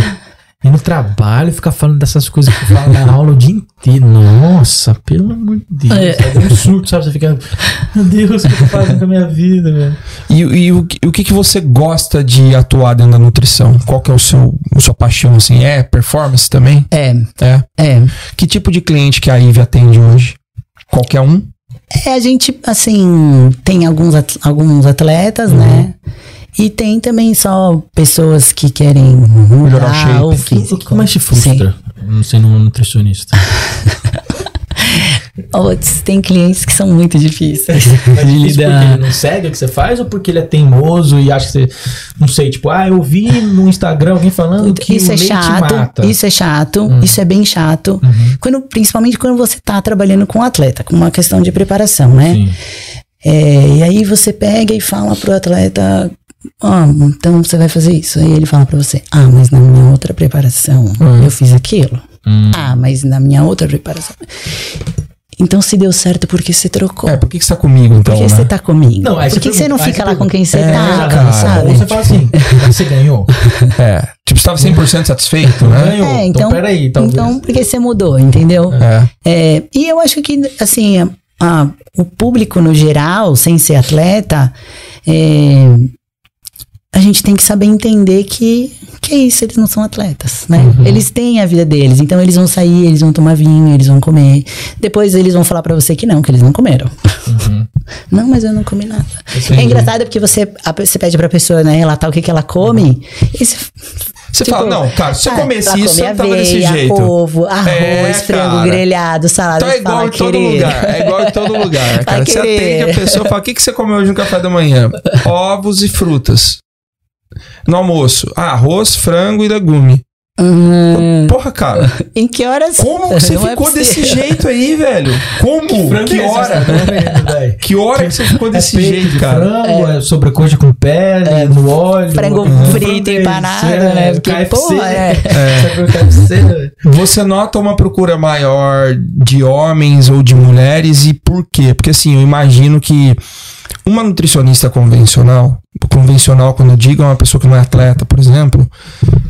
S2: ir no trabalho, ficar falando dessas coisas que eu falo na aula o dia inteiro. Nossa, pelo amor de Deus.
S3: É.
S2: É um surto, sabe? Você fica, meu Deus, o que eu tô fazendo com a minha vida, velho?
S1: E, e o, que- o que, que você gosta de atuar dentro da nutrição? Qual que é o seu, a sua paixão, assim? É performance também?
S3: É,
S1: É.
S3: é.
S1: Que tipo de cliente que a Ive atende hoje? Qualquer um?
S3: É, a gente, assim, tem alguns, at- alguns atletas, né? E tem também só pessoas que querem
S1: Melhorar o
S3: mudar
S1: shape.
S3: o
S2: O
S3: físico.
S2: que mais te frustra? Não sendo um nutricionista.
S3: Outros, tem clientes que são muito difíceis.
S2: Mas
S3: de
S2: isso porque ele não segue o que você faz ou porque ele é teimoso e acha que você. Não sei, tipo, ah, eu vi no Instagram alguém falando que
S3: isso
S2: o
S3: é
S2: leite
S3: chato,
S2: mata.
S3: isso é chato,
S2: Hum.
S3: isso é bem chato.
S2: Uhum.
S3: Quando, principalmente quando você tá trabalhando com um atleta, com uma questão de preparação, né?
S2: Sim.
S3: É, e aí você pega e fala pro atleta, ah, então você vai fazer isso. Aí ele fala pra você, ah, mas na minha outra preparação
S1: Hum.
S3: eu fiz aquilo.
S2: Hum.
S3: Ah, mas na minha outra preparação. Então se deu certo porque você trocou.
S1: É, por que, que você tá comigo, então,
S3: porque
S1: né?
S3: você tá comigo.
S2: Não,
S3: Por que
S2: você
S3: não fica lá com quem você
S1: pergunta,
S3: tá,
S1: é, cara,
S3: sabe?
S2: Ou você fala assim, você ganhou.
S1: É. Tipo, você tava 100% satisfeito, né?
S2: Ganhou.
S3: É,
S2: então,
S3: então,
S2: peraí, talvez.
S3: então por que você mudou, entendeu?
S1: É.
S3: É, e eu acho que, assim, a- a- o público no geral, sem ser atleta, é, a gente tem que saber entender que, que é isso, eles não são atletas, né? Eles têm a vida deles, então eles vão sair, eles vão tomar vinho, eles vão comer. Depois eles vão falar pra você que não, que eles não comeram.
S2: Uhum.
S3: Não, mas eu não comi nada.
S2: Entendi.
S3: É engraçado porque você, a- você pede pra pessoa, né, relatar o que, que ela come, e você
S1: Você
S3: Tipo,
S1: fala, não, cara, se você
S3: ah,
S1: comesse isso, não tava
S3: aveia,
S1: desse jeito.
S3: ovo, arroz,
S1: É,
S3: frango grelhado, salada.
S1: Então é igual
S3: fala,
S1: em todo
S3: querer.
S1: lugar. É igual em todo lugar, cara. Você
S3: querer.
S1: atende a pessoa e fala: o que, que você comeu hoje no café da manhã? Ovos e frutas. No almoço, ah, arroz, frango e legume.
S3: Hum,
S1: Porra, cara.
S3: em que horas?
S1: Como você
S3: Não é
S1: ficou desse
S3: possível.
S1: jeito aí, velho? Como? Que, hora? Que hora que você ficou desse
S4: é peito
S1: jeito,
S4: de
S1: cara?
S4: frango, é. sobrecoxa com pele, no óleo.
S3: Frango
S4: é,
S3: frito, empanado,
S4: é,
S3: né? Porque,
S4: KFC,
S3: porra, é.
S4: O KFC, velho?
S1: Você nota uma procura maior de homens ou de mulheres e por quê? Porque assim, eu imagino que uma nutricionista convencional, convencional quando eu digo é uma pessoa que não é atleta, por exemplo,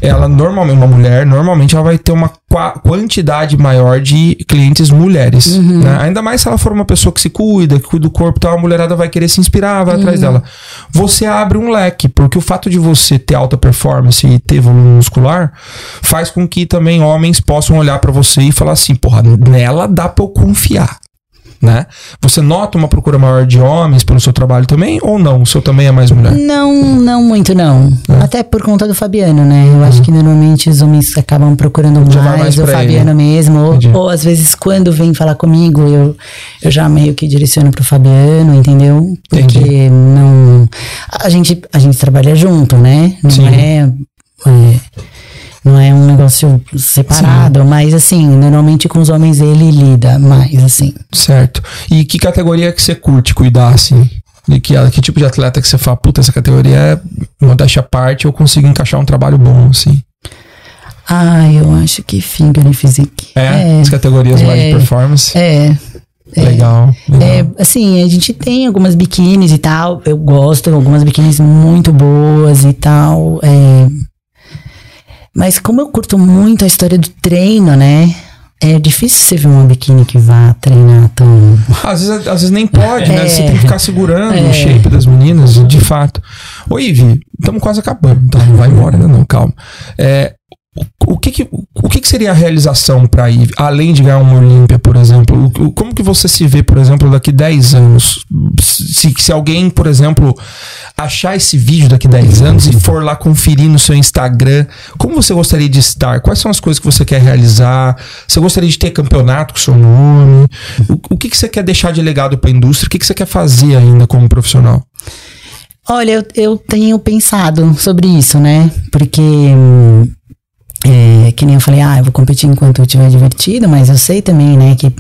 S1: ela normalmente, uma mulher, normalmente ela vai ter uma qua- quantidade maior de clientes mulheres. né? Ainda mais se ela for uma pessoa que se cuida, que cuida do corpo tal, a mulherada vai querer se inspirar, vai atrás dela. Você abre um leque, porque o fato de você ter alta performance e ter volume muscular faz com que também homens possam olhar pra você e falar assim, porra, nela dá pra eu confiar. Né? Você nota uma procura maior de homens pelo seu trabalho também ou não? O seu também é mais mulher?
S3: Não, não muito, não.
S1: É.
S3: Até por conta do Fabiano, né? Eu acho que normalmente os homens acabam procurando
S1: Já
S3: mais,
S1: mais
S3: o Fabiano mesmo. Ou, ou às vezes, quando vem falar comigo, eu, eu já meio que direciono pro Fabiano, entendeu? Porque
S1: Entendi.
S3: não. A gente, a gente trabalha junto, né? Não
S1: Sim.
S3: é. é, não é um negócio separado, mas assim, normalmente com os homens ele lida mais, assim.
S1: Certo. E que categoria que você curte cuidar, assim? De que, que tipo de atleta que você fala, puta, essa categoria é modéstia à parte, eu consigo encaixar um trabalho bom, assim.
S3: Ah, eu acho que finger e physique.
S1: É, as categorias mais de
S3: é,
S1: performance.
S3: É,
S1: Legal. legal.
S3: É, assim, a gente tem algumas biquínis e tal. Eu gosto, algumas biquínis muito boas e tal. é. Mas como eu curto muito a história do treino, né? É difícil você ver uma biquíni que vá treinar tão.
S1: Às vezes, às vezes nem pode, né?
S3: É.
S1: Você tem que ficar segurando
S3: É.
S1: o shape das meninas, de fato. Ô, Ivi, estamos quase acabando, tá? Não vai embora ainda não, calma. É, o, que que, o que que seria a realização pra Ivi, além de ganhar uma Olímpia, por exemplo? O- como que você se vê, por exemplo, daqui 10 anos? Se, se alguém, por exemplo, achar esse vídeo daqui 10 anos e for lá conferir no seu Instagram, como você gostaria de estar? Quais são as coisas que você quer realizar? Você gostaria de ter campeonato com seu nome? O, o que, que você quer deixar de legado para a indústria? O que, que você quer fazer ainda como profissional?
S3: Olha, eu, eu tenho pensado sobre isso, né? Porque. hum, é, que nem eu falei, ah, eu vou competir enquanto eu estiver divertido, mas eu sei também, né, que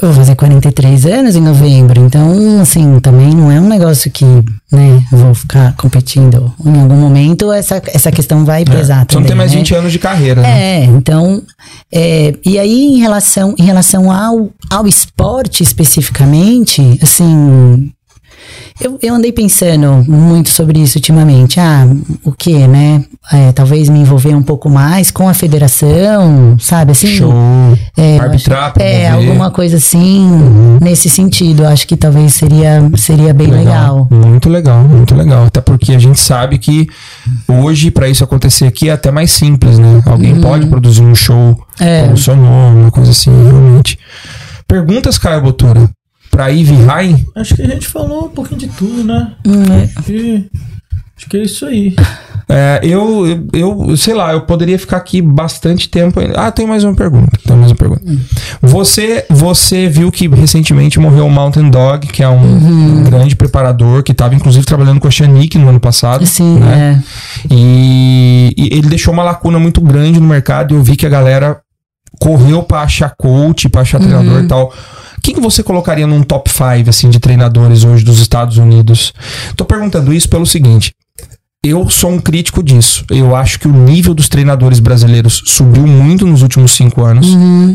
S3: eu vou fazer 43 anos em novembro, então, assim, também não é um negócio que, né, eu vou ficar competindo. Em algum momento, essa, essa questão vai pesar
S1: Você não
S3: também,
S1: tem mais
S3: né?
S1: 20 anos de carreira, né?
S3: É, então, é, e aí em relação, em relação ao, ao esporte especificamente, assim, eu, eu andei pensando muito sobre isso ultimamente. Ah, o que, né? É, talvez me envolver um pouco mais com a federação, sabe? Assim,
S1: Show.
S3: é,
S1: Arbitrar,
S3: acho- é, alguma coisa assim, nesse sentido. Acho que talvez seria, seria bem legal.
S1: Muito legal, muito legal. Até porque a gente sabe que hoje, para isso acontecer aqui, é até mais simples, né? Alguém pode produzir um show
S3: Uhum. É.
S1: com o seu nome, uma coisa assim, realmente. Perguntas, Caio Botura, pra Ivy Rain?
S4: Acho que a gente falou um pouquinho de tudo, né?
S3: Hum, é.
S4: Acho que, acho que é isso aí.
S1: É, eu, eu, eu, sei lá, eu poderia ficar aqui bastante tempo. ainda. Ah, tem mais uma pergunta. Tem mais uma pergunta. Você, você viu que recentemente morreu o Mountain Dog, que é um grande preparador, que estava inclusive trabalhando com a Shanique no ano passado.
S3: Sim,
S1: né?
S3: é.
S1: E, e ele deixou uma lacuna muito grande no mercado e eu vi que a galera correu pra achar coach, pra achar treinador e tal. Quem que você colocaria num top 5 assim, de treinadores hoje dos Estados Unidos? Tô perguntando isso pelo seguinte. Eu sou um crítico disso. Eu acho que o nível dos treinadores brasileiros subiu muito nos últimos cinco anos.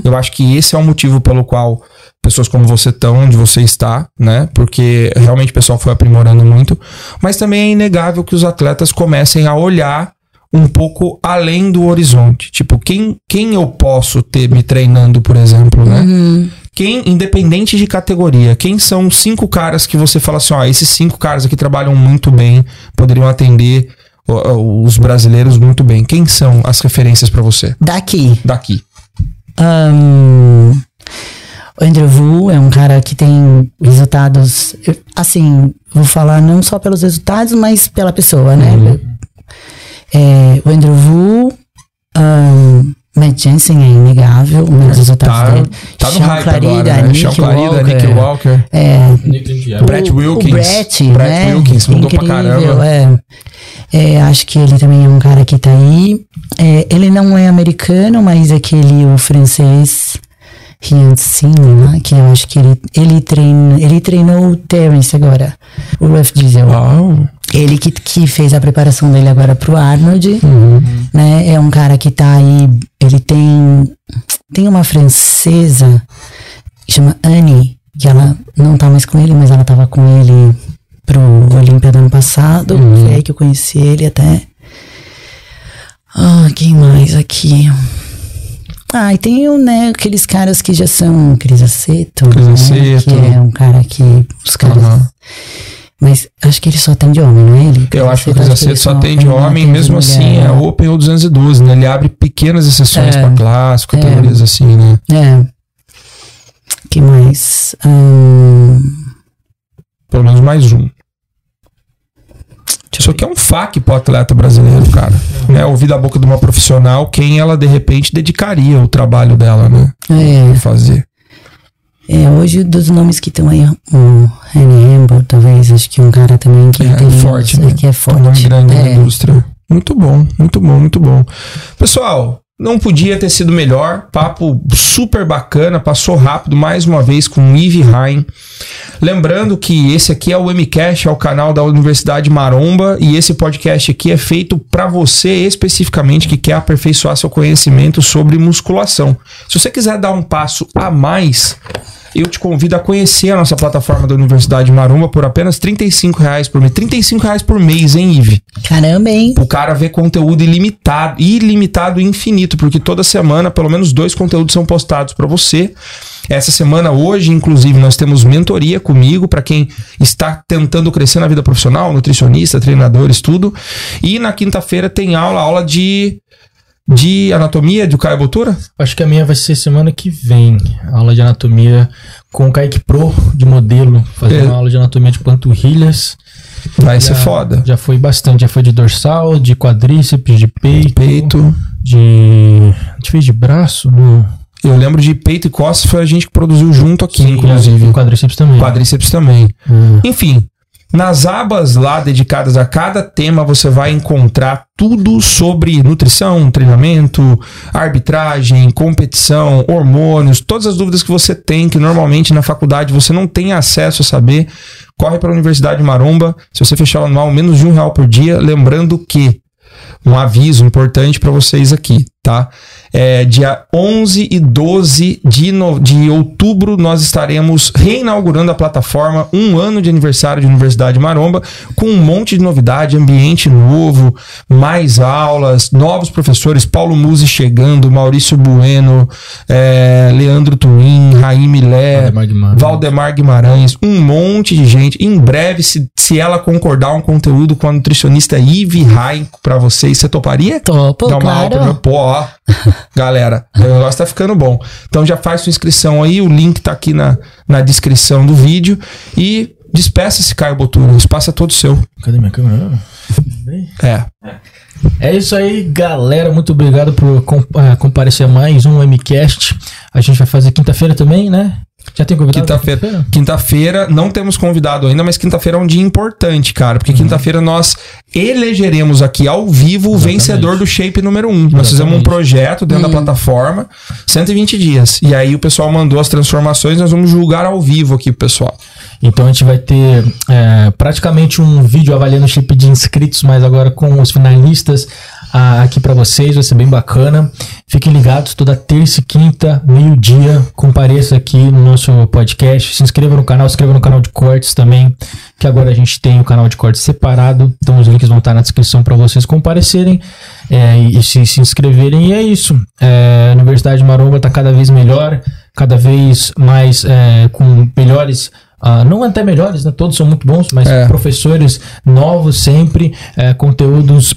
S1: Eu acho que esse é o motivo pelo qual pessoas como você estão onde você está, né? Porque realmente o pessoal foi aprimorando muito. Mas também é inegável que os atletas comecem a olhar um pouco além do horizonte. Tipo, quem, quem eu posso ter me treinando, por exemplo, né? Quem, independente de categoria, quem são cinco caras que você fala assim, ó, esses cinco caras aqui trabalham muito bem, poderiam atender os brasileiros muito bem. Quem são as referências pra você
S3: Daqui.
S1: daqui?
S3: Ahn, o Andrew Wu é um cara que tem resultados, assim, vou falar não só pelos resultados, mas pela pessoa, né? É, o Andrew Wu, ahn, Matt Matt Jensen é inegável, os resultados
S1: Tá,
S3: dele.
S1: tá no
S3: Sean
S1: hype
S3: Clarida,
S1: agora, né?
S3: Nick
S1: Sean Clarida, Nick Walker.
S3: É.
S1: Brett
S3: o-
S1: Wilkins.
S3: O Brett,
S1: Brett
S3: né?
S1: Wilkins mudou pra
S3: Incrível,
S1: caramba.
S3: É. É, acho que ele também é um cara que tá aí. É, ele não é americano, mas aquele o francês Riancini, né? Que eu acho que ele, ele, treina, ele treinou o Terence agora, o Ruff Diesel.
S1: Uau.
S3: Ele que, que fez a preparação dele agora pro Arnold, né? É um cara que tá aí, ele tem tem uma francesa que chama Annie, que ela não tá mais com ele, mas ela tava com ele pro Olímpia do ano passado. Foi aí que eu conheci ele até. Ah, quem mais aqui? Ah, e tem né, aqueles caras que já são Cris Aceto,
S1: Cris
S3: né, que é um cara que os caras
S1: Aham.
S3: Mas acho que ele só atende homem, não é ele?
S1: Eu acho que o Aceto só atende
S3: ele não
S1: homem, mesmo assim, é? Open ou 212, né? Ele abre pequenas exceções
S3: É.
S1: pra clássico, categorias assim, né?
S3: É. que mais? Ahn,
S1: Pelo menos mais um. Isso aqui é um fac pro atleta brasileiro, cara. Né? Ouvir da boca de uma profissional quem ela, de repente, dedicaria o trabalho dela, né?
S3: é,
S1: Pra fazer.
S3: É, hoje dos nomes que estão aí, o Henry Hamble, talvez, acho que um cara também que
S1: É,
S3: tem
S1: forte, né?
S3: que é
S1: Um
S3: forte.
S1: nome grande
S3: é.
S1: indústria. Muito bom, muito bom, muito bom. Pessoal, não podia ter sido melhor. Papo super bacana, passou rápido mais uma vez com o Yves Rain. Lembrando que esse aqui é o MCast, é o canal da Universidade Maromba, e esse podcast aqui é feito para você especificamente que quer aperfeiçoar seu conhecimento sobre musculação. Se você quiser dar um passo a mais, eu te convido a conhecer a nossa plataforma da Universidade Maromba por apenas 35 reais por mês. 35 reais por mês, hein, Ive?
S3: Caramba, hein?
S1: O cara vê conteúdo ilimitado, ilimitado e infinito, porque toda semana pelo menos dois conteúdos são postados para você. Essa semana, hoje, inclusive, nós temos mentoria comigo para quem está tentando crescer na vida profissional, nutricionista, treinadores, tudo. E na quinta-feira tem aula, aula de, de anatomia do Caio Botura.
S2: Acho que a minha vai ser semana que vem. Aula de anatomia com o Kaique Pro de modelo. Fazer
S1: É.
S2: uma aula de anatomia de panturrilhas.
S1: Vai ser
S2: Já-
S1: foda.
S2: Já foi bastante. Já foi de dorsal, de quadríceps, de peito.
S1: Peito.
S2: De. A gente fez de braço? Não.
S1: Eu lembro de peito e costas, foi a gente que produziu junto aqui, inclusive.
S2: E quadríceps também.
S1: Quadríceps também.
S2: Hum.
S1: Enfim, nas abas lá dedicadas a cada tema, você vai encontrar tudo sobre nutrição, treinamento, arbitragem, competição, hormônios, todas as dúvidas que você tem, que normalmente na faculdade você não tem acesso a saber. Corre para a Universidade Maromba. Se você fechar o anual, menos de um real por dia. Lembrando que um aviso importante para vocês aqui, tá? É, dia 11 e 12 de, no- de outubro nós estaremos reinaugurando a plataforma, um ano de aniversário de Universidade Maromba, com um monte de novidade, ambiente novo, mais aulas, novos professores, Paulo Musi chegando, Maurício Bueno, é, Leandro Twin, Raim Milé,
S2: Valdemar Guimarães.
S1: Valdemar Guimarães, um monte de gente. Em breve, se, se ela concordar um conteúdo com a nutricionista Ive Rain pra vocês, você toparia?
S3: Topo,
S1: Dá uma aula pra
S3: claro.
S1: meu- Pô, ó. Galera, o negócio tá ficando bom. Então já faz sua inscrição aí, o link tá aqui na, na descrição do vídeo. E despeça-se, Caio Botura. O espaço é todo seu.
S2: Cadê minha câmera?
S1: É.
S2: É isso aí, galera. Muito obrigado por eh, comparecer a mais um MCast. A gente vai fazer quinta-feira também, né? Já tem convidado?
S1: Quinta-feira. Quinta-feira, não temos convidado ainda, mas quinta-feira é um dia importante, cara. Porque quinta-feira nós elegeremos aqui ao vivo o
S2: Uhum. Exatamente.
S1: vencedor do Shape número 1. Nós fizemos um projeto dentro da plataforma, 120 dias. E aí o pessoal mandou as transformações, nós vamos julgar ao vivo aqui, pessoal.
S2: Então a gente vai ter é, praticamente um vídeo avaliando o chip de inscritos, mas agora com os finalistas ah, aqui pra vocês, vai ser bem bacana. Fiquem ligados, toda terça e quinta, meio-dia, compareça aqui no nosso podcast. Se inscreva no canal, se inscreva no canal de cortes também, que agora a gente tem o canal de cortes separado. Então os links vão estar na descrição para vocês comparecerem é, e se, se inscreverem. E é isso. É, a Universidade Maromba está cada vez melhor, cada vez mais é, com melhores. Ah, não até melhores, né? Todos são muito bons, mas
S1: É.
S2: professores novos sempre, é, conteúdos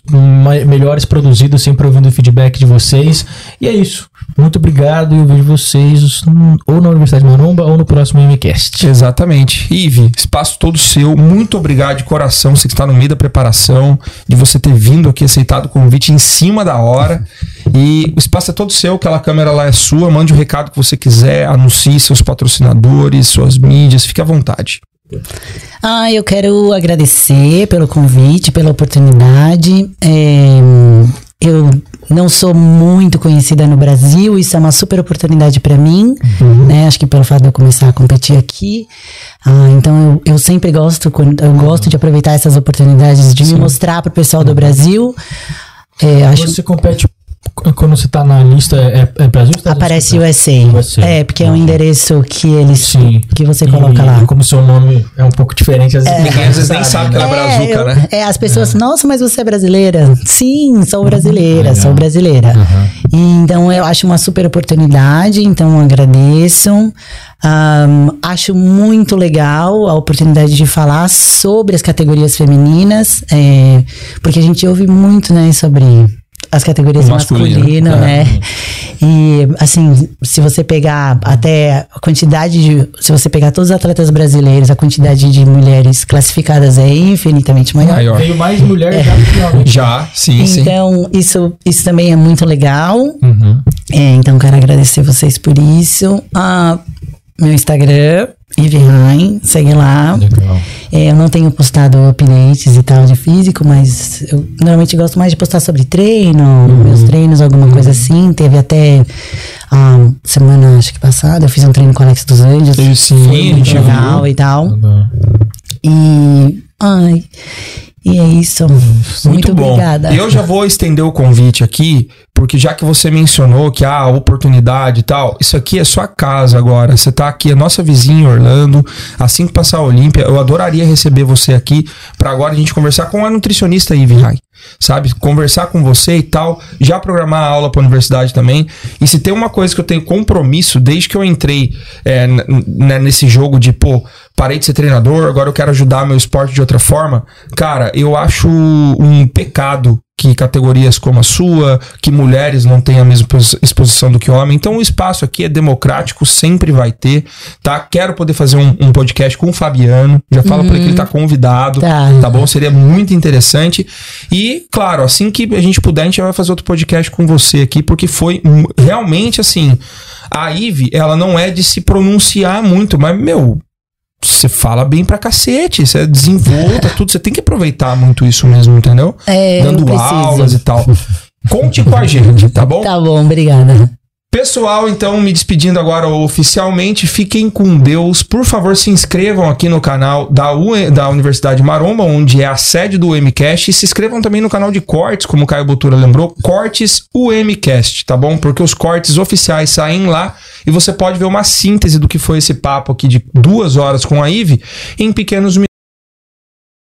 S2: melhores produzidos, sempre ouvindo o feedback de vocês. E é isso. Muito obrigado e eu vejo vocês ou na Universidade Maromba ou no próximo MCast.
S1: Exatamente. Ive, espaço todo seu. Muito obrigado de coração. Você que está no meio da preparação, de você ter vindo aqui, aceitado o convite em cima da hora. E o espaço é todo seu, aquela câmera lá é sua, mande o recado que você quiser, anuncie seus patrocinadores, suas mídias, fique à vontade.
S3: Ah, eu quero agradecer pelo convite, pela oportunidade. É, eu não sou muito conhecida no Brasil, isso é uma super oportunidade para mim, né? Acho que pelo fato de eu começar a competir aqui. Ah, então eu, eu sempre gosto, eu gosto de aproveitar essas oportunidades de me mostrar pro pessoal do Brasil. É, acho
S4: Você compete quando você tá na lista, é, é Brasil? ou Estados
S3: aparece
S4: Unidos?
S3: USA.
S4: USA.
S3: É, porque é um endereço que eles
S4: Sim.
S3: que você coloca
S4: E
S3: lá.
S4: Como seu nome é um pouco diferente, às vezes
S1: Ninguém às vezes nem sabe que ela é brazuca,
S3: eu-
S1: né?
S3: é, as pessoas, nossa, mas você é brasileira? Sim, sou brasileira,
S4: Legal.
S3: sou brasileira. E, então eu acho uma super oportunidade, então agradeço. Ahn, acho muito legal a oportunidade de falar sobre as categorias femininas, é, porque a gente ouve muito, né, sobre as categorias
S1: O masculino,
S3: masculino,
S1: é.
S3: né? E assim, se você pegar até a quantidade de. Se você pegar todos os atletas brasileiros, a quantidade de mulheres classificadas é infinitamente maior.
S1: Maior.
S4: Veio mais mulher já do que homem.
S1: Já, sim, sim.
S3: Então, isso, isso também é muito legal.
S4: Uhum.
S3: É, então, quero agradecer vocês por isso. Ah, meu Instagram, Ivy segue lá.
S4: Legal.
S3: É, eu não tenho postado updates e tal de físico, mas eu normalmente gosto mais de postar sobre treino, meus treinos, alguma coisa assim. Teve até a semana, acho que passada, eu fiz um treino com o Alex dos Anjos.
S1: Sim,
S3: foi muito legal e tal.
S4: Legal.
S3: E. Ai. E é isso. Muito,
S1: bom.
S3: obrigada.
S1: E eu já vou estender o convite aqui, porque já que você mencionou que há oportunidade e tal, isso aqui é sua casa agora. Você tá aqui, é nossa vizinha em Orlando. Assim que passar a Olímpia, eu adoraria receber você aqui para agora a gente conversar com a nutricionista Ivy Rai. Sabe? Conversar com você e tal, já programar a aula para universidade também. E se tem uma coisa que eu tenho compromisso desde que eu entrei é, n- n- nesse jogo de, pô, parei de ser treinador, agora eu quero ajudar meu esporte de outra forma. Cara, eu acho um pecado que categorias como a sua, que mulheres não têm a mesma pos- exposição do que homem. Então o espaço aqui é democrático, sempre vai ter, tá? Quero poder fazer um, um podcast com o Fabiano. Já fala por aqui que ele tá convidado,
S3: Tá.
S1: tá bom? Seria muito interessante. E, claro, assim que a gente puder, a gente vai fazer outro podcast com você aqui, porque foi realmente assim. A Ive, ela não é de se pronunciar muito, mas, meu, você fala bem pra cacete, você desenvolta, tudo. Você tem que aproveitar muito isso mesmo, entendeu?
S3: É,
S1: Dando aulas e tal. Conte com a gente, tá bom?
S3: Tá bom, obrigada.
S1: Pessoal, então, me despedindo agora oficialmente, fiquem com Deus. Por favor, se inscrevam aqui no canal da, U- da Universidade Maromba, onde é a sede do UMCast, e se inscrevam também no canal de cortes, como o Caio Botura lembrou, Cortes UMCast, tá bom? Porque os cortes oficiais saem lá e você pode ver uma síntese do que foi esse papo aqui de duas horas com a Ive em pequenos minutos.